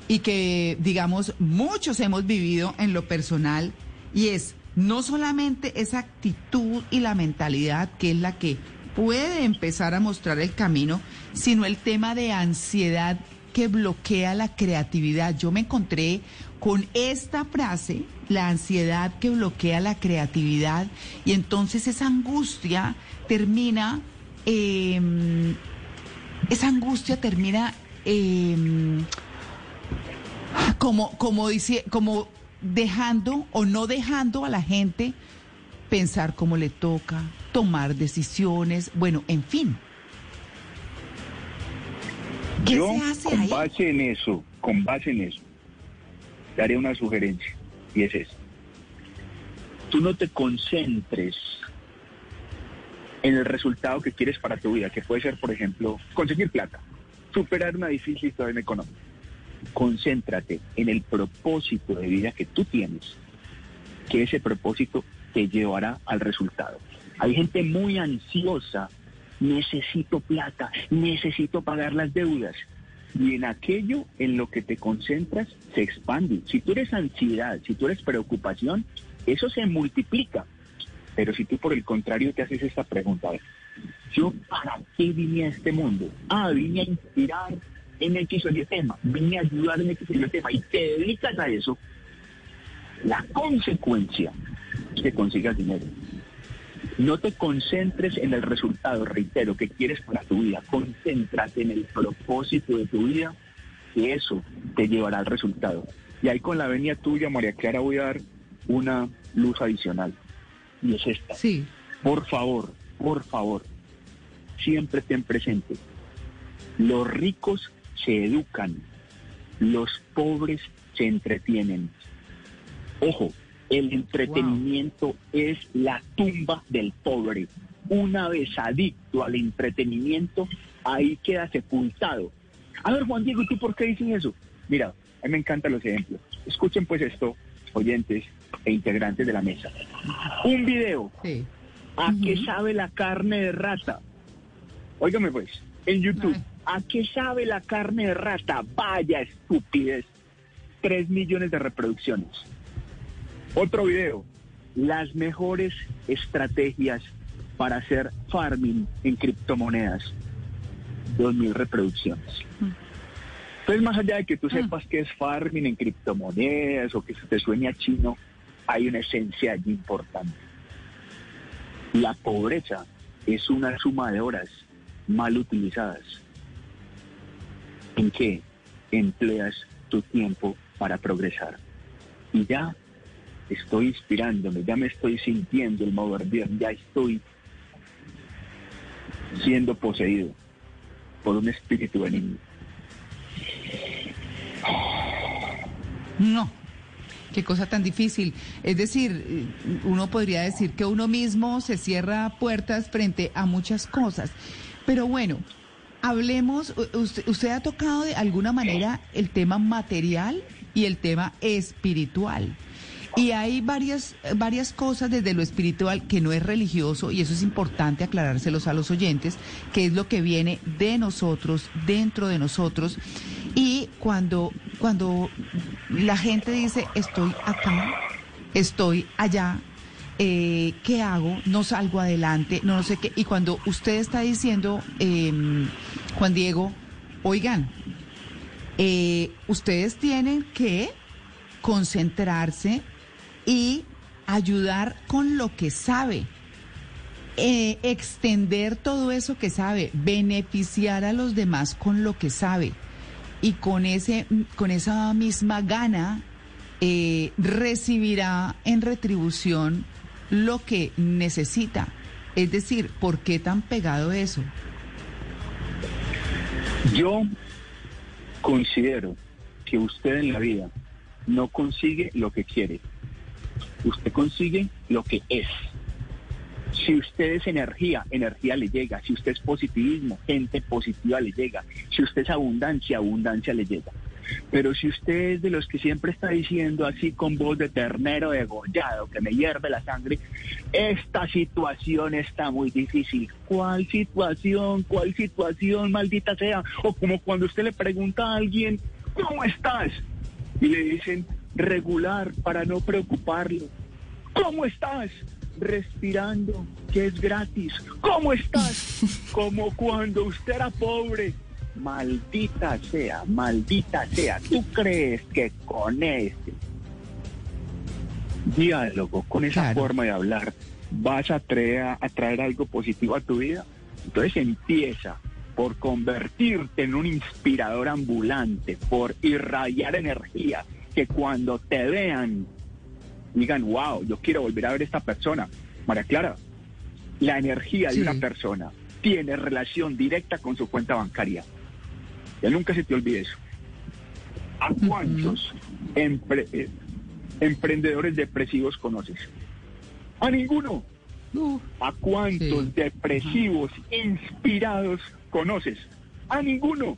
Speaker 13: y que, digamos, muchos hemos vivido en lo personal y es no solamente esa actitud y la mentalidad que es la que puede empezar a mostrar el camino, sino el tema de ansiedad que bloquea la creatividad. Yo me encontré con esta frase, la ansiedad que bloquea la creatividad, y entonces esa angustia termina, eh, esa angustia termina eh, como, como, dice, como dejando o no dejando a la gente pensar cómo le toca, tomar decisiones, bueno, en fin. ¿Qué
Speaker 66: Yo,
Speaker 13: se hace
Speaker 66: con
Speaker 13: ahí?
Speaker 66: base en eso, con base en eso, te haré una sugerencia, y es esta. Tú no te concentres en el resultado que quieres para tu vida, que puede ser, por ejemplo, conseguir plata, superar una difícil situación económica. Concéntrate en el propósito de vida que tú tienes, que ese propósito te llevará al resultado. Hay gente muy ansiosa, necesito plata, necesito pagar las deudas. Y en aquello en lo que te concentras se expande. Si tú eres ansiedad, si tú eres preocupación, eso se multiplica. Pero si tú por el contrario te haces esta pregunta, ¿Yo para qué vine a este mundo? Ah, vine a inspirar en X o Y tema, vine a ayudar en X o tema y te dedicas a eso, la consecuencia es que consigas dinero. No te concentres en el resultado, reitero, que quieres para tu vida. Concéntrate en el propósito de tu vida, que eso te llevará al resultado. Y ahí con la venia tuya, María Clara, voy a dar una luz adicional. Y es esta.
Speaker 13: Sí.
Speaker 66: Por favor, por favor, siempre ten presente. Los ricos se educan, los pobres se entretienen. Ojo, el entretenimiento es la tumba del pobre. Una vez adicto al entretenimiento, ahí queda sepultado. A ver, Juan Diego, ¿y tú por qué dices eso? Mira, a mí me encantan los ejemplos. Escuchen pues esto, oyentes e integrantes de la mesa. Un video. ¿A qué sabe la carne de rata? Óigame pues, en YouTube. ¿A qué sabe la carne de rata? Vaya estupidez. Tres millones de reproducciones. Otro video. Las mejores estrategias para hacer farming en criptomonedas. Dos mil reproducciones. Entonces, más allá de que tú sepas qué es farming en criptomonedas o que se te sueñe a chino, hay una esencia allí importante. La pobreza es una suma de horas mal utilizadas. ¿En qué empleas tu tiempo para progresar? Y ya estoy inspirándome, ya me estoy sintiendo el mover bien, ya estoy siendo poseído por un espíritu benigno.
Speaker 13: No. Qué cosa tan difícil. Es decir, uno podría decir que uno mismo se cierra puertas frente a muchas cosas. Pero bueno, hablemos, usted, usted ha tocado de alguna manera el tema material y el tema espiritual. Y hay varias, varias cosas desde lo espiritual que no es religioso, y eso es importante aclarárselos a los oyentes, que es lo que viene de nosotros, dentro de nosotros. Y cuando, cuando la gente dice, estoy acá, estoy allá, eh, ¿qué hago? No salgo adelante, no, no sé qué. Y cuando usted está diciendo, eh, Juan Diego, oigan, eh, ustedes tienen que concentrarse y ayudar con lo que sabe. Eh, extender todo eso que sabe, beneficiar a los demás con lo que sabe y con ese con esa misma gana eh, recibirá en retribución lo que necesita. Es decir, ¿por qué tan pegado eso?
Speaker 66: Yo considero que usted en la vida no consigue lo que quiere. Usted consigue lo que es. Si usted es energía, energía le llega. Si usted es positivismo, gente positiva le llega. Si usted es abundancia, abundancia le llega. Pero si usted es de los que siempre está diciendo así con voz de ternero degollado, que me hierve la sangre, esta situación está muy difícil. ¿Cuál situación? ¿Cuál situación, maldita sea? O como cuando usted le pregunta a alguien, ¿cómo estás? Y le dicen, regular, para no preocuparlo. ¿Cómo estás? Respirando, que es gratis. ¿Cómo estás? Como cuando usted era pobre. Maldita sea, maldita sea. ¿Tú crees que con este diálogo, con esa forma de hablar, vas a traer, a traer algo positivo a tu vida? Entonces empieza por convertirte en un inspirador ambulante, por irradiar energía, que cuando te vean digan, wow, yo quiero volver a ver a esta persona. María Clara, la energía de una persona tiene relación directa con su cuenta bancaria. Ya nunca se te olvide eso. ¿A cuántos empre- eh, emprendedores depresivos conoces? A ninguno. ¿A cuántos depresivos inspirados conoces? A ninguno.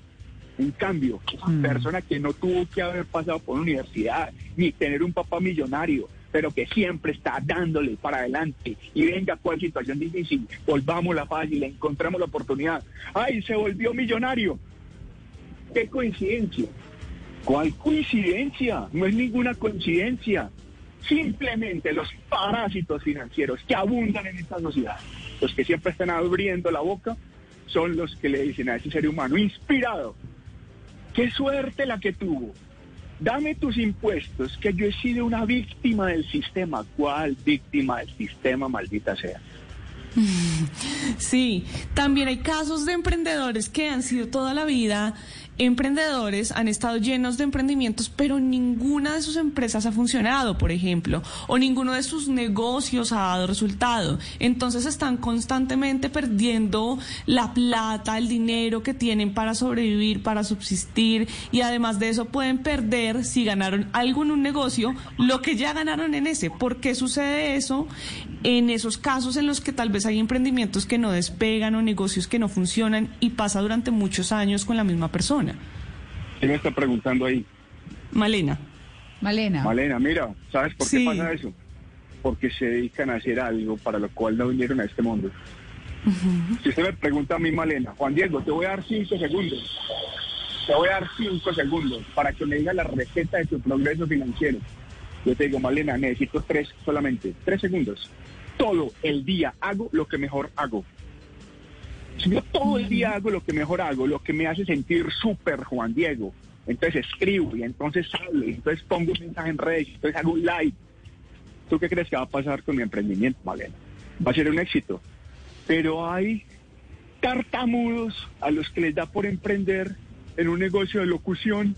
Speaker 66: En cambio, esa persona que no tuvo que haber pasado por una universidad, ni tener un papá millonario, pero que siempre está dándole para adelante y venga cuál situación difícil, volvamos la fácil, encontramos la oportunidad. ¡Ay, se volvió millonario! ¡Qué coincidencia! ¿Cuál coincidencia? No es ninguna coincidencia. Simplemente los parásitos financieros que abundan en esta sociedad Los que siempre están abriendo la boca son los que le dicen a ese ser humano inspirado, qué suerte la que tuvo. Dame tus impuestos, que yo he sido una víctima del sistema. ¿Cuál víctima del sistema, maldita sea?
Speaker 20: Sí, también hay casos de emprendedores que han sido toda la vida emprendedores, han estado llenos de emprendimientos, pero ninguna de sus empresas ha funcionado, por ejemplo, o ninguno de sus negocios ha dado resultado. Entonces están constantemente perdiendo la plata, el dinero que tienen para sobrevivir, para subsistir, y además de eso pueden perder, si ganaron algo en un negocio, lo que ya ganaron en ese. ¿Por qué sucede eso? En esos casos en los que tal vez hay emprendimientos que no despegan o negocios que no funcionan y pasa durante muchos años con la misma persona.
Speaker 66: ¿Quién me está preguntando ahí?
Speaker 20: Malena.
Speaker 67: Malena.
Speaker 66: Malena, mira, ¿sabes por
Speaker 20: Sí.
Speaker 66: qué pasa eso? Porque se dedican a hacer algo para lo cual no vinieron a este mundo. Si usted me pregunta a mí, Malena, Juan Diego, te voy a dar cinco segundos. Te voy a dar cinco segundos para que me digas la receta de tu progreso financiero. Yo te digo, Malena, necesito tres solamente, tres segundos. Todo el día hago lo que mejor hago. Si yo todo el día hago lo que mejor hago, lo que me hace sentir súper Juan Diego, entonces escribo y entonces hablo, y entonces pongo un mensaje en redes, y entonces hago un like. ¿Tú qué crees que va a pasar con mi emprendimiento, Malena? Va a ser un éxito. Pero hay tartamudos a los que les da por emprender en un negocio de locución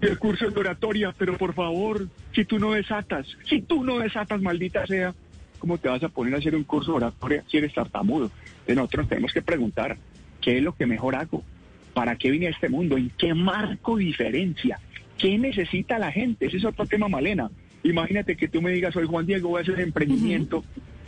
Speaker 66: y el curso de oratoria, pero por favor, si tú no desatas, si tú no desatas, maldita sea, ¿cómo te vas a poner a hacer un curso de oratoria si eres tartamudo? De nosotros tenemos que preguntar, ¿qué es lo que mejor hago? ¿Para qué vine a este mundo? ¿En qué marco diferencia? ¿Qué necesita la gente? Ese es otro tema, Malena. Imagínate que tú me digas, soy Juan Diego, voy a hacer emprendimiento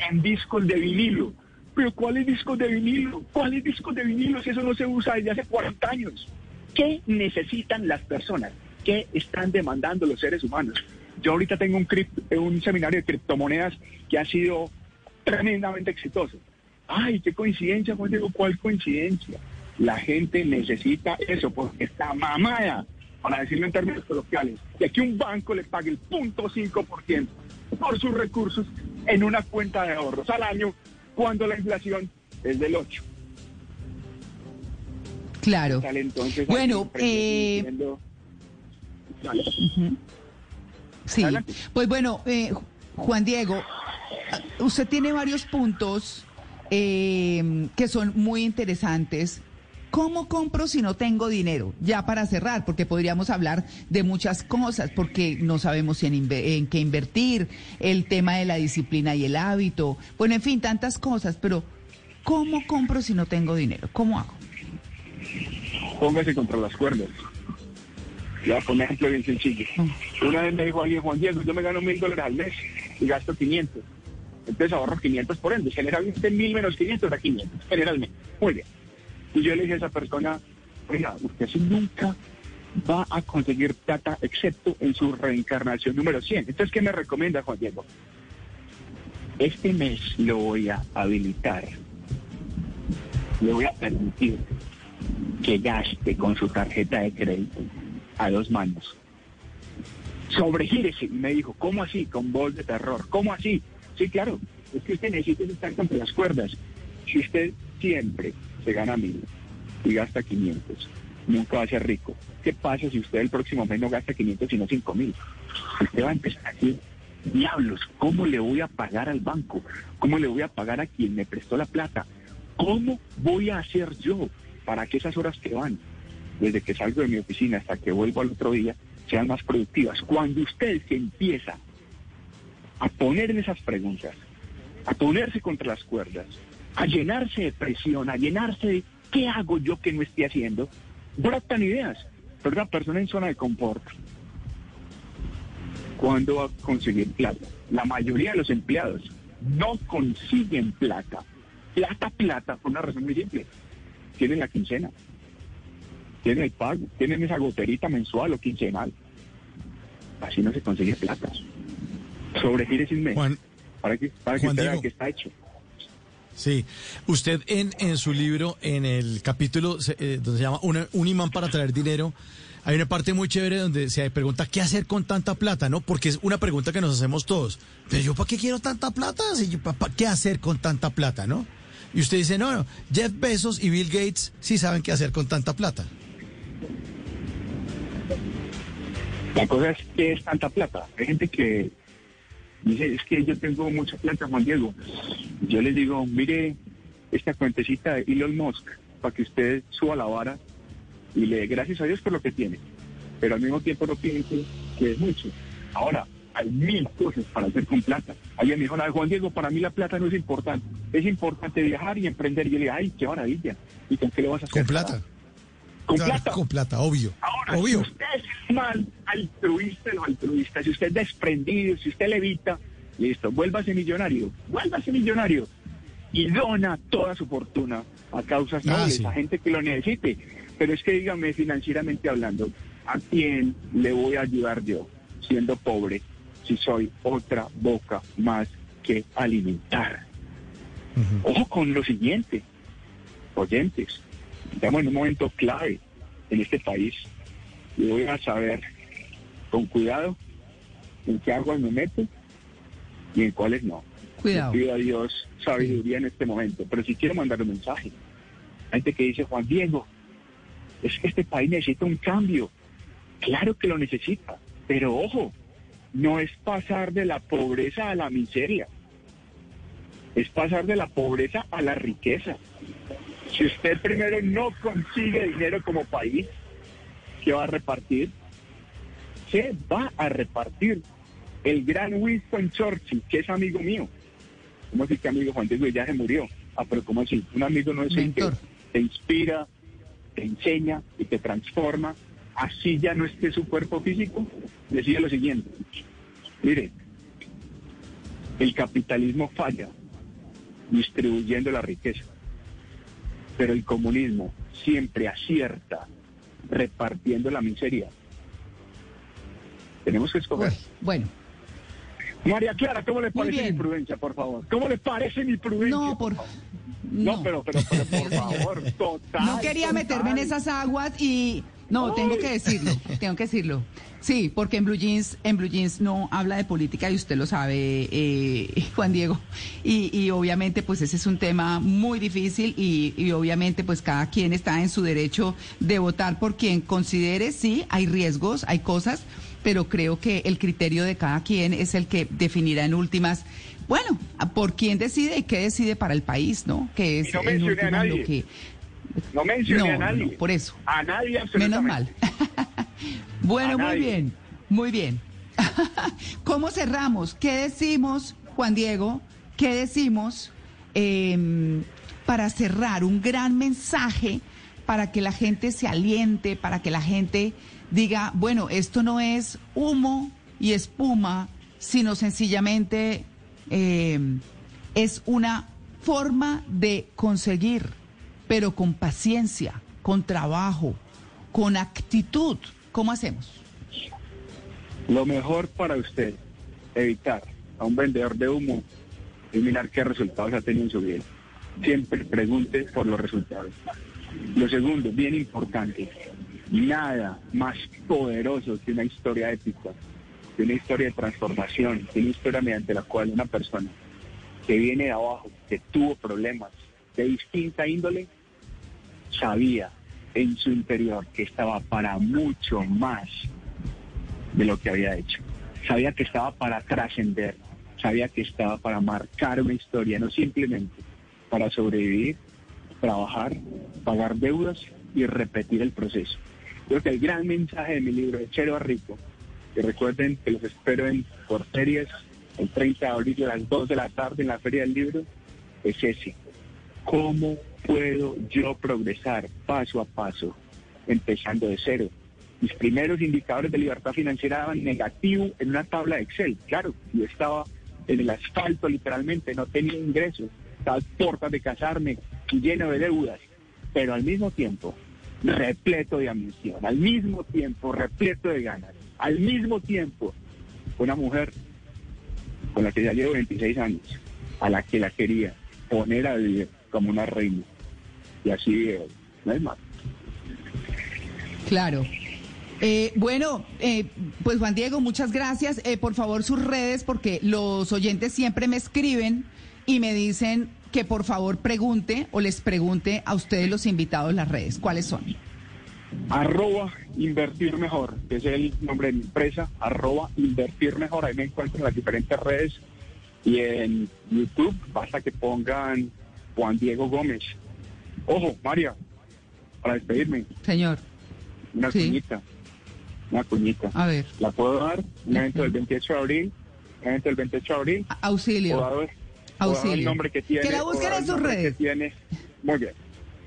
Speaker 66: en discos de vinilo. Pero ¿cuáles discos de vinilo? ¿Cuáles discos de vinilo si eso no se usa desde hace 40 años? ¿Qué necesitan las personas? ¿Qué están demandando los seres humanos? Yo ahorita tengo un, cript- un seminario de criptomonedas que ha sido tremendamente exitoso. Ay, qué coincidencia, Juan Diego, ¿cuál coincidencia? La gente necesita eso porque está mamada, para decirlo en términos coloquiales, de que un banco le pague el 0.5% por sus recursos en una cuenta de ahorros al año cuando la inflación es del 8.
Speaker 67: Claro.
Speaker 66: Sale entonces
Speaker 67: Bueno, eh. Sí, pues bueno, eh, Juan Diego, usted tiene varios puntos eh, que son muy interesantes. ¿Cómo compro si no tengo dinero? Ya para cerrar, porque podríamos hablar de muchas cosas, porque no sabemos en, en qué invertir, el tema de la disciplina y el hábito, bueno, en fin, tantas cosas, pero ¿cómo compro si no tengo dinero? ¿Cómo hago?
Speaker 66: póngase contra las cuerdas. Ya, por ejemplo bien sencillo. Una vez me dijo alguien, Juan Diego, yo me gano mil dólares al mes y gasto 500. Entonces ahorro 500 por ende. Generalmente mil menos 500 da 500, generalmente. Muy bien. Y yo le dije a esa persona, oiga, usted nunca va a conseguir plata excepto en su reencarnación número 100. Entonces, ¿qué me recomienda Juan Diego? Este mes lo voy a habilitar. Le voy a permitir que gaste con su tarjeta de crédito a dos manos. Sobregírese. Y me dijo, ¿cómo así? Con voz de terror. ¿Cómo así? Sí, claro. Es que usted necesita estar contra las cuerdas. Si usted siempre se gana mil y gasta 500, nunca va a ser rico. ¿Qué pasa si usted el próximo mes no gasta 500 sino 5 mil? Usted va a empezar a decir, diablos, ¿cómo le voy a pagar al banco? ¿Cómo le voy a pagar a quien me prestó la plata? ¿Cómo voy a hacer yo para que esas horas que van, desde que salgo de mi oficina hasta que vuelvo al otro día, sean más productivas? Cuando usted se empieza a poner en esas preguntas, a ponerse contra las cuerdas, a llenarse de presión, a llenarse de qué hago yo que no esté haciendo, brotan ideas. Pero una persona en zona de confort, ¿cuándo va a conseguir plata? La mayoría de los empleados no consiguen plata. Plata, plata, por una razón muy simple. Tienen la quincena, tienen el pago, tienen esa goterita mensual o quincenal. Así no se consigue plata. Sobregire sin mes. para que, para que
Speaker 46: Juan
Speaker 66: usted vea
Speaker 46: Diego.
Speaker 66: que está hecho.
Speaker 46: Sí, usted en, en su libro, en el capítulo eh, donde se llama un, un imán para traer dinero,
Speaker 15: hay una parte muy chévere donde se pregunta qué hacer con tanta plata, ¿no? Porque es una pregunta que nos hacemos todos. Pero yo, ¿para qué quiero tanta plata? Si yo, ¿Para qué hacer con tanta plata, no? Y usted dice, no, no, Jeff Bezos y Bill Gates sí saben qué hacer con tanta plata.
Speaker 66: La cosa es que es tanta plata. Hay gente que dice, es que yo tengo mucha plata, Juan Diego. Yo les digo, mire esta cuentecita de Elon Musk para que usted suba la vara y le dé gracias a Dios por lo que tiene. Pero al mismo tiempo no piense que es mucho. Ahora, hay mil cosas para hacer con plata. Alguien me dijo, "No, Juan Diego, para mí la plata no es importante. Es importante viajar y emprender. Y yo le dije, ay, qué maravilla. ¿Y con qué lo vas a hacer?
Speaker 15: Con plata.
Speaker 66: Con
Speaker 15: Claro,
Speaker 66: plata.
Speaker 15: Con plata, obvio.
Speaker 66: Ahora,
Speaker 15: obvio.
Speaker 66: si usted es mal altruista o altruista, si usted es desprendido, si usted levita, listo, vuélvase millonario, vuélvase millonario y dona toda su fortuna a causas
Speaker 15: Ah,
Speaker 66: nobles,
Speaker 15: sí.
Speaker 66: a gente que lo necesite. Pero es que dígame financieramente hablando, ¿a quién le voy a ayudar yo siendo pobre si soy otra boca más que alimentar? Ojo con lo siguiente, oyentes, estamos en un momento clave en este país y voy a saber con cuidado en qué aguas me meto y en cuáles no.
Speaker 13: Cuidado.
Speaker 66: Le pido a Dios sabiduría en este momento, pero si quiero mandar un mensaje. Hay gente que dice, Juan Diego, es que este país necesita un cambio. Claro que lo necesita, pero ojo, no es pasar de la pobreza a la miseria, es pasar de la pobreza a la riqueza. Si usted primero no consigue dinero como país, ¿qué va a repartir? Se va a repartir. El gran Winston Churchill, que es amigo mío. ¿Cómo así que amigo Juan Diego ya se murió? Ah, pero ¿cómo así? Un amigo no es el que
Speaker 13: Mentor.
Speaker 66: te inspira, te enseña y te transforma. Así ya no esté su cuerpo físico. Decía lo siguiente. Mire, el capitalismo falla distribuyendo la riqueza, pero el comunismo siempre acierta repartiendo la miseria. Tenemos que escoger.
Speaker 13: Bueno,
Speaker 66: María Clara, ¿cómo le parece mi prudencia, por favor? ¿Cómo le parece mi prudencia?
Speaker 13: no, por...
Speaker 66: No, pero, pero, pero, por favor, total.
Speaker 13: No quería meterme en esas aguas y no, tengo que decirlo, tengo que decirlo. Sí, porque en Blue Jeans, en Blue Jeans no habla de política y usted lo sabe, eh, Juan Diego. Y, y obviamente, pues ese es un tema muy difícil y, y obviamente, pues cada quien está en su derecho de votar por quien considere. Sí, hay riesgos, hay cosas, pero creo que el criterio de cada quien es el que definirá en últimas. Bueno, por quién decide y qué decide para el país, ¿no? Que es
Speaker 66: Y no a nadie.
Speaker 13: lo que
Speaker 66: No mencioné
Speaker 13: No,
Speaker 66: a nadie.
Speaker 13: no, por eso.
Speaker 66: A nadie
Speaker 13: Menos
Speaker 66: absolutamente.
Speaker 13: mal. bueno, muy bien, muy bien. ¿Cómo cerramos? ¿Qué decimos, Juan Diego? ¿Qué decimos eh, para cerrar un gran mensaje para que la gente se aliente, para que la gente diga, bueno, esto no es humo y espuma, sino sencillamente eh, es una forma de conseguir, pero con paciencia, con trabajo, con actitud. ¿Cómo hacemos?
Speaker 66: Lo mejor para usted, evitar a un vendedor de humo y mirar qué resultados ha tenido en su vida. Siempre pregunte por los resultados. Lo segundo, bien importante, nada más poderoso que una historia épica, que una historia de transformación, que una historia mediante la cual una persona que viene de abajo, que tuvo problemas de distinta índole, sabía en su interior que estaba para mucho más de lo que había hecho. Sabía que estaba para trascender, sabía que estaba para marcar una historia, no simplemente para sobrevivir, trabajar, pagar deudas y repetir el proceso. Creo que el gran mensaje de mi libro, de Chero a Rico, que recuerden que los espero en por series el 30 de abril a las 2 de la tarde en la Feria del Libro, es ese. ¿Cómo puedo yo progresar paso a paso, empezando de cero? Mis primeros indicadores de libertad financiera daban negativo en una tabla de Excel. Claro, yo estaba en el asfalto literalmente, no tenía ingresos, estaba a puertas de casarme lleno de deudas, pero al mismo tiempo repleto de ambición, al mismo tiempo repleto de ganas, al mismo tiempo una mujer con la que ya llevo 26 años, a la que la quería poner a vivir como una reina. Y así hoy. No es más.
Speaker 13: Claro. Eh, bueno, eh, pues Juan Diego, muchas gracias. Eh, por favor, sus redes, porque los oyentes siempre me escriben y me dicen que por favor pregunte o les pregunte a ustedes los invitados las redes. ¿Cuáles son?
Speaker 66: Arroba Invertir Mejor, que es el nombre de mi empresa, arroba Invertir Mejor. Ahí me encuentro en las diferentes redes y en YouTube basta que pongan Juan Diego Gómez. Ojo, María, para despedirme,
Speaker 13: Señor.
Speaker 66: una
Speaker 13: Sí.
Speaker 66: cuñita, una cuñita.
Speaker 13: A ver.
Speaker 66: ¿La puedo dar? Un evento del 28 de abril, un evento del 28 de abril.
Speaker 13: Auxilio.
Speaker 66: ¿Puedo dar-
Speaker 13: Auxilio.
Speaker 66: el nombre que tiene.
Speaker 13: Que la busquen en sus redes.
Speaker 66: Que tiene. Muy bien.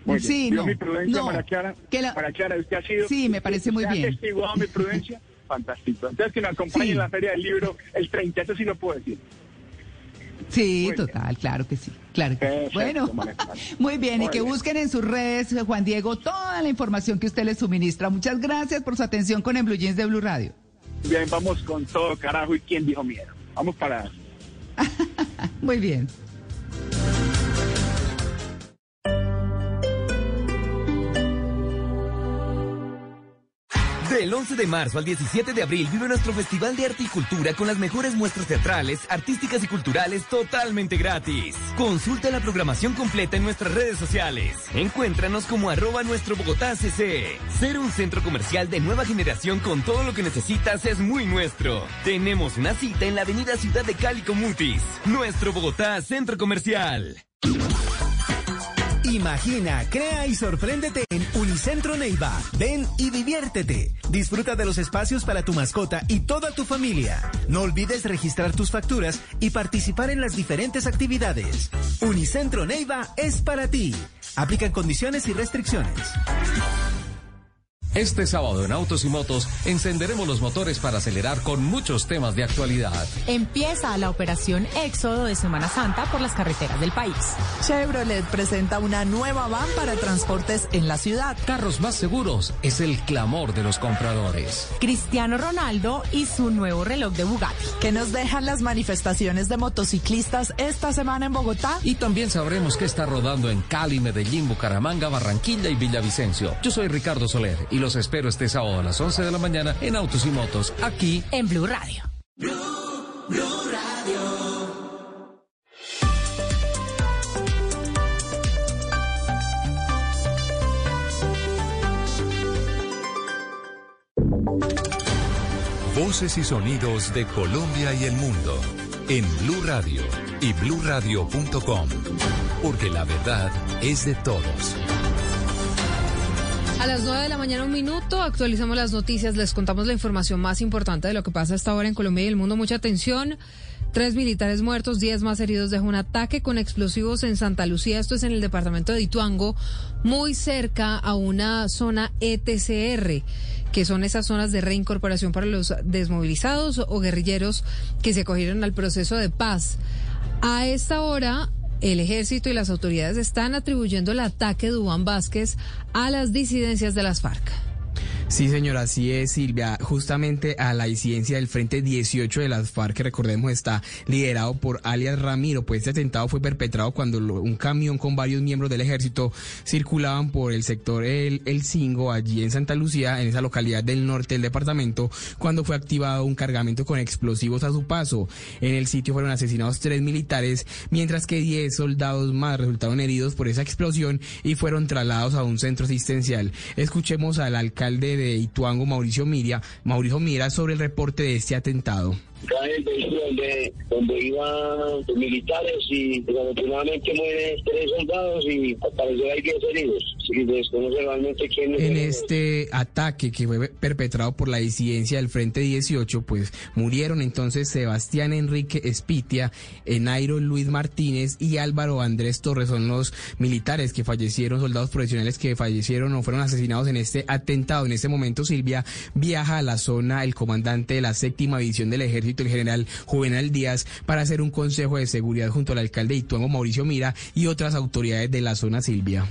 Speaker 66: Muy bien.
Speaker 13: Sí,
Speaker 66: ¿Vio
Speaker 13: no,
Speaker 66: mi prudencia,
Speaker 13: no.
Speaker 66: Clara?
Speaker 13: Que la-
Speaker 66: María Clara, ¿usted ha sido?
Speaker 13: Sí, me parece muy
Speaker 66: ¿usted
Speaker 13: bien.
Speaker 66: ha testiguado mi prudencia? Fantástico. Entonces, que me acompañe
Speaker 13: Sí.
Speaker 66: en la Feria del Libro el 30, eso sí lo puedo decir.
Speaker 13: Sí, total, claro que sí. Claro que sí. Bueno, muy bien, y que
Speaker 66: bien.
Speaker 13: busquen en sus redes, Juan Diego, toda la información que usted les suministra. Muchas gracias por su atención con el Blue Jeans de Blue Radio.
Speaker 66: Bien, vamos con todo, carajo. ¿Y quién dijo miedo? Vamos para...
Speaker 13: Muy bien.
Speaker 36: Del 11 de marzo al 17 de abril vive nuestro Festival de Arte y Cultura con las mejores muestras teatrales, artísticas y culturales totalmente gratis. Consulta la programación completa en nuestras redes sociales. Encuéntranos como arroba nuestro Bogotá CC. Ser un centro comercial de nueva generación con todo lo que necesitas es muy nuestro. Tenemos una cita en la avenida Ciudad de Cali con Mutis. Nuestro Bogotá Centro Comercial.
Speaker 51: Imagina, crea y sorpréndete en Unicentro Neiva. Ven y diviértete. Disfruta de los espacios para tu mascota y toda tu familia. No olvides registrar tus facturas y participar en las diferentes actividades. Unicentro Neiva es para ti. Aplican condiciones y restricciones.
Speaker 24: Este sábado en Autos y Motos encenderemos los motores para acelerar con muchos temas de actualidad.
Speaker 26: Empieza la operación Éxodo de Semana Santa por las carreteras del país.
Speaker 68: Chevrolet presenta una nueva van para transportes en la ciudad.
Speaker 24: Carros más seguros es el clamor de los compradores.
Speaker 26: Cristiano Ronaldo y su nuevo reloj de Bugatti.
Speaker 68: que nos dejan las manifestaciones de motociclistas esta semana en Bogotá?
Speaker 24: Y también sabremos qué está rodando en Cali, Medellín, Bucaramanga, Barranquilla y Villavicencio. Yo soy Ricardo Soler y los espero este sábado a las 11 de la mañana en Autos y Motos, aquí
Speaker 26: En Blue Radio.
Speaker 12: Voces y sonidos de Colombia y el mundo en Blue Radio y bluradio.com, porque la verdad es de todos.
Speaker 3: A las 9 de la mañana, un minuto, actualizamos las noticias, les contamos la información más importante de lo que pasa hasta ahora en Colombia y el mundo. Mucha atención. Tres militares muertos, diez más heridos de un ataque con explosivos en Santa Lucía. Esto es en el departamento de Ituango, muy cerca a una zona ETCR, que son esas zonas de reincorporación para los desmovilizados o guerrilleros que se acogieron al proceso de paz. A esta hora, el ejército y las autoridades están atribuyendo el ataque de Dubán Vázquez a las disidencias de las FARC.
Speaker 69: Sí, señora, así es, Silvia. Justamente a la disidencia del Frente 18 de las FARC, que recordemos está liderado por alias Ramiro, pues este atentado fue perpetrado cuando un camión con varios miembros del ejército circulaban por el sector El, el Cingo, allí en Santa Lucía, en esa localidad del norte del departamento, cuando fue activado un cargamento con explosivos a su paso. En el sitio fueron asesinados tres militares, mientras que 10 soldados más resultaron heridos por esa explosión y fueron trasladados a un centro asistencial. Escuchemos al alcalde de Ituango, Mauricio Mira, Mauricio Mira, sobre el reporte de este atentado.
Speaker 70: Cae el vehículo donde, donde iban los militares y desafortunadamente mueren tres soldados y al parecer hay 10 heridos. Sí, desconoce realmente quiénes
Speaker 69: En este ataque que fue perpetrado por la disidencia del Frente 18, pues murieron entonces Sebastián Enrique Espitia, Enairo Luis Martínez y Álvaro Andrés Torres. Son los militares que fallecieron, soldados profesionales que fallecieron o fueron asesinados en este atentado. En este momento, Silvia viaja a la zona el comandante de la séptima división del ejército, el general Juvenal Díaz, para hacer un consejo de seguridad junto al alcalde de Ituango, Mauricio Mira, y otras autoridades de la zona, Silvia.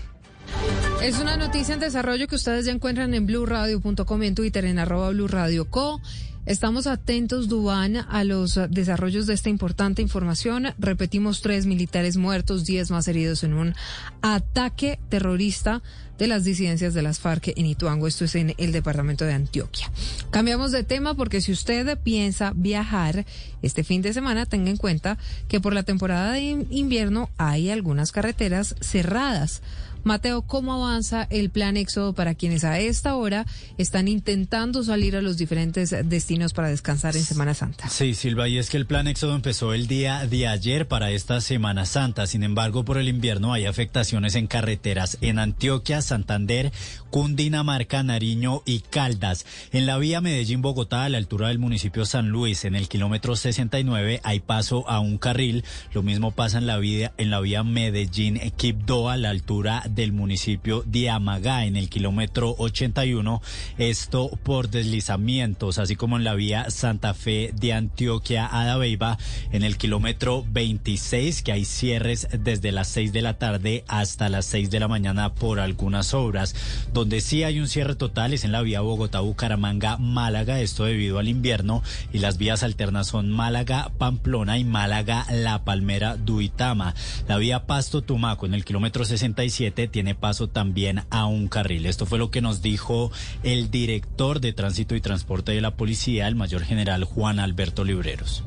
Speaker 3: Es una noticia en desarrollo que ustedes ya encuentran en blueradio.com en Twitter en arroba blueradio.co. Estamos atentos, Dubán, a los desarrollos de esta importante información. Repetimos, tres militares muertos, diez más heridos en un ataque terrorista de las disidencias de las FARC en Ituango. Esto es en el departamento de Antioquia. Cambiamos de tema porque si usted piensa viajar este fin de semana, tenga en cuenta que por la temporada de in- invierno hay algunas carreteras cerradas. Mateo, ¿cómo avanza el plan Éxodo para quienes a esta hora están intentando salir a los diferentes destinos para descansar en Semana Santa?
Speaker 46: Sí, Silva, y es que el plan Éxodo empezó el día de ayer para esta Semana Santa. Sin embargo, por el invierno hay afectaciones en carreteras en Antioquia, Santander, Cundinamarca, Nariño y Caldas. En la vía Medellín-Bogotá, a la altura del municipio San Luis, en el kilómetro 69, hay paso a un carril. Lo mismo pasa en la vía, en la vía Medellín-Quibdó, a la altura del municipio de Amagá, en el kilómetro 81. Esto por deslizamientos, así como en la vía Santa Fe de Antioquia a Dabeiba, en el kilómetro 26, que hay cierres desde las 6 de la tarde hasta las 6 de la mañana por algunas obras. Donde sí hay un cierre total es en la vía Bogotá-Bucaramanga-Málaga, esto debido al invierno, y las vías alternas son Málaga-Pamplona y Málaga-La Palmera-Duitama. La vía Pasto-Tumaco en el kilómetro 67 tiene paso también a un carril. Esto fue lo que nos dijo el director de Tránsito y Transporte de la Policía, el mayor general Juan Alberto Libreros.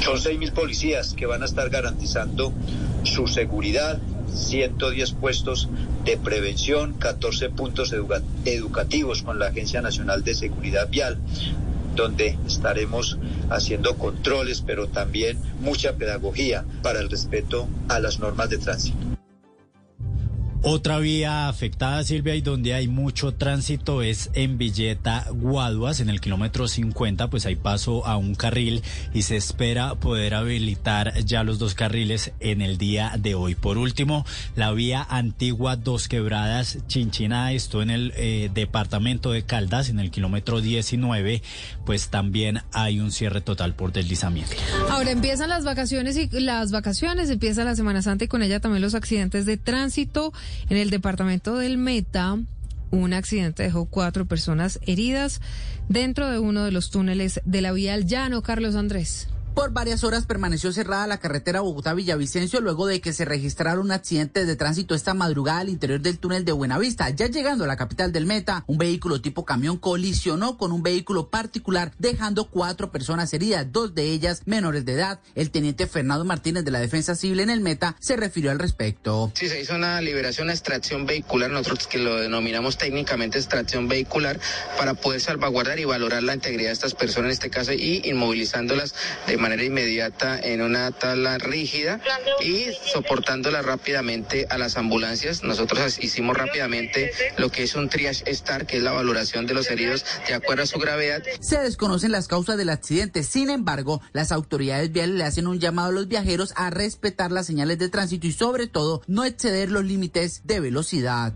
Speaker 71: Son 6.000 policías que van a estar garantizando su seguridad, 110 puestos de prevención, 14 puntos educa- educativos con la Agencia Nacional de Seguridad Vial donde estaremos haciendo controles, pero también mucha pedagogía para el respeto a las normas de tránsito.
Speaker 46: Otra vía afectada, Silvia, y donde hay mucho tránsito es en Villeta Guaduas, en el kilómetro 50, pues hay paso a un carril y se espera poder habilitar ya los dos carriles en el día de hoy. Por último, la vía antigua Dos Quebradas, Chinchina, esto en el eh, departamento de Caldas, en el kilómetro 19, pues también hay un cierre total por deslizamiento.
Speaker 3: Ahora empiezan las vacaciones y las vacaciones, empieza la Semana Santa y con ella también los accidentes de tránsito. En el departamento del Meta, un accidente dejó cuatro personas heridas dentro de uno de los túneles de la vía al llano. Carlos Andrés.
Speaker 72: Por varias horas permaneció cerrada la carretera Bogotá-Villavicencio luego de que se registrara un accidente de tránsito esta madrugada al interior del túnel de Buenavista. Ya llegando a la capital del Meta, un vehículo tipo camión colisionó con un vehículo particular, dejando cuatro personas heridas, dos de ellas menores de edad. El teniente Fernando Martínez de la Defensa Civil en el Meta se refirió al respecto.
Speaker 73: Sí, se hizo una liberación, extracción vehicular, nosotros que lo denominamos técnicamente extracción vehicular, para poder salvaguardar y valorar la integridad de estas personas en este caso y inmovilizándolas de manera inmediata en una tabla rígida y soportándolas rápidamente a las ambulancias. Nosotros hicimos rápidamente lo que es un triage star, que es la valoración de los heridos de acuerdo a su gravedad.
Speaker 72: Se desconocen las causas del accidente, sin embargo, las autoridades viales le hacen un llamado a los viajeros a respetar las señales de tránsito y sobre todo no exceder los límites de velocidad.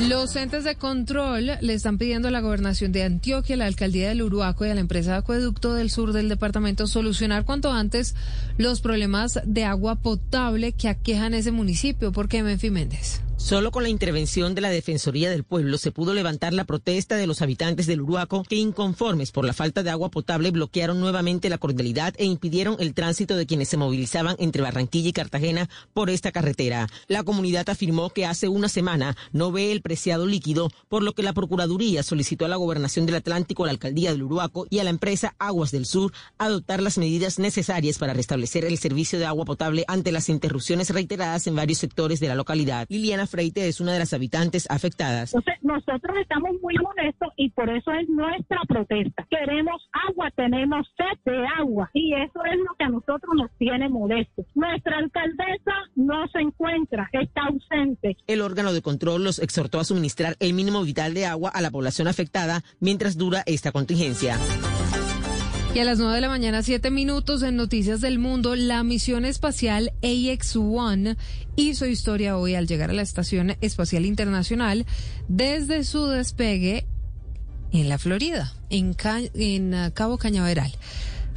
Speaker 3: Los entes de control le están pidiendo a la gobernación de Antioquia, a la alcaldía del Uruaco y a la empresa de acueducto del sur del departamento solucionar cuanto antes los problemas de agua potable que aquejan ese municipio. ¿Por qué, Menfi Méndez?
Speaker 74: Solo con la intervención de la Defensoría del Pueblo se pudo levantar la protesta de los habitantes del Uruaco que inconformes por la falta de agua potable bloquearon nuevamente la cordialidad e impidieron el tránsito de quienes se movilizaban entre Barranquilla y Cartagena por esta carretera. La comunidad afirmó que hace una semana no ve el preciado líquido, por lo que la Procuraduría solicitó a la Gobernación del Atlántico, a la Alcaldía del Uruaco y a la empresa Aguas del Sur adoptar las medidas necesarias para restablecer el servicio de agua potable ante las interrupciones reiteradas en varios sectores de la localidad. Liliana Freite es una de las habitantes afectadas.
Speaker 75: Entonces, nosotros estamos muy molestos y por eso es nuestra protesta. Queremos agua, tenemos sed de agua y eso es lo que a nosotros nos tiene molestos. Nuestra alcaldesa no se encuentra, está ausente.
Speaker 74: El órgano de control los exhortó a suministrar el mínimo vital de agua a la población afectada mientras dura esta contingencia.
Speaker 3: Y a las 9 de la mañana, 7 minutos en Noticias del Mundo, la misión espacial AX-1 hizo historia hoy al llegar a la Estación Espacial Internacional desde su despegue en la Florida, en, en uh, Cabo Cañaveral.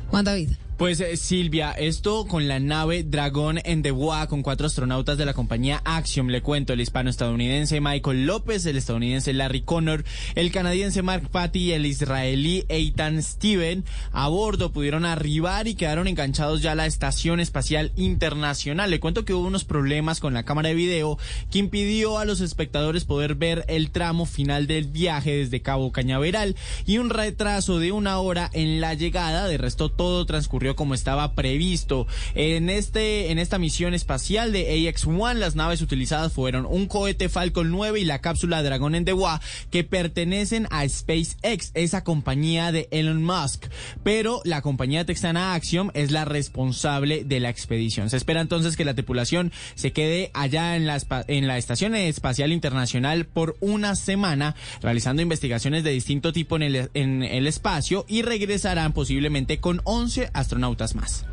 Speaker 3: Juan David.
Speaker 4: Pues eh, Silvia, esto con la nave Dragón en Debois con cuatro astronautas de la compañía Axiom, le cuento, el hispano-estadounidense Michael López, el estadounidense Larry Connor, el canadiense Mark Patty y el israelí Eitan Steven a bordo pudieron arribar y quedaron enganchados ya a la Estación Espacial Internacional. Le cuento que hubo unos problemas con la cámara de video que impidió a los espectadores poder ver el tramo final del viaje desde Cabo Cañaveral y un retraso de una hora en la llegada. De resto, todo transcurrió como estaba previsto. En este, en esta misión espacial de AX-1, las naves utilizadas fueron un cohete Falcon 9 y la cápsula Dragón en Debois, que pertenecen a SpaceX, esa compañía de Elon Musk. Pero la compañía texana Axiom es la responsable de la expedición. Se espera entonces que la tripulación se quede allá en la, en la Estación Espacial Internacional por una semana, realizando investigaciones de distinto tipo en el, en el espacio y regresarán posiblemente con 11 astronautas más.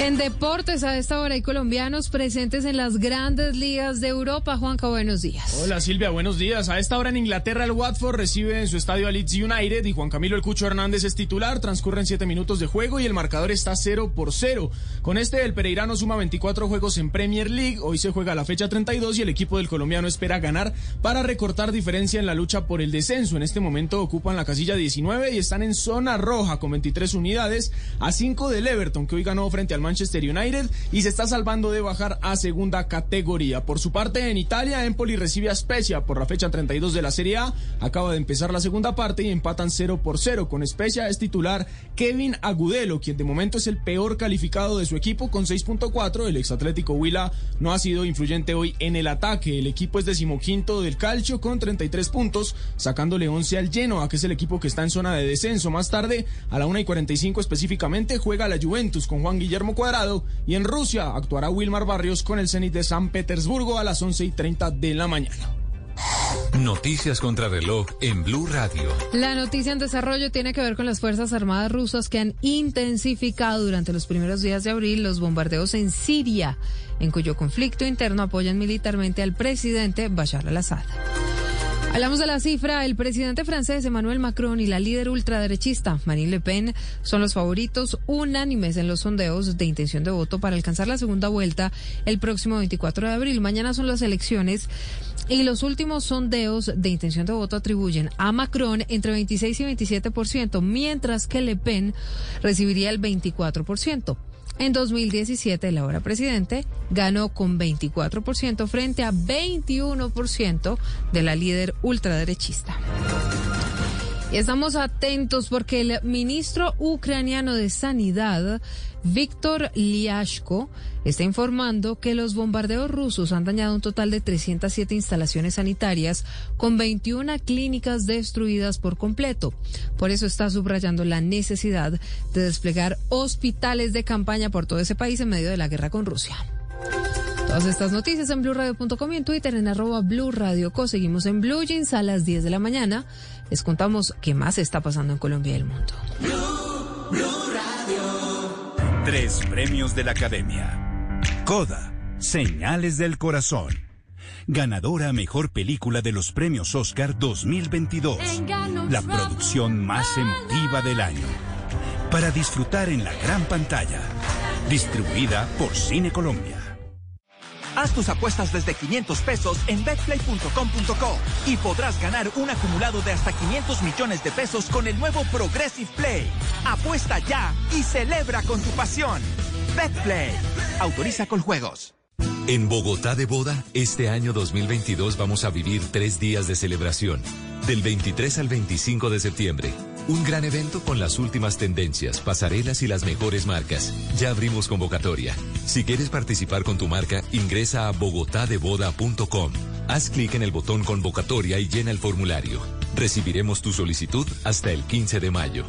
Speaker 3: En deportes a esta hora hay colombianos presentes en las grandes ligas de Europa. Juanca, buenos días.
Speaker 76: Hola Silvia, buenos días. A esta hora en Inglaterra el Watford recibe en su estadio a Leeds United y Juan Camilo El Cucho Hernández es titular. Transcurren 7 minutos de juego y el marcador está 0 por 0. Con este el Pereirano suma 24 juegos en Premier League. Hoy se juega la fecha 32 y el equipo del colombiano espera ganar para recortar diferencia en la lucha por el descenso. En este momento ocupan la casilla 19 y están en zona roja con 23 unidades a 5 del Everton que hoy ganó frente al United y se está salvando de bajar a segunda categoría. Por su parte, en Italia, Empoli recibe a Spezia por la fecha 32 de la Serie A. Acaba de empezar la segunda parte y empatan 0 por 0. Con Spezia es titular Kevin Agudelo, quien de momento es el peor calificado de su equipo con 6.4. El exatlético Huila no ha sido influyente hoy en el ataque. El equipo es decimoquinto del calcio con 33 puntos, sacándole 11 al Genoa, que es el equipo que está en zona de descenso. Más tarde, a la 1 y 45 específicamente, juega la Juventus con Juan Guillermo Cuadrado y en Rusia actuará Wilmar Barrios con el Zenit de San Petersburgo a las 11 y 30 de la mañana.
Speaker 12: Noticias contra reloj en Blue Radio.
Speaker 3: La noticia en desarrollo tiene que ver con las Fuerzas Armadas rusas que han intensificado durante los primeros días de abril los bombardeos en Siria, en cuyo conflicto interno apoyan militarmente al presidente Bashar al-Assad. Hablamos de la cifra. El presidente francés Emmanuel Macron y la líder ultraderechista Marine Le Pen son los favoritos unánimes en los sondeos de intención de voto para alcanzar la segunda vuelta el próximo 24 de abril. Mañana son las elecciones y los últimos sondeos de intención de voto atribuyen a Macron entre 26 y 27%, mientras que Le Pen recibiría el 24%. En 2017, el ahora presidente ganó con 24% frente a 21% de la líder ultraderechista. Y estamos atentos porque el ministro ucraniano de Sanidad, Víctor Liashko, está informando que los bombardeos rusos han dañado un total de 307 instalaciones sanitarias con 21 clínicas destruidas por completo. Por eso está subrayando la necesidad de desplegar hospitales de campaña por todo ese país en medio de la guerra con Rusia. Todas estas noticias en blueradio.com y en Twitter en arroba. Seguimos en Blue Jeans a las 10 de la mañana. Les contamos qué más está pasando en Colombia y el mundo.
Speaker 77: Tres premios de la Academia. Coda, Señales del Corazón. Ganadora a Mejor Película de los Premios Oscar 2022. La producción más emotiva del año. Para disfrutar en la gran pantalla. Distribuida por Cine Colombia.
Speaker 78: Haz tus apuestas desde 500 pesos en betplay.com.co y podrás ganar un acumulado de hasta 500 millones de pesos con el nuevo Progressive Play. Apuesta ya y celebra con tu pasión. Betplay. Autoriza con juegos.
Speaker 12: En Bogotá de Boda, este año 2022 vamos a vivir tres días de celebración. Del 23 al 25 de septiembre. Un gran evento con las últimas tendencias, pasarelas y las mejores marcas. Ya abrimos convocatoria. Si quieres participar con tu marca, ingresa a bogotadeboda.com. Haz clic en el botón convocatoria y llena el formulario. Recibiremos tu solicitud hasta el 15 de mayo.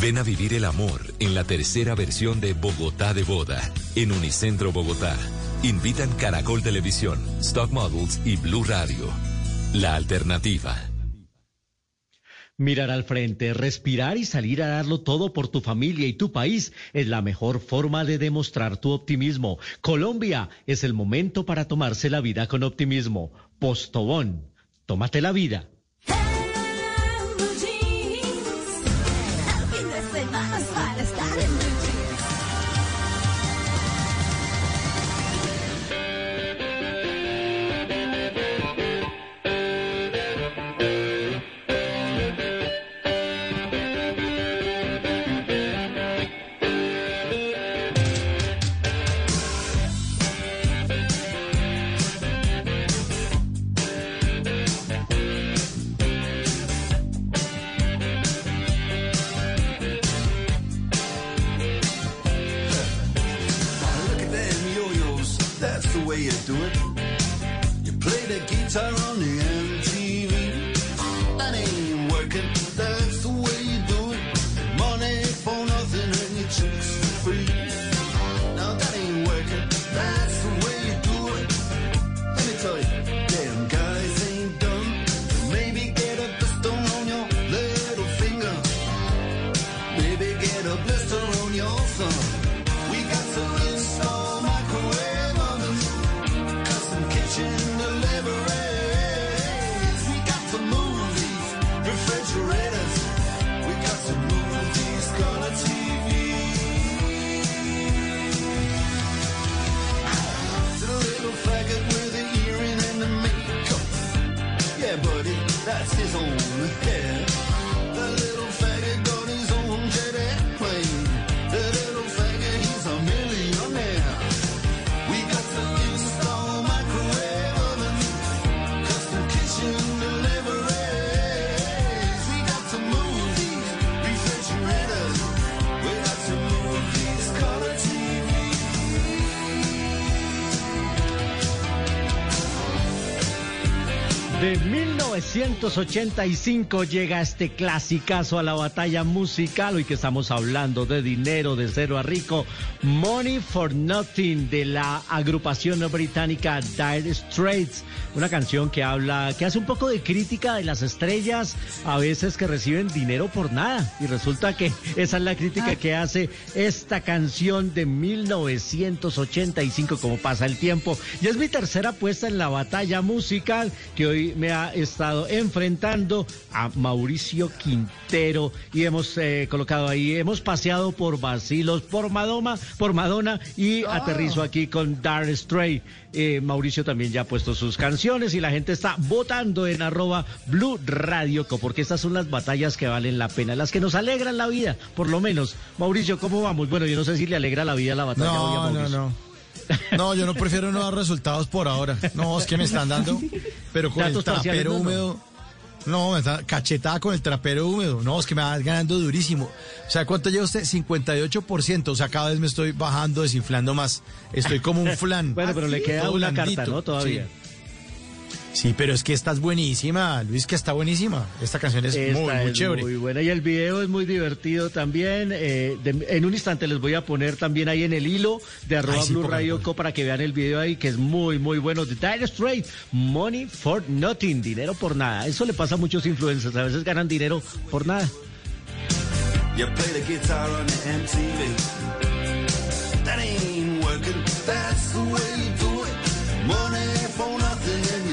Speaker 12: Ven a vivir el amor en la tercera versión de Bogotá de Boda, en Unicentro Bogotá. Invitan Caracol Televisión, Stock Models y Blue Radio. La alternativa.
Speaker 19: Mirar al frente, respirar y salir a darlo todo por tu familia y tu país es la mejor forma de demostrar tu optimismo. Colombia es el momento para tomarse la vida con optimismo. Postobón, tómate la vida. 1985 llega este clasicazo a la batalla musical. Hoy que estamos hablando de dinero de cero a rico. Money for Nothing de la agrupación británica Dire Straits. Una canción que habla, que hace un poco de crítica de las estrellas, a veces que reciben dinero por nada. Y resulta que esa es la crítica que hace esta canción de 1985, como pasa el tiempo. Y es mi tercera apuesta en la batalla musical que hoy me ha estado enfrentando a Mauricio Quintero y hemos eh, colocado ahí, hemos paseado por Basilos, por Madonna, por Madonna y aterrizo aquí con Dar Stray. Eh, Mauricio también ya ha puesto sus canciones y la gente está votando en arroba Blue Radio, porque estas son las batallas que valen la pena, las que nos alegran la vida, por lo menos. Mauricio, ¿cómo vamos? Bueno, yo no sé si le alegra la vida la batalla hoy a
Speaker 15: No, no, no. No, yo no prefiero no dar resultados por ahora. No, es que me están dando, pero con
Speaker 19: Datos no, no.
Speaker 15: No, me está cachetada con el trapero húmedo. No, es que me va ganando durísimo. O sea, ¿cuánto lleva usted? 58%. O sea, cada vez me estoy bajando, desinflando más. Estoy como un flan.
Speaker 19: Bueno, pero le queda una
Speaker 15: blandito.
Speaker 19: carta, ¿no? Todavía.
Speaker 15: Sí. Sí, pero es que esta es buenísima, Luis, que está buenísima. Esta canción es
Speaker 19: Esta
Speaker 15: muy, muy
Speaker 19: es
Speaker 15: chévere.
Speaker 19: Muy buena y el video es muy divertido también. eh, de- en un instante les voy a poner también ahí en el hilo de arroba
Speaker 15: Ay, sí,
Speaker 19: Blue Radio. Co para que vean el video ahí que es muy muy bueno. The Dire Straits, Money for Nothing, dinero por nada. Eso le pasa a muchos influencers, a veces ganan dinero por nada.
Speaker 79: You play the guitar on the MTV. That ain't working. That's the way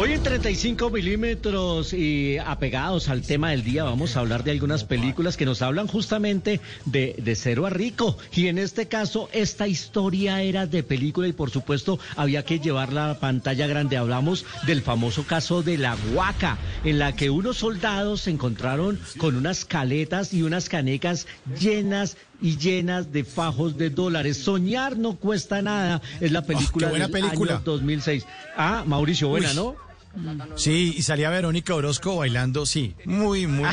Speaker 19: Hoy en 35 milímetros y apegados al tema del día vamos a hablar de algunas películas que nos hablan justamente de, de cero a rico. Y en este caso esta historia era de película y por supuesto había que llevarla a la pantalla grande. Hablamos del famoso caso de la Huaca, en la que unos soldados se encontraron con unas caletas y unas canecas llenas y llenas de fajos de dólares. Soñar no cuesta nada. Es la película
Speaker 15: buena
Speaker 19: del
Speaker 15: película.
Speaker 19: año 2006. Ah, Mauricio, buena,
Speaker 15: Uy.
Speaker 19: ¿no?
Speaker 15: Sí, y salía Verónica Orozco bailando, sí, muy, muy,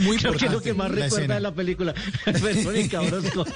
Speaker 15: muy
Speaker 19: Creo que es lo que más recuerda
Speaker 15: escena.
Speaker 19: de la película. Verónica Orozco.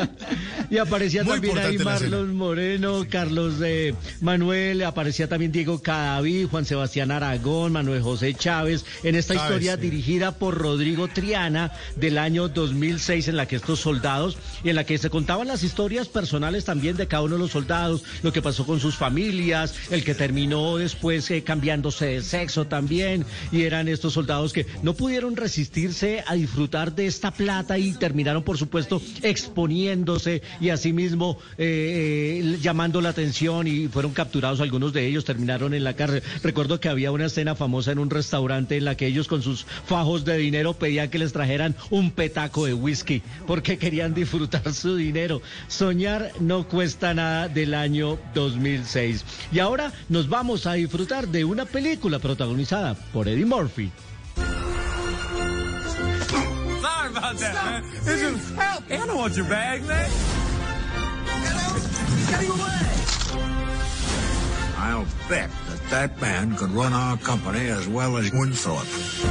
Speaker 19: y aparecía
Speaker 15: Muy
Speaker 19: también ahí. Marlon Moreno, Carlos eh, Manuel, aparecía también Diego Cadavid, Juan Sebastián Aragón, Manuel José Chávez, en esta
Speaker 15: Chávez,
Speaker 19: historia
Speaker 15: sí.
Speaker 19: dirigida por Rodrigo Triana del año 2006, en la que estos soldados, y en la que se contaban las historias personales también de cada uno de los soldados, lo que pasó con sus familias, el que terminó después eh, cambiando cambiándose de sexo también, y eran estos soldados que no pudieron resistirse a disfrutar de esta plata y terminaron, por supuesto, exponiéndose y asimismo eh, eh, llamando la atención y fueron capturados algunos de ellos, terminaron en la cárcel. Recuerdo que había una escena famosa en un restaurante en la que ellos con sus fajos de dinero pedían que les trajeran un petaco de whisky porque querían disfrutar su dinero. Soñar no cuesta nada del año 2006. Y ahora nos vamos a disfrutar de una película protagonizada por Eddie Murphy.
Speaker 80: Sorry about that, man. This is help. I don't want your bag, man. Getting away.
Speaker 81: I'll bet that man could run our company as well as Winthorpe.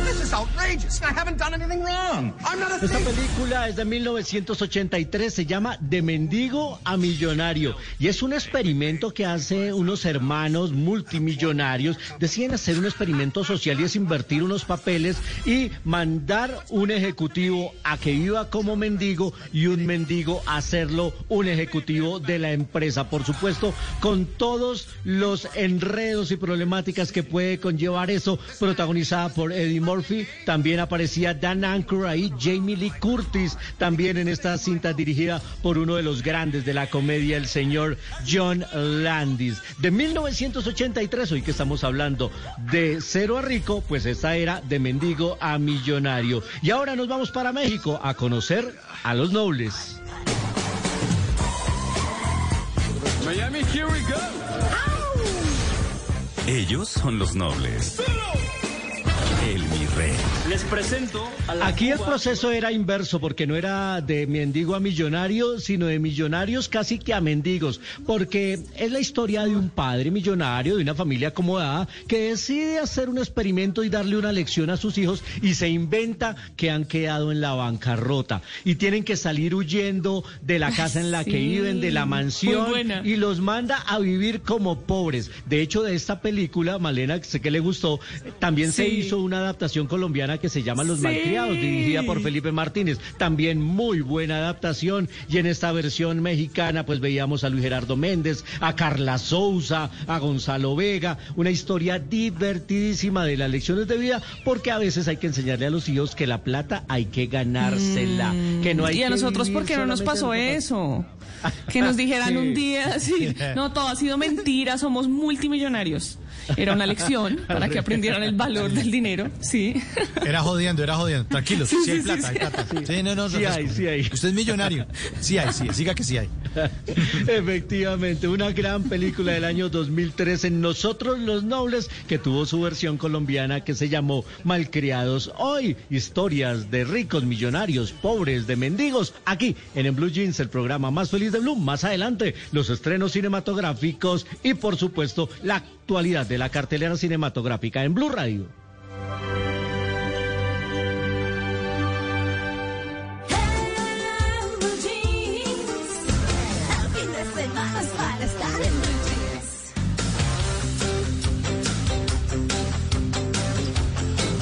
Speaker 80: This is outrageous. I haven't done anything wrong. I'm not a
Speaker 19: Esta película es de 1983, se llama De Mendigo a Millonario y es un experimento que hace unos hermanos multimillonarios. Deciden hacer un experimento social y es invertir unos papeles y mandar un ejecutivo a que viva como mendigo y un mendigo a hacerlo un ejecutivo de la empresa. Por supuesto, con todos los enredos y problemáticas que puede conllevar eso, protagonizada por Eddie Murphy. También aparecía Dan Aykroyd ahí, Jamie Lee Curtis, también en esta cinta dirigida por uno de los grandes de la comedia, el señor John Landis. De 1983, hoy que estamos hablando de cero a rico, pues esta era de mendigo a millonario. Y ahora nos vamos para México a conocer a los nobles.
Speaker 80: Miami, here we go.
Speaker 82: Ellos son los nobles. El mi rey.
Speaker 19: Les presento Aquí el proceso era inverso porque no era de mendigo a millonario, sino de millonarios casi que a mendigos, porque es la historia de un padre millonario de una familia acomodada que decide hacer un experimento y darle una lección a sus hijos y se inventa que han quedado en la bancarrota y tienen que salir huyendo de la casa en la que viven, de la mansión y los manda a vivir como pobres. De hecho, de esta película, Malena, sé que le gustó, también se hizo una adaptación colombiana que se llama Los
Speaker 83: Sí.
Speaker 19: Malcriados, dirigida por Felipe Martínez. También muy buena adaptación. Y en esta versión mexicana, pues veíamos a Luis Gerardo Méndez, a Carla Souza, a Gonzalo Vega. Una historia divertidísima de las lecciones de vida, porque a veces hay que enseñarle a los hijos que la plata hay que ganársela. que no hay
Speaker 20: y a nosotros, ¿por qué no nos pasó eso? Que nos dijeran
Speaker 19: Sí.
Speaker 20: un día, sí, no, todo ha sido mentira, somos multimillonarios. Era una lección para que aprendieran el valor del dinero, sí.
Speaker 15: Era jodiendo, era jodiendo. Tranquilo, sí,
Speaker 20: Sí,
Speaker 15: hay plata,
Speaker 20: sí,
Speaker 15: hay plata. Sí, no, no,
Speaker 19: Sí hay, sí hay.
Speaker 15: Usted es millonario. Sí hay, sí, siga que sí hay.
Speaker 19: Efectivamente, una gran película del año 2013, Nosotros los Nobles, que tuvo su versión colombiana que se llamó Malcriados. Hoy, historias de ricos, millonarios, pobres, de mendigos, aquí en, en Blue Jeans, el programa más feliz de Blue. Más adelante, los estrenos cinematográficos y, por supuesto, la actualidad de la cartelera cinematográfica en Blue Radio.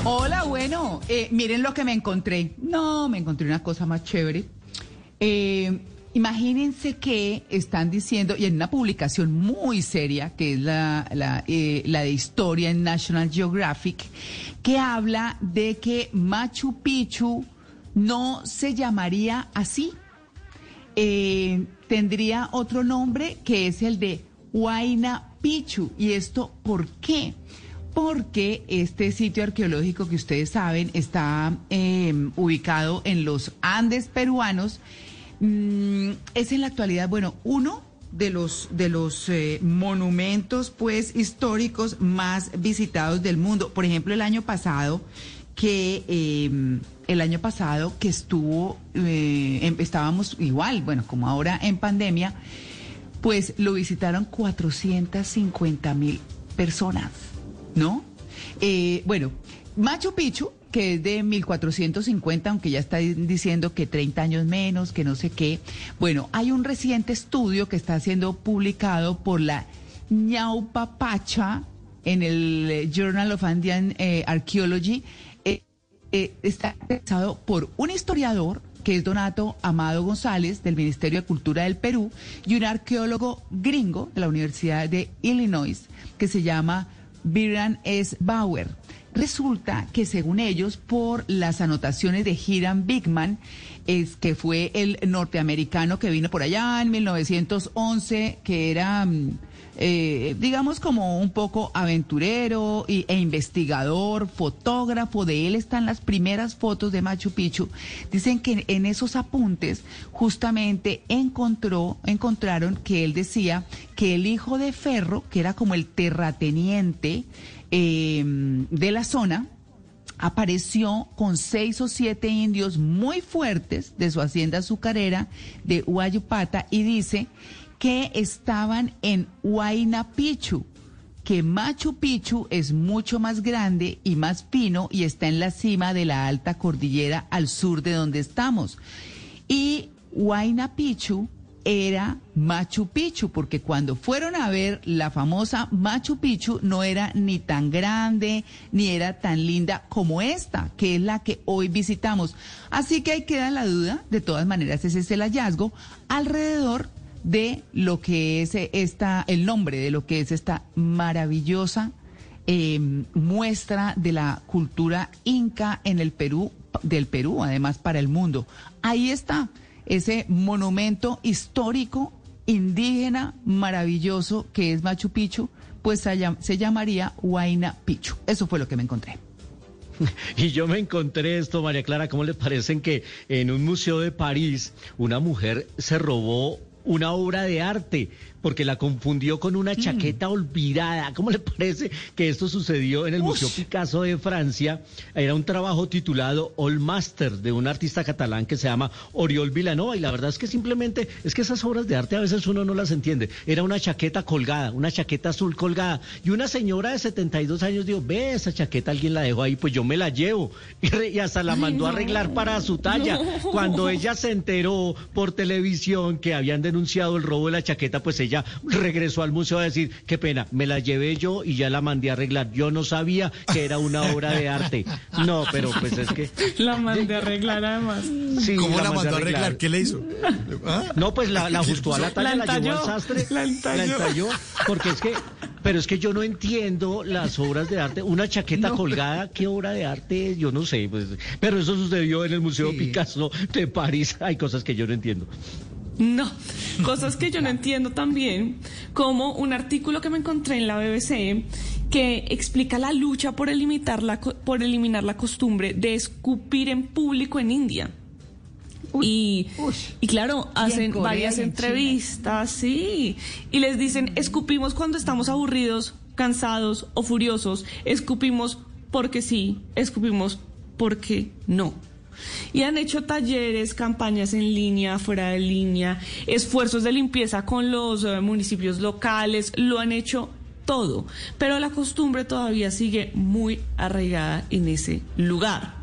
Speaker 13: Hola, bueno, eh, miren lo que me encontré. No, me encontré una cosa más chévere. Eh, imagínense que están diciendo, y en una publicación muy seria, que es eh, la de historia en National Geographic, que habla de que Machu Picchu no se llamaría así. Eh, tendría otro nombre que es el de Huayna Picchu. ¿Y esto por qué? Porque este sitio arqueológico que ustedes saben está eh, ubicado en los Andes peruanos. Mm, es en la actualidad, bueno, uno de los de los eh, monumentos pues históricos más visitados del mundo. Por ejemplo, el año pasado que eh, el año pasado que estuvo eh, em- estábamos igual, bueno, como ahora en pandemia, pues lo visitaron 450 mil personas, ¿no? Bueno, Machu Picchu, que es de 1450, aunque ya está diciendo que 30 años menos, que no sé qué. Bueno, hay un reciente estudio que está siendo publicado por la Ñaupa Pacha en el eh, Journal of Indian eh, Archaeology. Eh, está realizado por un historiador que es Donato Amado González del Ministerio de Cultura del Perú y un arqueólogo gringo de la Universidad de Illinois que se llama Biran S. Bauer. Resulta que según ellos, por las anotaciones de Hiram Bigman, es que fue el norteamericano que vino por allá en 1911, que era, mm, eh, digamos, como un poco aventurero e investigador, fotógrafo. De él están las primeras fotos de Machu Picchu. Dicen que en esos apuntes justamente encontró, encontraron que él decía que el hijo de Ferro, que era como el terrateniente eh, de la zona, apareció con seis o siete indios muy fuertes de su hacienda azucarera de Huayupata y dice que estaban en Huayna Picchu, que Machu Picchu es mucho más grande y más fino y está en la cima de la alta cordillera al sur de donde estamos. Y Huayna Picchu era Machu Picchu, porque cuando fueron a ver la famosa Machu Picchu no era ni tan grande ni era tan linda como esta, que es la que hoy visitamos. Así que ahí queda la duda, de todas maneras ese es el hallazgo, alrededor de lo que es esta, el nombre de lo que es esta maravillosa eh, muestra de la cultura inca en el Perú, del Perú, además para el mundo. Ahí está ese monumento histórico indígena maravilloso que es Machu Picchu, pues se, llam- se llamaría Huayna Picchu. Eso fue lo que me encontré.
Speaker 19: Y yo me encontré esto, María Clara, ¿cómo le parecen que en un museo de París una mujer se robó una obra de arte porque la confundió con una chaqueta olvidada? ¿Cómo le parece que esto sucedió en el Museo Picasso de Francia? Era un trabajo titulado All Master de un artista catalán que se llama Oriol Vilanova y la verdad es que simplemente es que esas obras de arte a veces uno no las entiende. Era una chaqueta colgada, una chaqueta azul colgada y una señora de 72 años dijo, ve esa chaqueta alguien la dejó ahí, pues yo me la llevo y, hasta la
Speaker 20: Ay,
Speaker 19: mandó a arreglar para su talla.
Speaker 20: No.
Speaker 19: Cuando ella se enteró por televisión que habían denunciado el robo de la chaqueta, pues ella regresó al museo a decir, qué pena, me la llevé yo y ya la mandé a arreglar. Yo no sabía que era una obra de arte. No, pero pues es que...
Speaker 20: La mandé a arreglar además.
Speaker 19: Sí,
Speaker 15: ¿Cómo la mandó a arreglar? ¿Qué le hizo? ¿Ah?
Speaker 19: No, pues la, la ajustó a la talla,
Speaker 20: La
Speaker 19: la, llevó al sastre,
Speaker 20: la entalló.
Speaker 19: entalló, porque es que, pero es que yo no entiendo las obras de arte. Una chaqueta colgada, ¿qué obra de arte es? Yo no sé, pues, pero eso sucedió en el Museo Picasso de París. Hay cosas que yo no entiendo.
Speaker 20: No, cosas que yo no entiendo también, como un artículo que me encontré en la BBC que explica la lucha por eliminar la, por eliminar la costumbre de escupir en público en India. y, y claro, hacen varias
Speaker 13: China.
Speaker 20: entrevistas, sí, y les dicen, escupimos cuando estamos aburridos, cansados o furiosos, escupimos porque sí, escupimos porque no. Y han hecho talleres, campañas en línea, fuera de línea, esfuerzos de limpieza con los eh, municipios locales, lo han hecho todo, pero la costumbre todavía sigue muy arraigada en ese lugar.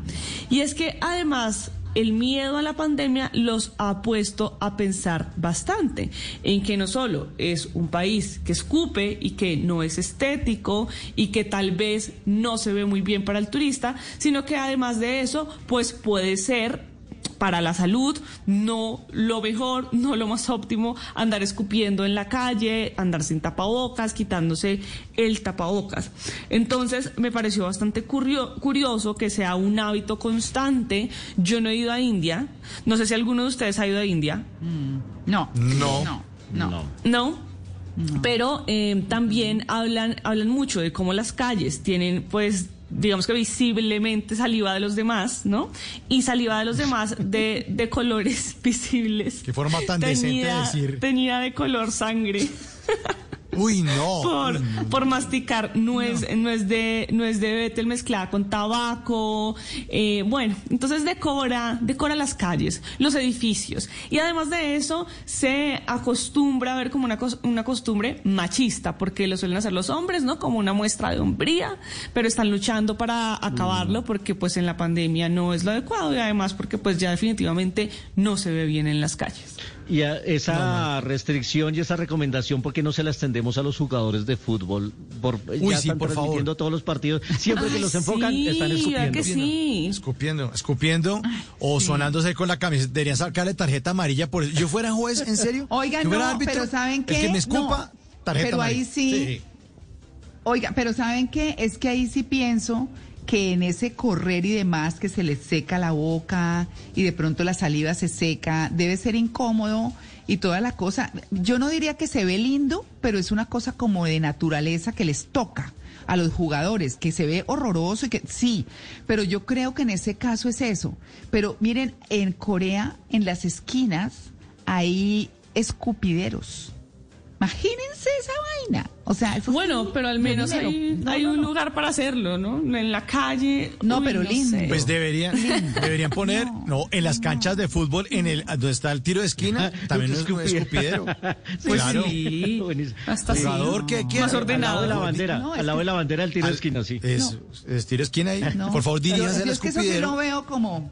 Speaker 20: Y es que además el miedo a la pandemia los ha puesto a pensar bastante en que no solo es un país que escupe y que no es estético y que tal vez no se ve muy bien para el turista, sino que además de eso, pues puede ser para la salud, no lo mejor, no lo más óptimo, andar escupiendo en la calle, andar sin tapabocas, quitándose el tapabocas. Entonces, me pareció bastante curio- curioso que sea un hábito constante. Yo no he ido a India, no sé si alguno de ustedes ha ido a India.
Speaker 13: No.
Speaker 15: No.
Speaker 13: No.
Speaker 20: ¿No? Pero eh, también hablan, hablan mucho de cómo las calles tienen, pues, digamos que visiblemente saliva de los demás, ¿no? Y saliva de los demás de, de colores visibles.
Speaker 15: Qué forma tan decente de decir.
Speaker 20: Teñida de color sangre.
Speaker 15: Uy, no.
Speaker 20: Por,
Speaker 15: no.
Speaker 20: masticar nuez, nuez de nuez de betel mezclada con tabaco. eh, bueno, entonces decora, decora las calles, los edificios. Y además de eso, se acostumbra a ver como una, una costumbre machista, porque lo suelen hacer los hombres, ¿no? Como una muestra de hombría, pero están luchando para acabarlo porque pues en la pandemia no es lo adecuado y además porque pues ya definitivamente no se ve bien en las calles.
Speaker 19: Y a esa restricción y esa recomendación, ¿por qué no se la extendemos a los jugadores de fútbol? Por,
Speaker 15: Uy,
Speaker 19: ya
Speaker 15: sí,
Speaker 19: están
Speaker 15: por favor.
Speaker 19: todos los partidos. Siempre que los enfocan,
Speaker 20: sí,
Speaker 19: están
Speaker 20: ¿verdad
Speaker 19: escupiendo.
Speaker 20: que sí?
Speaker 15: Escupiendo, escupiendo o sonándose con la camiseta. Deberían sacarle tarjeta amarilla por eso. Yo fuera juez, ¿en serio? Fuera
Speaker 13: no,
Speaker 15: árbitro,
Speaker 13: pero ¿saben qué?
Speaker 15: El que me escupa,
Speaker 13: No,
Speaker 15: tarjeta
Speaker 13: pero ahí
Speaker 15: amarilla.
Speaker 13: sí, Oiga, pero ¿saben qué? Es que ahí sí pienso que en ese correr y demás que se les seca la boca y de pronto la saliva se seca, debe ser incómodo y toda la cosa. Yo no diría que se ve lindo, pero es una cosa como de naturaleza que les toca a los jugadores, que se ve horroroso y que sí, pero yo creo que en ese caso es eso. Pero miren, en Corea, en las esquinas, hay escupideros. Imagínense esa vaina. O sea, eso
Speaker 20: Bueno, pero al menos
Speaker 13: dinero.
Speaker 20: hay,
Speaker 13: No,
Speaker 20: hay
Speaker 13: no,
Speaker 20: un
Speaker 13: no.
Speaker 20: lugar para hacerlo, ¿no? En la calle.
Speaker 13: No,
Speaker 20: uy,
Speaker 13: pero lindo.
Speaker 20: sé.
Speaker 15: Pues deberían, deberían poner, no, en las canchas de fútbol, en el donde está el tiro de esquina, también es un escupidero.
Speaker 20: Pues
Speaker 15: claro.
Speaker 20: sí. Hasta sí.
Speaker 15: Jugador que quiera.
Speaker 20: Más ordenado.
Speaker 19: Al lado de la bandera, al lado
Speaker 13: que-
Speaker 19: de la bandera del tiro de esquina, sí.
Speaker 15: Es, es tiro de esquina ahí.
Speaker 13: No,
Speaker 15: Por favor, diríjase al
Speaker 13: yo es que eso sí
Speaker 15: escupidero.
Speaker 13: lo veo como,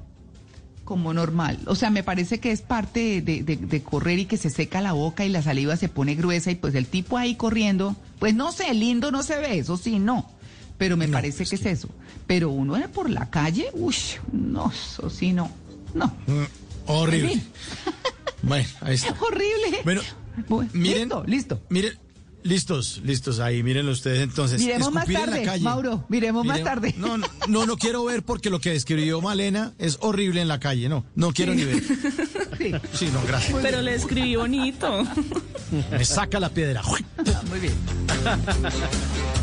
Speaker 13: como normal. O sea, me parece que es parte de, de- de correr y que se seca la boca y la saliva se pone gruesa y pues el tipo ahí corriendo, pues no sé, lindo no se ve, eso sí, no. Pero me parece que es eso. Pero uno por la calle, uy, no, eso sí, no. No.
Speaker 15: Mm, horrible. Bueno, ahí está.
Speaker 13: Horrible.
Speaker 15: Bueno,
Speaker 13: Bueno,
Speaker 15: miren,
Speaker 13: listo, listo.
Speaker 15: Miren, listos, listos ahí, mírenlo ustedes entonces.
Speaker 13: Miremos más
Speaker 15: Escupir en la
Speaker 13: tarde,
Speaker 15: calle.
Speaker 13: Mauro, miremos más tarde.
Speaker 15: No, no, no, no quiero ver porque lo que describió Malena es horrible en la calle, no, no quiero ni ver.
Speaker 13: Sí.
Speaker 15: Sí, no, gracias.
Speaker 20: Pero le escribí bonito.
Speaker 15: Me saca la piedra.
Speaker 13: Muy bien.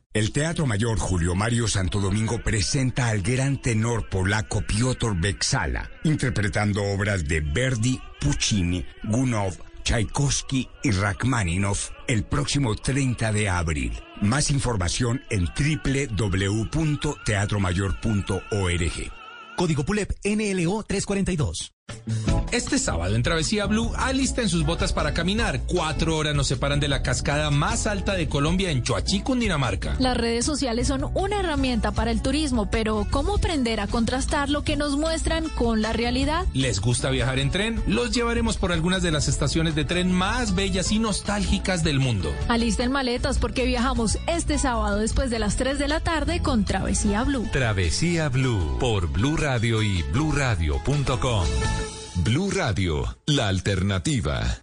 Speaker 84: El Teatro Mayor Julio Mario Santo Domingo presenta al gran tenor polaco Piotr Beksala, interpretando obras de Verdi, Puccini, Gunov, Tchaikovsky y Rachmaninoff el próximo 30 de abril. Más información en www.teatromayor.org.
Speaker 78: Código PULEP NLO 342.
Speaker 85: Este sábado en Travesía Blue, alisten sus botas para caminar. Cuatro horas nos separan de la cascada más alta de Colombia en Choachí, Cundinamarca.
Speaker 86: Las redes sociales son una herramienta para el turismo, pero ¿cómo aprender a contrastar lo que nos muestran con la realidad?
Speaker 85: ¿Les gusta viajar en tren? Los llevaremos por algunas de las estaciones de tren más bellas y nostálgicas del mundo.
Speaker 86: Alisten maletas porque viajamos este sábado después de las 3 de la tarde con Travesía Blue.
Speaker 12: Travesía Blue por Blue Radio y bluradio.com. Blue Radio, la alternativa.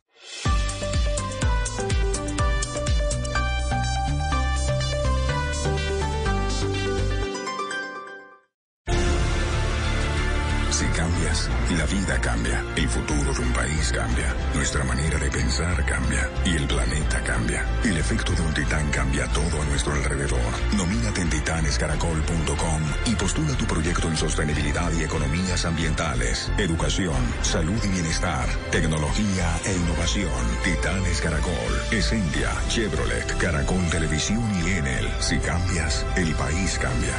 Speaker 11: La vida cambia, el futuro de un país cambia, nuestra manera de pensar cambia y el planeta cambia. El efecto de un titán cambia todo a nuestro alrededor. Nomínate en titanescaracol.com y postula tu proyecto en sostenibilidad y economías ambientales, educación, salud y bienestar, tecnología e innovación. Titanes Caracol, Essentia, Chevrolet, Caracol Televisión y Enel. Si cambias, el país cambia.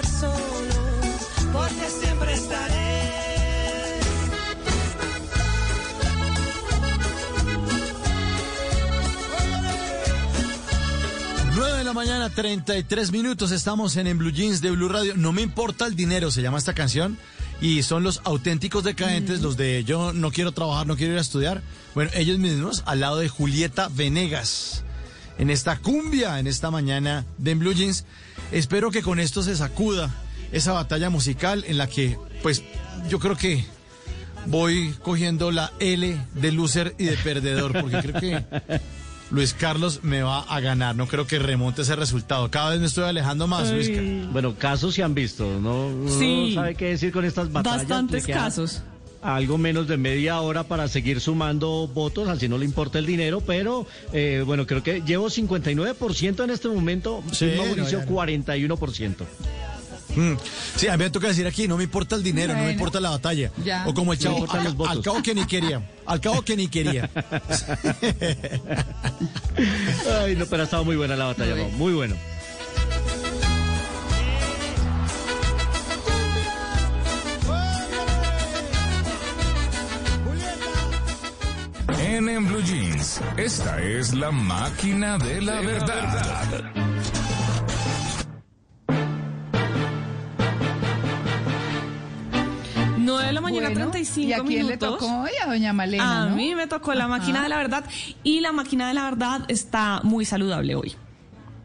Speaker 40: Estar solo, porque siempre estaré.
Speaker 15: 9 de la mañana, 33 minutos. Estamos en, en Blue Jeans de Blue Radio. No me importa el dinero, se llama esta canción. Y son los auténticos decadentes, los de yo no quiero trabajar, no quiero ir a estudiar. Bueno, ellos mismos al lado de Julieta Venegas. En esta cumbia, en esta mañana de en Blue Jeans. Espero que con esto se sacuda esa batalla musical en la que, pues, yo creo que voy cogiendo la L de loser y de perdedor, porque creo que Luis Carlos me va a ganar. No creo que remonte ese resultado. Cada vez me estoy alejando más, Luis Carlos.
Speaker 19: Bueno, casos se han visto, ¿no?
Speaker 20: Sí.
Speaker 19: no sabe qué decir con estas batallas.
Speaker 20: Bastantes casos.
Speaker 19: Algo menos de media hora para seguir sumando votos, así no le importa el dinero, pero eh, bueno, creo que llevo 59% en este momento,
Speaker 15: Sí,
Speaker 19: Mauricio
Speaker 15: no, no.
Speaker 19: 41%.
Speaker 15: Mm. Sí, a mí me toca decir aquí, no me importa el dinero, no me importa la batalla.
Speaker 19: Ya.
Speaker 15: O como el
Speaker 19: No
Speaker 15: chavo,
Speaker 19: importan
Speaker 15: al,
Speaker 19: los votos.
Speaker 15: al cabo que ni quería. Al cabo que ni quería.
Speaker 19: Ay, no, pero ha estado muy buena la batalla,
Speaker 15: Muy
Speaker 19: muy bueno.
Speaker 12: En, en Blue Jeans, esta es la máquina de la verdad.
Speaker 20: 9 de la mañana,
Speaker 13: Bueno,
Speaker 20: 35
Speaker 13: ¿Y a quién le
Speaker 20: minutos.
Speaker 13: tocó hoy? A doña Malena,
Speaker 20: A
Speaker 13: ¿no?
Speaker 20: mí me tocó la máquina de la verdad y la máquina de la verdad está muy saludable hoy.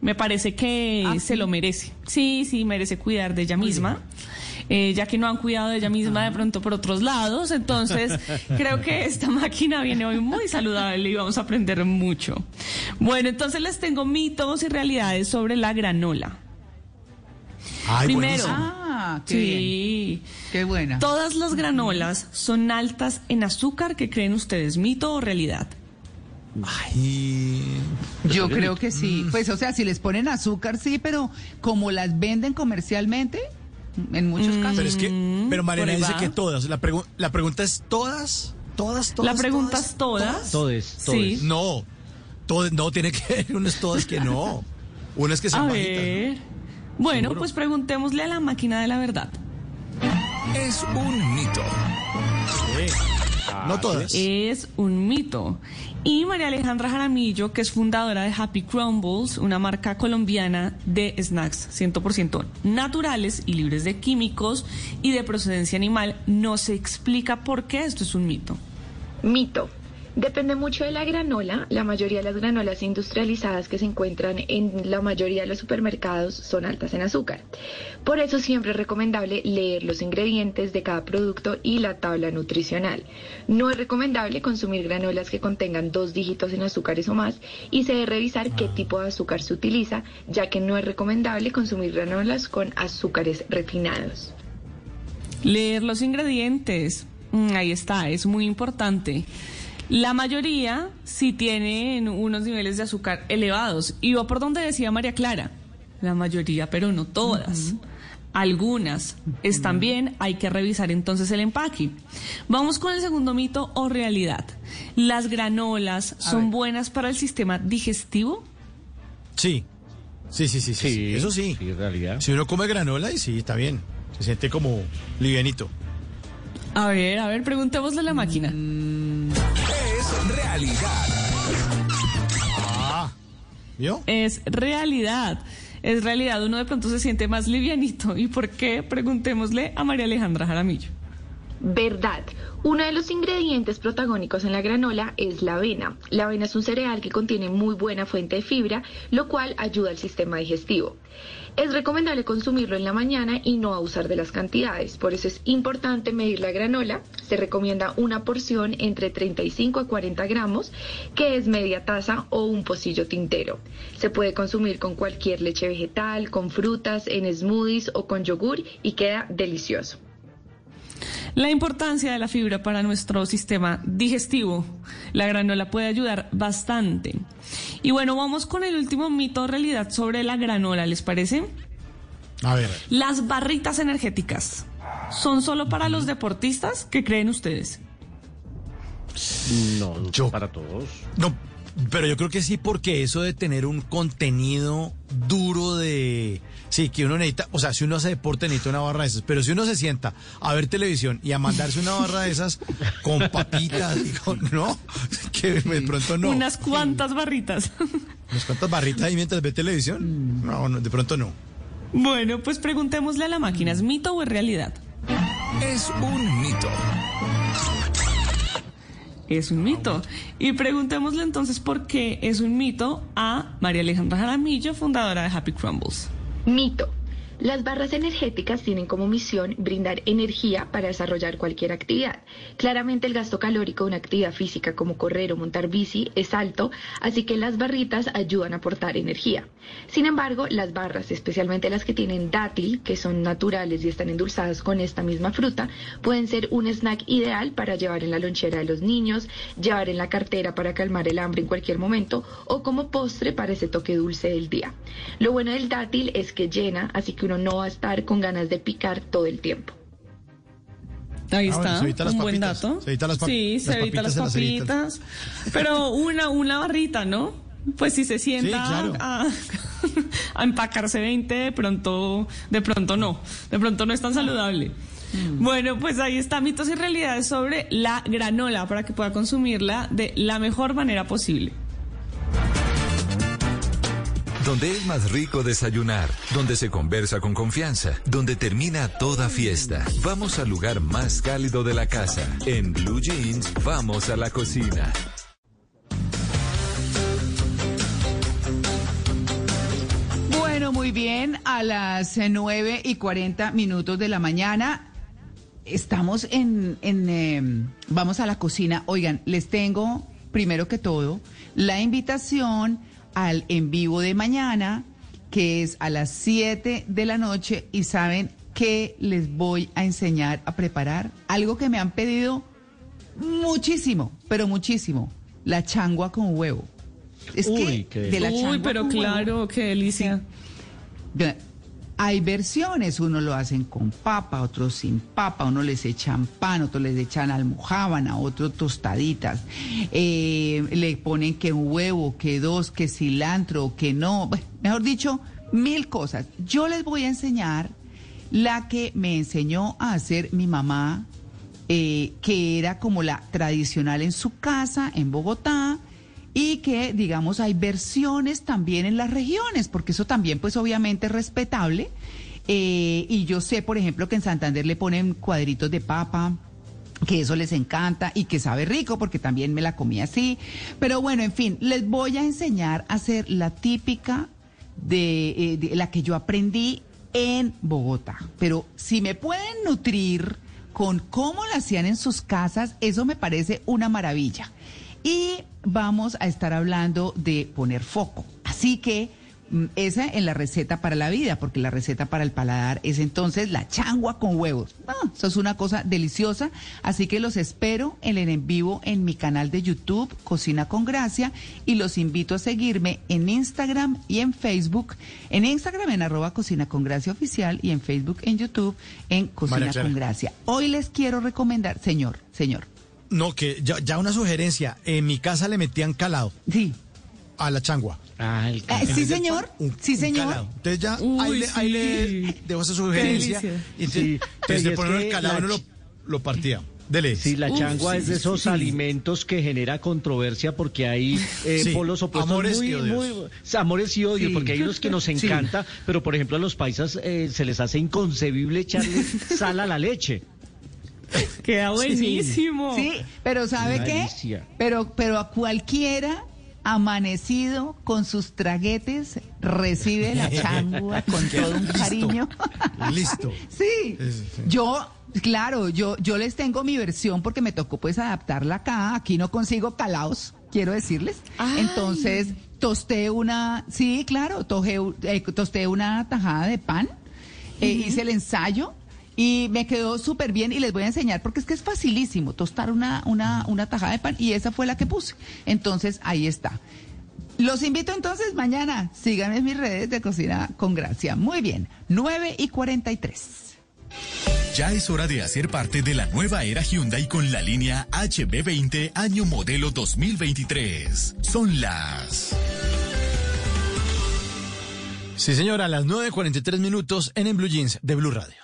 Speaker 20: Me parece que se lo merece. Sí, sí, merece cuidar de ella misma. Eh, ya que no han cuidado de ella misma de pronto por otros lados. Entonces, creo que esta máquina viene hoy muy saludable y vamos a aprender mucho. Bueno, entonces les tengo mitos y realidades sobre la granola.
Speaker 15: Ay,
Speaker 20: Primero.
Speaker 13: Ah, qué
Speaker 20: sí.
Speaker 13: Qué buena.
Speaker 20: Todas las granolas son altas en azúcar. ¿Qué creen ustedes, mito o realidad?
Speaker 15: Ay.
Speaker 13: Yo creo que sí. Pues, o sea, si les ponen azúcar, sí, pero como las venden comercialmente, en muchos casos.
Speaker 15: Pero es que, pero Mariana dice
Speaker 20: va.
Speaker 15: que todas. La, pregu- la pregunta es todas, todas, todas.
Speaker 20: La pregunta
Speaker 15: todas,
Speaker 20: es todas.
Speaker 19: Todes,
Speaker 20: Sí.
Speaker 15: No, todas, no, tiene que haber unas todas que no. Unas que
Speaker 20: A
Speaker 15: sean bajitas.
Speaker 20: ver. Bueno,
Speaker 15: Seguro.
Speaker 20: pues preguntémosle a la máquina de la verdad.
Speaker 12: Es un mito.
Speaker 15: No todas.
Speaker 20: Es un mito. Y María Alejandra Jaramillo, que es fundadora de Happy Crumbles, una marca colombiana de snacks 100% naturales y libres de químicos y de procedencia animal, nos explica por qué esto es un mito.
Speaker 87: Mito. Depende mucho de la granola. La mayoría de las granolas industrializadas que se encuentran en la mayoría de los supermercados son altas en azúcar. Por eso siempre es recomendable leer los ingredientes de cada producto y la tabla nutricional. No es recomendable consumir granolas que contengan dos dígitos en azúcares o más y se debe revisar qué tipo de azúcar se utiliza, ya que no es recomendable consumir granolas con azúcares refinados.
Speaker 20: Leer los ingredientes. Mm, Ahí está, es muy importante. La mayoría sí tienen unos niveles de azúcar elevados. Y va por donde decía María Clara. La mayoría, pero no todas. Algunas están bien, hay que revisar entonces el empaque. Vamos con el segundo mito o realidad. ¿Las granolas son buenas para el sistema digestivo?
Speaker 15: Sí. Sí, sí, sí, sí. sí. Eso sí.
Speaker 19: en realidad.
Speaker 15: Si uno come granola, y sí, está bien. Se siente como livianito.
Speaker 20: A ver, a ver, preguntémosle a la máquina.
Speaker 12: Es realidad.
Speaker 15: Ah, ¿vio?
Speaker 20: Es realidad. Es realidad. Uno de pronto se siente más livianito. ¿Y por qué? Preguntémosle a María Alejandra Jaramillo.
Speaker 87: Verdad. Uno de los ingredientes protagónicos en la granola es la avena. La avena es un cereal que contiene muy buena fuente de fibra, lo cual ayuda al sistema digestivo. Es recomendable consumirlo en la mañana y no abusar de las cantidades. Por eso es importante medir la granola. Se recomienda una porción entre 35 a 40 gramos, que es media taza o un pocillo tintero. Se puede consumir con cualquier leche vegetal, con frutas, en smoothies o con yogur y queda delicioso.
Speaker 20: La importancia de la fibra para nuestro sistema digestivo. La granola puede ayudar bastante. Y bueno, vamos con el último mito o realidad sobre la granola, ¿les parece?
Speaker 15: A ver.
Speaker 20: Las barritas energéticas. ¿Son solo para los deportistas? ¿Qué creen ustedes?
Speaker 19: No,
Speaker 15: Yo-
Speaker 19: para todos.
Speaker 15: No, pero yo creo que sí, porque eso de tener un contenido duro de... Sí, que uno necesita, o sea, si uno hace deporte necesita una barra de esas, pero si uno se sienta a ver televisión y a mandarse una barra de esas con papitas con... No, que de pronto no.
Speaker 20: Unas cuantas barritas.
Speaker 15: ¿Unas cuantas barritas ahí mientras ve televisión? No, no, de pronto no.
Speaker 20: Bueno, pues preguntémosle a la máquina, ¿es mito o es realidad?
Speaker 88: Es un mito.
Speaker 20: Es un mito. Y preguntémosle entonces por qué es un mito a María Alejandra Jaramillo, fundadora de Happy Crumbles.
Speaker 87: Mito. Las barras energéticas tienen como misión brindar energía para desarrollar cualquier actividad. Claramente el gasto calórico de una actividad física como correr o montar bici es alto, así que las barritas ayudan a aportar energía. Sin embargo, las barras, especialmente las que tienen dátil, que son naturales y están endulzadas con esta misma fruta, pueden ser un snack ideal para llevar en la lonchera de los niños, llevar en la cartera para calmar el hambre en cualquier momento o como postre para ese toque dulce del día. Lo bueno del dátil es que llena, así que no va a estar con ganas de picar todo el tiempo.
Speaker 20: Ahí
Speaker 15: Ah, bueno,
Speaker 20: está,
Speaker 15: se evita las
Speaker 20: un buen dato.
Speaker 15: se evita las
Speaker 20: sí,
Speaker 15: las
Speaker 20: se evita las
Speaker 15: papitas las
Speaker 20: papitas. Pero una, una barrita, ¿no? Pues si se sienta
Speaker 15: Sí, claro.
Speaker 20: a, a empacarse 20, de pronto, de pronto no. De pronto no es tan saludable.
Speaker 15: Mm.
Speaker 20: Bueno, pues ahí está mitos y realidades sobre la granola para que pueda consumirla de la mejor manera posible.
Speaker 12: Donde es más rico desayunar, donde se conversa con confianza, donde termina toda fiesta. Vamos al lugar más cálido de la casa. En Blue Jeans, vamos a la cocina.
Speaker 13: Bueno, muy bien, a las eh, 9 y 40 minutos de la mañana estamos en, en, eh, vamos a la cocina. Oigan, les tengo, primero que todo, la invitación al en vivo de mañana, que es a las 7 de la noche, y saben que les voy a enseñar a preparar algo que me han pedido muchísimo, pero muchísimo, la changua con huevo. Es
Speaker 19: Uy,
Speaker 13: que
Speaker 19: qué
Speaker 13: de la
Speaker 20: Uy, pero
Speaker 13: con huevo-
Speaker 20: claro, qué delicia.
Speaker 13: de- Hay versiones, uno lo hacen con papa, otros sin papa, uno les echan pan, otros les echan almojábana, otros tostaditas. Eh, le ponen que un huevo, que dos, que cilantro, que no. Mejor dicho, mil cosas. Yo les voy a enseñar la que me enseñó a hacer mi mamá, eh, que era como la tradicional en su casa, en Bogotá, y que, digamos, hay versiones también en las regiones, porque eso también, pues, obviamente es respetable. Eh, y yo sé, por ejemplo, que en Santander le ponen cuadritos de papa, que eso les encanta y que sabe rico, porque también me la comí así. Pero bueno, en fin, les voy a enseñar a hacer la típica de, eh, de la que yo aprendí en Bogotá. Pero si me pueden nutrir con cómo la hacían en sus casas, eso me parece una maravilla. Y vamos a estar hablando de poner foco. Así que mm, esa en la receta para la vida, porque la receta para el paladar es entonces la changua con huevos. Ah, eso es una cosa deliciosa. Así que los espero en el en vivo en mi canal de YouTube, Cocina con Gracia, y los invito a seguirme en Instagram y en Facebook. En Instagram en arroba Cocina con Gracia Oficial y en Facebook, en YouTube, en Cocina con Gracia. Hoy les quiero recomendar, señor, señor.
Speaker 15: No, que ya, ya una sugerencia. En mi casa le metían calado.
Speaker 13: Sí.
Speaker 15: A la changua.
Speaker 19: Ah, el
Speaker 13: Eh,
Speaker 15: En
Speaker 13: sí, señor.
Speaker 15: un-
Speaker 13: sí,
Speaker 15: un
Speaker 13: señor.
Speaker 15: calado. Entonces ya
Speaker 20: Uy,
Speaker 15: ahí, le, ahí
Speaker 20: sí.
Speaker 15: le dejo esa sugerencia. Y entonces,
Speaker 19: Sí,
Speaker 15: entonces ponen
Speaker 19: que
Speaker 15: el calado,
Speaker 19: la
Speaker 15: uno lo, lo partía. Dele.
Speaker 19: Sí, la
Speaker 20: Uf,
Speaker 19: changua
Speaker 20: sí,
Speaker 19: es de esos
Speaker 20: sí.
Speaker 19: alimentos que genera controversia porque hay eh,
Speaker 15: Sí,
Speaker 19: polos opuestos
Speaker 15: amores
Speaker 19: muy,
Speaker 15: y odios.
Speaker 19: muy- o sea, amores y odios,
Speaker 13: Sí.
Speaker 19: porque hay unos que nos
Speaker 13: Sí.
Speaker 19: encanta, pero por ejemplo a los paisas eh, se les hace inconcebible echarle sal a la leche.
Speaker 20: Queda buenísimo.
Speaker 13: Sí, pero ¿sabe
Speaker 19: Una
Speaker 13: qué?
Speaker 19: delicia.
Speaker 13: Pero, pero a cualquiera amanecido con sus traguetes recibe la changua con todo un cariño.
Speaker 15: Listo. Sí.
Speaker 13: Yo, claro, yo, yo les tengo mi versión porque me tocó pues adaptarla acá. Aquí no consigo calaos, quiero decirles.
Speaker 20: Ay.
Speaker 13: Entonces, tosté una, sí, claro, toje- eh, tosté una tajada de pan, eh, hice el ensayo. Y me quedó súper bien y les voy a enseñar porque es que es facilísimo tostar una, una, una tajada de pan y esa fue la que puse. Entonces ahí está. Los invito entonces mañana. Síganme en mis redes de Cocina con Gracia. Muy bien. 9 y 43.
Speaker 89: Ya es hora de hacer parte de la nueva era Hyundai con la línea HB20 año modelo 2023. Son las...
Speaker 15: Sí, señora, a las 9.43 minutos en En Blue Jeans de Blue Radio.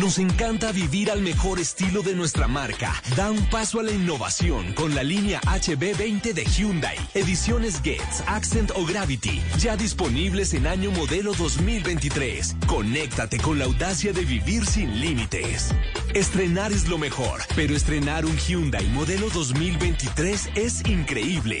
Speaker 51: Nos encanta vivir al mejor estilo de nuestra marca. Da un paso a la innovación con la línea HB20 de Hyundai. Ediciones Getz, Accent o Gravity. Ya disponibles en año modelo 2023. Conéctate con la audacia de vivir sin límites. Estrenar es lo mejor, pero estrenar un Hyundai modelo 2023 es increíble.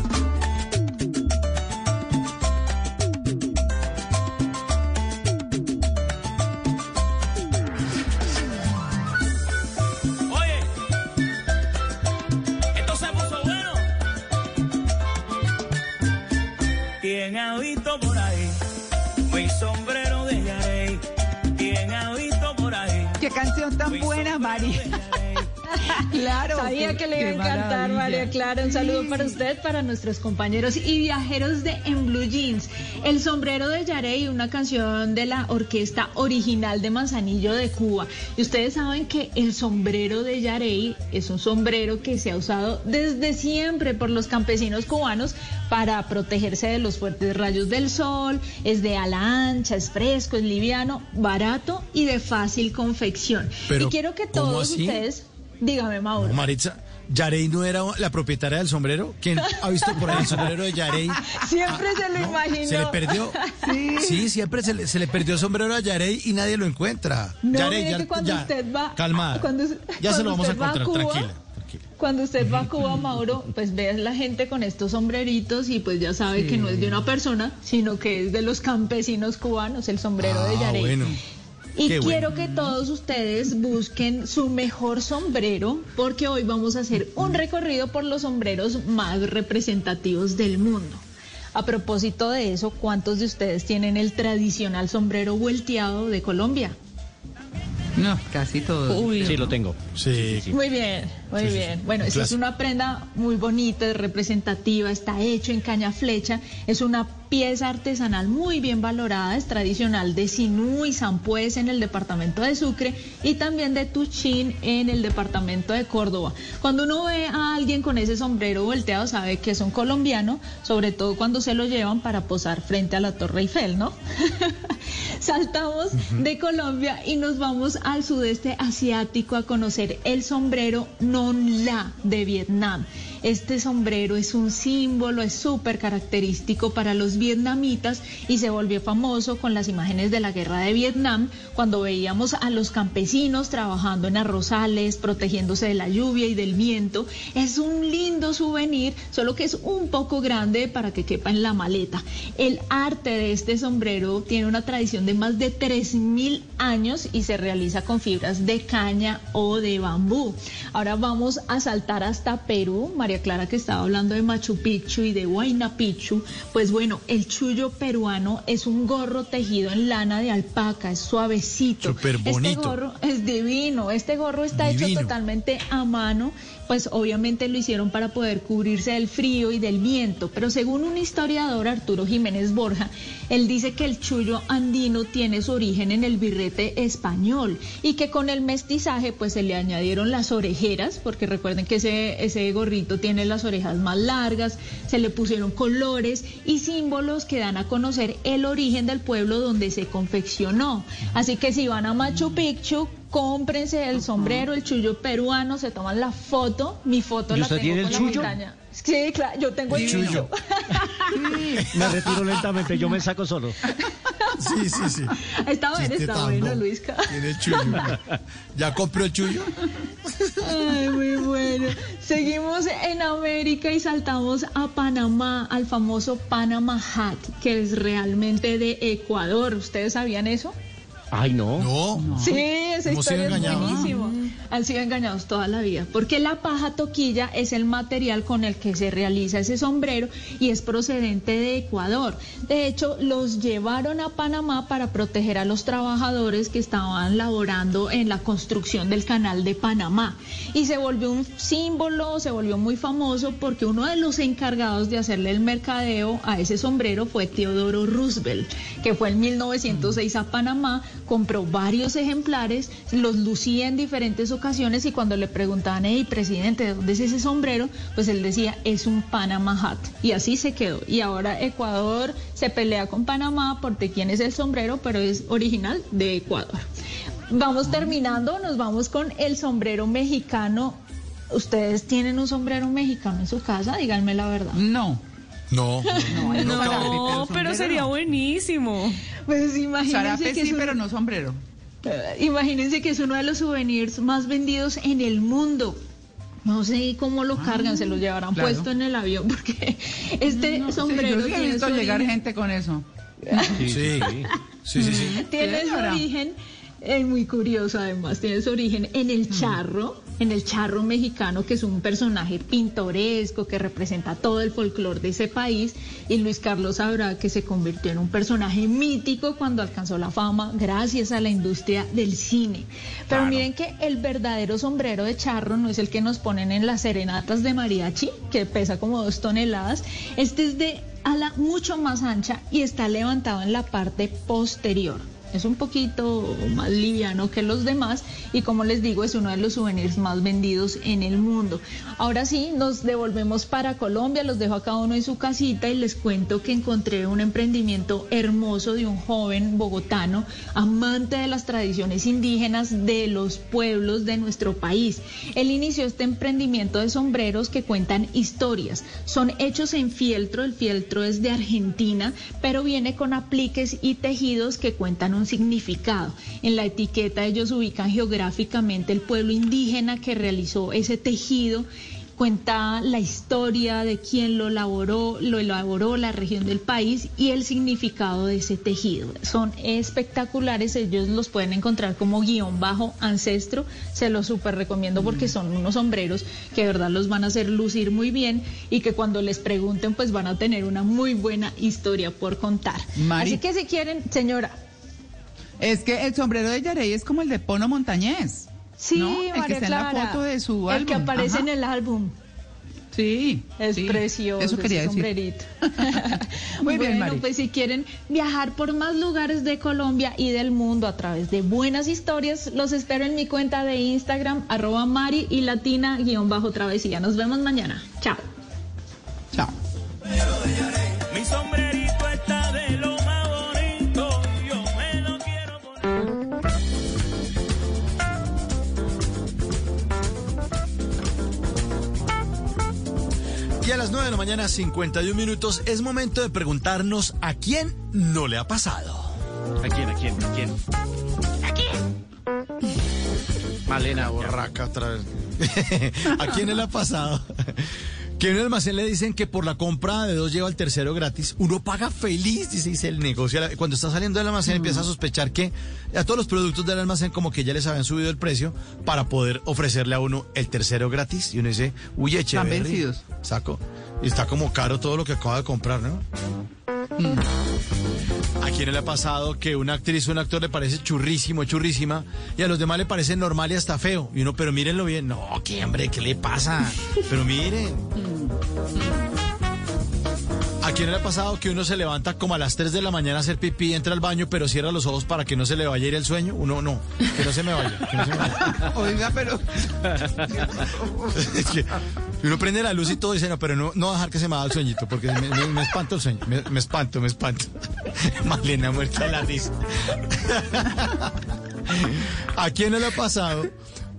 Speaker 13: Tan buena, Mari. Claro.
Speaker 90: Sabía que le iba a encantar,
Speaker 13: maravilla.
Speaker 90: María Clara. Un saludo para usted, para nuestros compañeros y viajeros de En Blue Jeans. El sombrero de Yarey, una canción de la orquesta original de Manzanillo de Cuba. Y ustedes saben que el sombrero de Yarey es un sombrero que se ha usado desde siempre por los campesinos cubanos para protegerse de los fuertes rayos del sol. Es de ala ancha, es fresco, es liviano, barato y de fácil confección.
Speaker 15: Pero,
Speaker 90: y quiero que
Speaker 15: ¿cómo
Speaker 90: todos ustedes, dígame, Mauro.
Speaker 15: No, Maritza, ¿Yarey no era la propietaria del sombrero? ¿Quién ha visto por ahí el sombrero de Yarey?
Speaker 90: Siempre se lo imaginó.
Speaker 15: ¿Se le perdió? Sí, siempre se le, se le perdió el sombrero a Yarey y nadie lo encuentra.
Speaker 90: No,
Speaker 15: Yarey,
Speaker 90: mire
Speaker 15: ya-
Speaker 90: que cuando
Speaker 15: ya,
Speaker 90: usted va.
Speaker 15: Calmada.
Speaker 90: Cuando,
Speaker 15: ya se lo vamos a
Speaker 90: va
Speaker 15: encontrar, tranquila.
Speaker 90: Cuando usted va a Cuba, Mauro, pues ve a la gente con estos sombreritos y pues ya sabe que no es de una persona, sino que es de los campesinos cubanos, el sombrero de
Speaker 15: Ah,
Speaker 90: Yarey.
Speaker 15: bueno.
Speaker 90: Y
Speaker 15: Qué
Speaker 90: quiero
Speaker 15: bueno.
Speaker 90: que todos ustedes busquen su mejor sombrero porque hoy vamos a hacer un recorrido por los sombreros más representativos del mundo. A propósito de eso, ¿cuántos de ustedes tienen el tradicional sombrero volteado de Colombia?
Speaker 13: No, casi todo.
Speaker 90: Uy.
Speaker 19: Sí, lo tengo.
Speaker 15: Sí.
Speaker 90: Muy bien, muy
Speaker 15: Sí,
Speaker 90: bien.
Speaker 15: sí.
Speaker 90: Bueno, esa es una prenda muy bonita, es representativa, está hecho en caña flecha, es una pieza artesanal muy bien valorada, es tradicional de Sinú y Sampués en el departamento de Sucre y también de Tuchín en el departamento de Córdoba. Cuando uno ve a alguien con ese sombrero volteado sabe que es un colombiano, sobre todo cuando se lo llevan para posar frente a la Torre Eiffel, ¿no? Saltamos de Colombia y nos vamos al sudeste asiático a conocer el sombrero Non La de Vietnam. Este sombrero es un símbolo, es súper característico para los vietnamitas y se volvió famoso con las imágenes de la guerra de Vietnam, cuando veíamos a los campesinos trabajando en arrozales, protegiéndose de la lluvia y del viento. Es un lindo souvenir, solo que es un poco grande para que quepa en la maleta. El arte de este sombrero tiene una tradición de más de 3.000 años y se realiza con fibras de caña o de bambú. Ahora vamos a saltar hasta Perú. María Clara que estaba hablando de Machu Picchu y de Huayna Picchu. Pues bueno, el chullo peruano es un gorro tejido en lana de alpaca, es suavecito. Este gorro es divino. Este gorro está hecho totalmente a mano. Pues obviamente lo hicieron para poder cubrirse del frío y del viento. Pero según un historiador, Arturo Jiménez Borja, él dice que el chullo andino tiene su origen en el birrete español y que con el mestizaje pues se le añadieron las orejeras, porque recuerden que ese, ese gorrito tiene las orejas más largas, se le pusieron colores y símbolos que dan a conocer el origen del pueblo donde se confeccionó. Así que si van a Machu Picchu, cómprense el sombrero, el chullo peruano, se toman la foto, mi foto
Speaker 19: ¿Y
Speaker 90: la
Speaker 19: usted
Speaker 90: tengo
Speaker 19: tiene
Speaker 90: con
Speaker 19: el
Speaker 90: la
Speaker 19: chullo?
Speaker 90: montaña. Sí, claro, yo tengo el, chullo.
Speaker 19: Me retiro lentamente, yo me saco solo.
Speaker 15: Sí, sí, sí.
Speaker 90: Está bueno,
Speaker 15: Chiste
Speaker 90: está bueno,
Speaker 15: no.
Speaker 90: Luisca.
Speaker 15: Tiene el chullo. ¿Ya compró el chullo?
Speaker 90: Ay, muy bueno. Seguimos en América y saltamos a Panamá, al famoso Panama Hat, que es realmente de Ecuador. ¿Ustedes sabían eso?
Speaker 19: Ay, no.
Speaker 15: No.
Speaker 90: Sí, esa historia es buenísima. Han sido engañados toda la vida, porque la paja toquilla es el material con el que se realiza ese sombrero y es procedente de Ecuador. De hecho, los llevaron a Panamá para proteger a los trabajadores que estaban laborando en la construcción del canal de Panamá. Y se volvió un símbolo, se volvió muy famoso porque uno de los encargados de hacerle el mercadeo a ese sombrero fue Teodoro Roosevelt, que fue en 1906 a Panamá, compró varios ejemplares, los lucía en diferentes ocasiones y cuando le preguntaban, hey, presidente, ¿de dónde es ese sombrero? Pues él decía, es un Panama Hat. Y así se quedó. Y ahora Ecuador se pelea con Panamá por de quién es el sombrero, pero es original de Ecuador. Vamos terminando, nos vamos con el sombrero mexicano. ¿Ustedes tienen un sombrero mexicano en su casa? Díganme la verdad.
Speaker 13: No.
Speaker 15: No.
Speaker 20: No, pero sería buenísimo.
Speaker 90: Pues imagínense
Speaker 13: Zarape
Speaker 90: que
Speaker 13: sí,
Speaker 90: un-
Speaker 13: pero no sombrero.
Speaker 90: Eh, Imagínense que es uno de los souvenirs más vendidos en el mundo. No sé cómo lo cargan, se lo llevarán
Speaker 13: claro.
Speaker 90: puesto en el avión, porque este
Speaker 13: No, sí,
Speaker 90: sombrero
Speaker 13: yo sí he
Speaker 90: tiene
Speaker 13: visto
Speaker 90: su
Speaker 13: llegar
Speaker 90: origen-
Speaker 13: gente con eso.
Speaker 15: Sí, sí, sí, sí.
Speaker 90: tiene
Speaker 13: Sí,
Speaker 90: su
Speaker 13: señora.
Speaker 90: origen, es muy curioso además, tiene su origen en el charro, en el charro mexicano, que es un personaje pintoresco que representa todo el folclore de ese país, y Luis Carlos sabrá que se convirtió en un personaje mítico cuando alcanzó la fama gracias a la industria del cine. Pero miren que el verdadero sombrero de charro no es el que nos ponen en las serenatas de mariachi, que pesa como dos toneladas, este es de ala mucho más ancha y está levantado en la parte posterior. Es un poquito más liviano que los demás y como les digo es uno de los souvenirs más vendidos en el mundo. Ahora sí, nos devolvemos para Colombia, los dejo a cada uno en su casita y les cuento que encontré un emprendimiento hermoso de un joven bogotano, amante de las tradiciones indígenas de los pueblos de nuestro país. Él inició este emprendimiento de sombreros que cuentan historias. Son hechos en fieltro, el fieltro es de Argentina, pero viene con apliques y tejidos que cuentan un significado. En la etiqueta ellos ubican geográficamente el pueblo indígena que realizó ese tejido cuenta la historia de quién lo elaboró, lo elaboró la región del país y el significado de ese tejido. Son espectaculares, ellos los pueden encontrar como guion bajo ancestro, se los súper recomiendo porque son unos sombreros que de verdad los van a hacer lucir muy bien y que cuando les pregunten pues van a tener una muy buena historia por contar.
Speaker 13: Mari.
Speaker 90: Así que si quieren, señora.
Speaker 13: Es que el sombrero de Yarey es como el de Pono Montañés.
Speaker 90: Sí,
Speaker 13: ¿no? El
Speaker 90: María
Speaker 13: que está
Speaker 90: Clara,
Speaker 13: en la foto de su
Speaker 90: el
Speaker 13: álbum.
Speaker 90: que aparece
Speaker 13: Ajá.
Speaker 90: en el álbum.
Speaker 13: Sí.
Speaker 90: Es
Speaker 13: sí.
Speaker 90: precioso
Speaker 13: Eso quería
Speaker 90: ese
Speaker 13: decir.
Speaker 90: sombrerito.
Speaker 13: Muy bien,
Speaker 90: bueno,
Speaker 13: Mari.
Speaker 90: pues si quieren viajar por más lugares de Colombia y del mundo a través de buenas historias, los espero en mi cuenta de Instagram, arroba Mari y Latina guion bajo travesía. Nos vemos mañana. Chao.
Speaker 13: Chao.
Speaker 15: Y a las 9 de la mañana, 51 minutos, es momento de preguntarnos a quién no le ha pasado.
Speaker 19: ¿A quién, a quién, a quién?
Speaker 15: Malena borraca otra vez. ¿A quién le ha pasado? Que en un almacén le dicen que por la compra de dos lleva el tercero gratis. Uno paga feliz, dice, dice el negocio. Cuando está saliendo del almacén empieza a sospechar que a todos los productos del almacén como que ya les habían subido el precio para poder ofrecerle a uno el tercero gratis. Y uno dice, uy, Echeverry.
Speaker 13: vencidos.
Speaker 15: Saco. Y está como caro todo lo que acaba de comprar, ¿no? ¿A quién le ha pasado que una actriz o un actor le parece churrísimo, churrísima, y a los demás le parece normal y hasta feo? Y uno, pero mírenlo bien. No, qué hombre, ¿qué le pasa? Pero miren. ¿A quién le ha pasado que uno se levanta como a las 3 de la mañana a hacer pipí, entra al baño, pero cierra los ojos para que no se le vaya a ir el sueño? Uno, no, que no se me vaya, que no se me vaya.
Speaker 13: Oiga, pero.
Speaker 15: Es que uno prende la luz y todo y dice, no, pero no, no dejar que se me haga el sueñito, porque me, me- me espanto el sueño, me, me espanto, me espanto. Malena muerta de la risa. ¿A quién no le ha pasado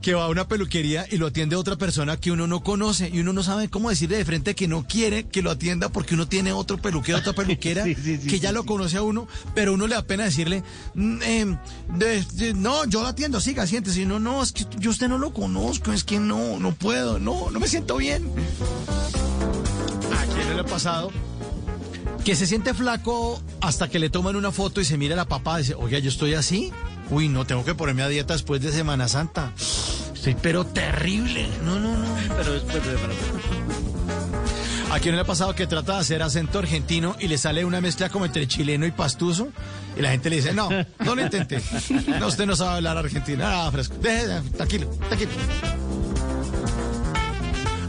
Speaker 15: que va a una peluquería y lo atiende otra persona que uno no conoce y uno no sabe cómo decirle de frente que no quiere que lo atienda porque uno tiene otro peluquero, otra peluquera
Speaker 19: Sí, sí, sí,
Speaker 15: que ya
Speaker 19: sí,
Speaker 15: lo conoce a uno, pero uno le da pena decirle, "Mm, em, de- de- no, yo lo atiendo, siga, siéntese. Y no, no, es que yo a usted no lo conozco, es que no, no puedo, no, no me siento bien. ¿A quién le ha pasado? Que se siente flaco hasta que le toman una foto y se mira la papá y dice, oiga, yo estoy así. Uy, no, tengo que ponerme a dieta después de Semana Santa. Estoy pero terrible. No, no, no.
Speaker 19: Pero después de
Speaker 15: ¿A quién le ha pasado que trata de hacer acento argentino y le sale una mezcla como entre chileno y pastuso? Y la gente le dice, no, no lo intente. No, usted no sabe hablar argentino. Ah, fresco. Deje, tranquilo, tranquilo.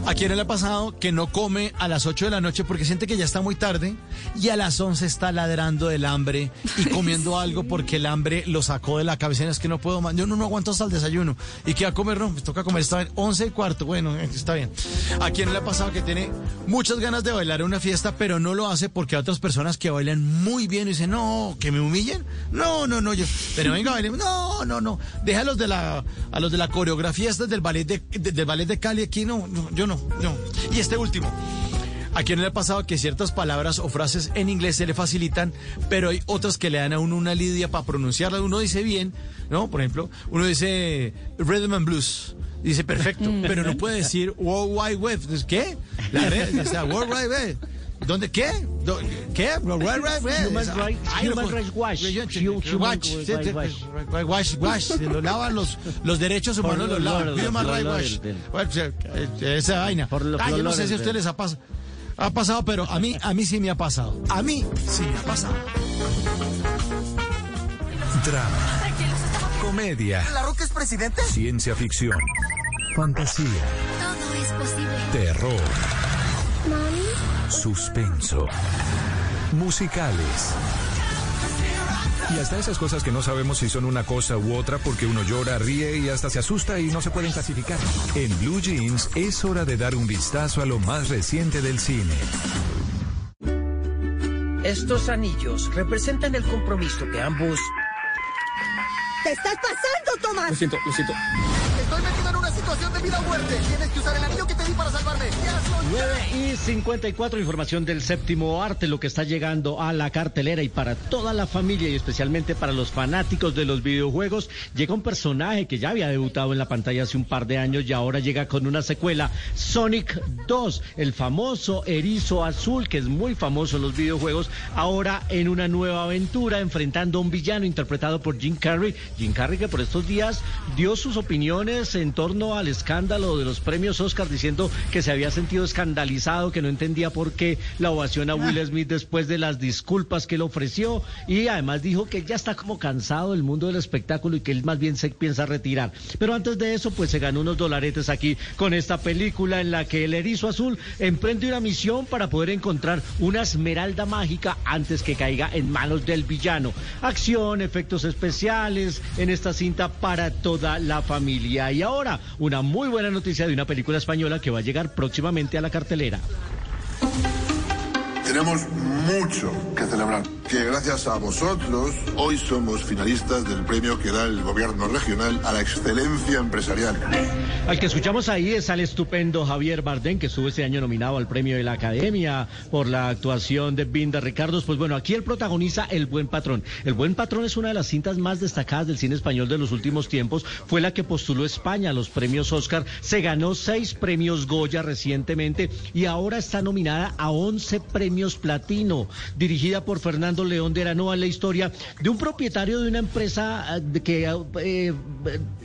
Speaker 15: ¿A quién le ha pasado que no come a las 8 de la noche porque siente que ya está muy tarde y a las 11 está ladrando del hambre y comiendo algo porque el hambre lo sacó de la cabeza? Es que no puedo más. Yo no, no aguanto hasta el desayuno. ¿Y qué va a comer? No, pues toca comer. Está bien. 11 y cuarto. Bueno, eh, está bien. ¿A quién le ha pasado que tiene muchas ganas de bailar en una fiesta, pero no lo hace porque hay otras personas que bailan muy bien y dicen, no, que me humillen? No, no, no. Yo, pero venga, bailemos. No, no, no. Deja a los de la, a los de la coreografía estas del ballet de, de- del ballet de Cali aquí. No, no, yo no, no. Y este último. ¿A quién le ha pasado que ciertas palabras o frases en inglés se le facilitan, pero hay otras que le dan a uno una lidia para pronunciarlas? Uno dice bien, ¿no? Por ejemplo, uno dice rhythm and blues. Dice perfecto, pero no puede decir World Wide Web. ¿Qué? La red, o sea, World Wide Web. ¿Dónde qué? ¿Qué?
Speaker 19: Human Rights- Watch. Human Rights
Speaker 15: sí,
Speaker 19: Watch.
Speaker 15: Watch, watch, se lo lavan los, los derechos humanos,
Speaker 19: los
Speaker 15: lavan. Human Rights Watch. Watch, eh, eh, Esa vaina. Ah, yo no sé si a ustedes les ha pasado. Ha pasado, pero a mí, a mí sí me ha pasado. A mí sí me ha pasado.
Speaker 12: Drama, comedia,
Speaker 91: ¿La Roca es presidente?
Speaker 12: ciencia ficción, fantasía,
Speaker 92: Todo es posible.
Speaker 12: terror, suspenso, musicales. Y hasta esas cosas que no sabemos si son una cosa u otra porque uno llora, ríe y hasta se asusta y no se pueden clasificar. En Blue Jeans es hora de dar un vistazo a lo más reciente del cine.
Speaker 93: Estos anillos representan el compromiso que ambos...
Speaker 91: ¡Te estás pasando, Tomás!
Speaker 93: Lo siento, lo siento.
Speaker 91: Estoy metido en una situación de vida o muerte. Tienes que usar el anillo que te di para salvarme. Ya.
Speaker 19: 9 y 54, información del séptimo arte, lo que está llegando a la cartelera y para toda la familia y especialmente para los fanáticos de los videojuegos, llega un personaje que ya había debutado en la pantalla hace un par de años y ahora llega con una secuela, Sonic 2, el famoso erizo azul que es muy famoso en los videojuegos, ahora en una nueva aventura enfrentando a un villano interpretado por Jim Carrey. Jim Carrey que por estos días dio sus opiniones en torno al escándalo de los premios Oscar diciendo que se había sentido escandalizado, que no entendía por qué la ovación a Will Smith después de las disculpas que él ofreció y además dijo que ya está como cansado del mundo del espectáculo y que él más bien se piensa retirar. Pero antes de eso pues se ganó unos dolaretes aquí con esta película en la que el erizo azul emprende una misión para poder encontrar una esmeralda mágica antes que caiga en manos del villano. Acción, efectos especiales en esta cinta para toda la familia. Y ahora, una muy buena noticia de una película española que va a llegar próximamente a la cartelera.
Speaker 94: Tenemos mucho que celebrar. Que gracias a vosotros hoy somos finalistas del premio que da el gobierno regional a la excelencia empresarial.
Speaker 19: Al que escuchamos ahí es al estupendo Javier Bardem, que estuvo este año nominado al premio de la Academia por la actuación de Binda Ricardos. Pues bueno, aquí él protagoniza El Buen Patrón. El Buen Patrón es una de las cintas más destacadas del cine español de los últimos tiempos. Fue la que postuló España a los premios Oscar. Se ganó seis premios Goya recientemente y ahora está nominada a 11 premios Platino. Dirigida por Fernando León de Aranoa, la historia de un propietario de una empresa eh, que eh,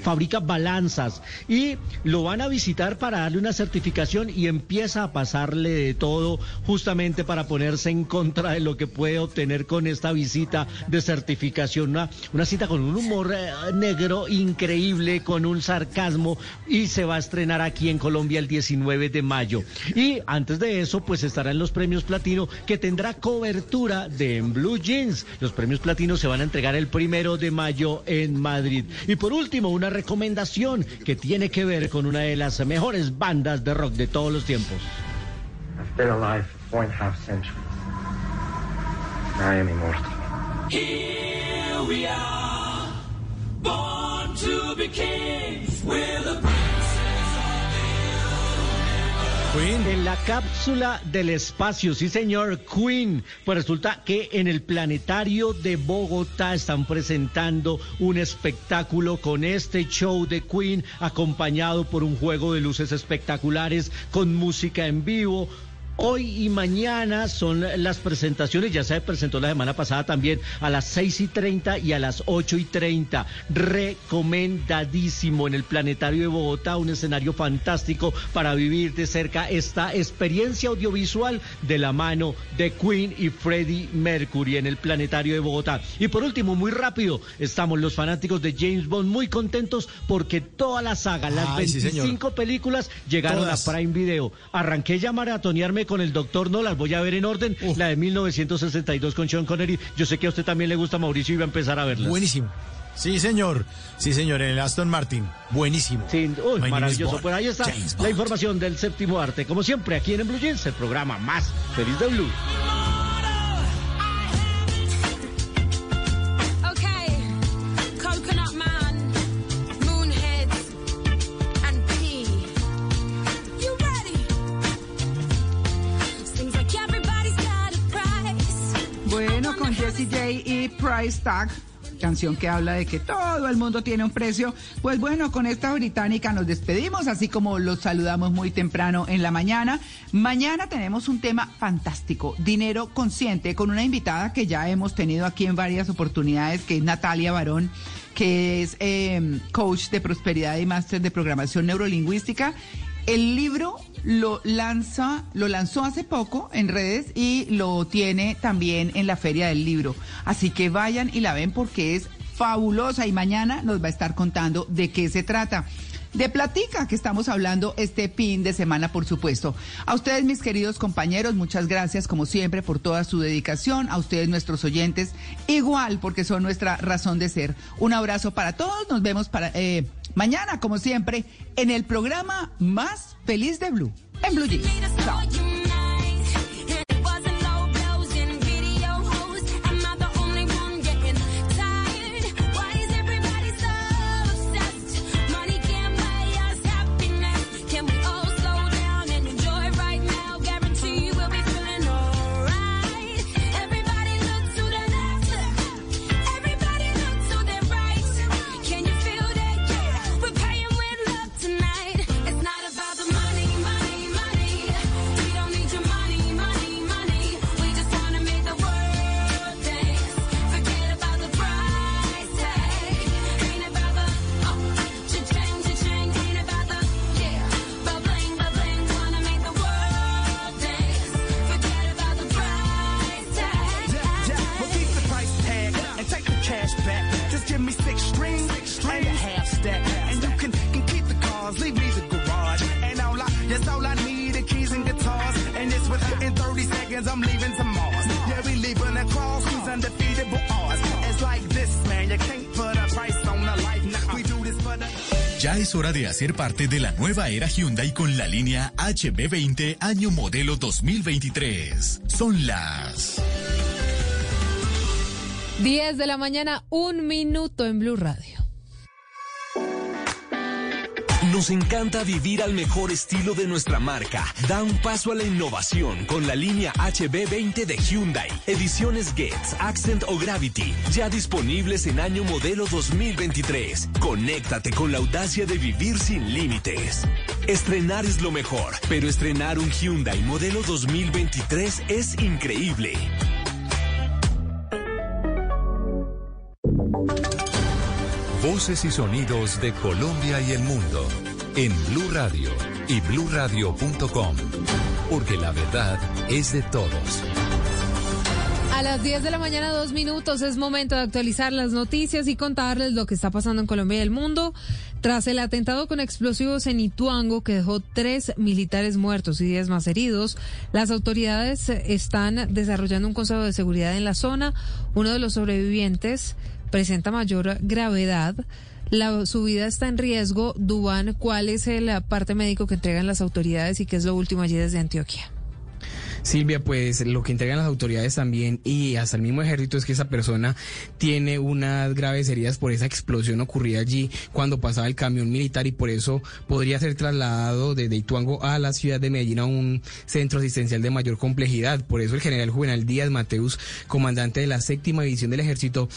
Speaker 19: fabrica balanzas y lo van a visitar para darle una certificación y empieza a pasarle de todo justamente para ponerse en contra de lo que puede obtener con esta visita de certificación. Una, una cita con un humor eh, negro increíble, con un sarcasmo y se va a estrenar aquí en Colombia el 19 de mayo. Y antes de eso, pues estará en los premios platino que tendrá cobertura de En Blue Jeans. Los premios platino se van a entregar el primero de mayo en Madrid. Y por último, una recomendación que tiene que ver con una de las mejores bandas de rock de todos los tiempos.
Speaker 95: I've been alive for four and a half centuries. I am immortal.
Speaker 96: Here we are, born to be kings. We're the
Speaker 19: En la cápsula del espacio, sí señor, Queen. Pues resulta que en el planetario de Bogotá están presentando un espectáculo con este show de Queen acompañado por un juego de luces espectaculares con música en vivo. Hoy y mañana son las presentaciones, ya se presentó la semana pasada también a las 6 y 30 y a las 8 y 30. Recomendadísimo en el Planetario de Bogotá, un escenario fantástico para vivir de cerca esta experiencia audiovisual de la mano de Queen y Freddie Mercury en el Planetario de Bogotá. Y por último, muy rápido, estamos los fanáticos de James Bond muy contentos porque toda la saga, las
Speaker 15: Ay, sí, señor.
Speaker 19: 25 películas llegaron
Speaker 15: Todas.
Speaker 19: a Prime Video. Arranqué ya a maratonearme con el Doctor No, las voy a ver en orden. La de 1962 con Sean Connery. Yo sé que a usted también le gusta Mauricio y va a empezar a verlas.
Speaker 15: Buenísimo. Sí, señor. Sí, señor, en el Aston Martin. Buenísimo.
Speaker 19: Sí, uy, maravilloso. Pues ahí está la información del séptimo arte. Como siempre, aquí en, en Blue Jeans, el programa más feliz de Blue.
Speaker 13: Con Jessie J y Price Tag, canción que habla de que todo el mundo tiene un precio. Pues bueno, con esta británica nos despedimos, así como los saludamos muy temprano en la mañana. Mañana tenemos un tema fantástico, dinero consciente, con una invitada que ya hemos tenido aquí en varias oportunidades, que es Natalia Barón que es eh, coach de prosperidad y máster de programación neurolingüística. El libro lo lanza, lo lanzó hace poco en redes y lo tiene también en la Feria del Libro. Así que vayan y la ven porque es fabulosa y mañana nos va a estar contando de qué se trata. De platica que estamos hablando este fin de semana, por supuesto. A ustedes, mis queridos compañeros, muchas gracias como siempre por toda su dedicación. A ustedes, nuestros oyentes, igual porque son nuestra razón de ser. Un abrazo para todos. Nos vemos para eh, mañana, como siempre, en el programa más feliz de Blue, en Blue Jeans.
Speaker 97: 30 seconds, I'm leaving to Mars. Yeah, we leaving across these undefeatable odds. It's like this, man, you can't put a price on a life. Nah, we do this for the...
Speaker 98: Ya es hora de hacer parte de la nueva era Hyundai con la línea HB20 año modelo 2023. Son las
Speaker 3: 10 de la mañana, un minuto en Blue Radio.
Speaker 51: Nos encanta vivir al mejor estilo de nuestra marca. Da un paso a la innovación con la línea HB20 de Hyundai. Ediciones Getz, Accent o Gravity. Ya disponibles en año modelo 2023. Conéctate con la audacia de vivir sin límites. Estrenar es lo mejor, pero estrenar un Hyundai modelo 2023 es increíble.
Speaker 12: Voces y sonidos de Colombia y el mundo en Blue Radio y bluradio.com, porque la verdad es de todos.
Speaker 3: A las 10 de la mañana, dos minutos, es momento de actualizar las noticias y contarles lo que está pasando en Colombia y el mundo. Tras el atentado con explosivos en Ituango, que dejó tres militares muertos y diez más heridos, las autoridades están desarrollando un consejo de seguridad en la zona. Uno de los sobrevivientes presenta mayor gravedad. La, su vida está en riesgo. Dubán, ¿cuál es el parte médico que entregan las autoridades y qué es lo último allí desde Antioquia?
Speaker 69: Silvia, pues lo que entregan las autoridades también y hasta el mismo ejército es que esa persona tiene unas graves heridas por esa explosión ocurrida allí cuando pasaba el camión militar y por eso podría ser trasladado desde Ituango a la ciudad de Medellín a un centro asistencial de mayor complejidad. Por eso el general Juvenal Díaz Mateus, comandante de la séptima división del ejército,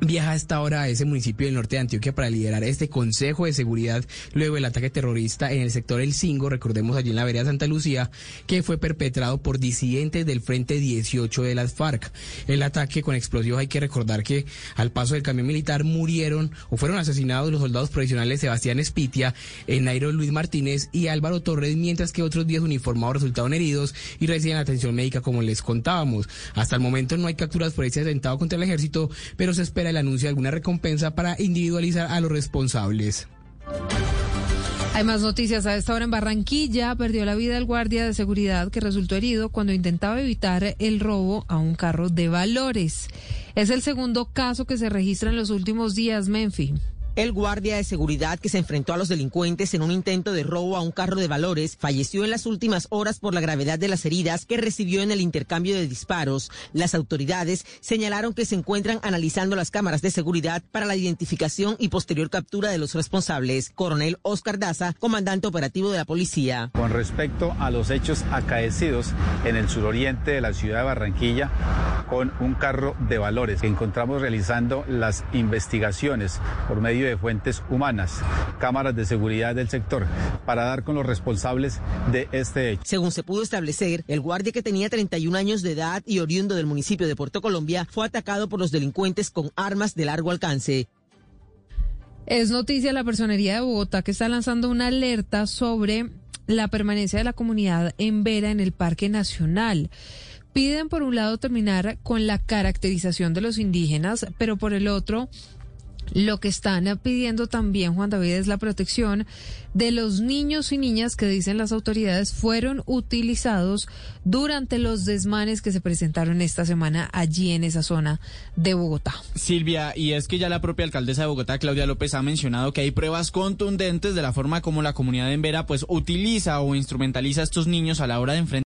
Speaker 69: viaja a esta hora a ese municipio del norte de Antioquia para liderar este Consejo de Seguridad luego del ataque terrorista en el sector El Cingo, recordemos allí en la vereda Santa Lucía, que fue perpetrado por disidentes del Frente 18 de las FARC. El ataque con explosivos hay que recordar que al paso del camión militar murieron o fueron asesinados los soldados profesionales Sebastián Espitia, Nairo Luis Martínez y Álvaro Torres, mientras que otros 10 uniformados resultaron heridos y reciben atención médica como les contábamos. Hasta el momento no hay capturas por este atentado contra el ejército, pero se espera el anuncio de alguna recompensa para individualizar a los responsables.
Speaker 3: Hay más noticias a esta hora en Barranquilla. Perdió la vida el guardia de seguridad que resultó herido cuando intentaba evitar el robo a un carro de valores. Es el segundo caso que se registra en los últimos días, Menfi.
Speaker 74: El guardia de seguridad que se enfrentó a los delincuentes en un intento de robo a un carro de valores falleció en las últimas horas por la gravedad de las heridas que recibió en el intercambio de disparos. Las autoridades señalaron que se encuentran analizando las cámaras de seguridad para la identificación y posterior captura de los responsables. Coronel Oscar Daza, comandante operativo de la policía.
Speaker 99: Con respecto a los hechos acaecidos en el suroriente de la ciudad de Barranquilla con un carro de valores encontramos realizando las investigaciones por medio de fuentes humanas, cámaras de seguridad del sector, para dar con los responsables de este hecho.
Speaker 74: Según se pudo establecer, el guardia que tenía 31 años de edad y oriundo del municipio de Puerto Colombia fue atacado por los delincuentes con armas de largo alcance.
Speaker 3: Es noticia la Personería de Bogotá que está lanzando una alerta sobre la permanencia de la comunidad en Vera en el Parque Nacional. Piden por un lado terminar con la caracterización de los indígenas, pero por el otro lo que están pidiendo también, Juan David, es la protección de los niños y niñas que dicen las autoridades fueron utilizados durante los desmanes que se presentaron esta semana allí en esa zona de Bogotá.
Speaker 4: Silvia, y es que ya la propia alcaldesa de Bogotá, Claudia López, ha mencionado que hay pruebas contundentes de la forma como la comunidad en Vera pues utiliza o instrumentaliza a estos niños a la hora de enfrentar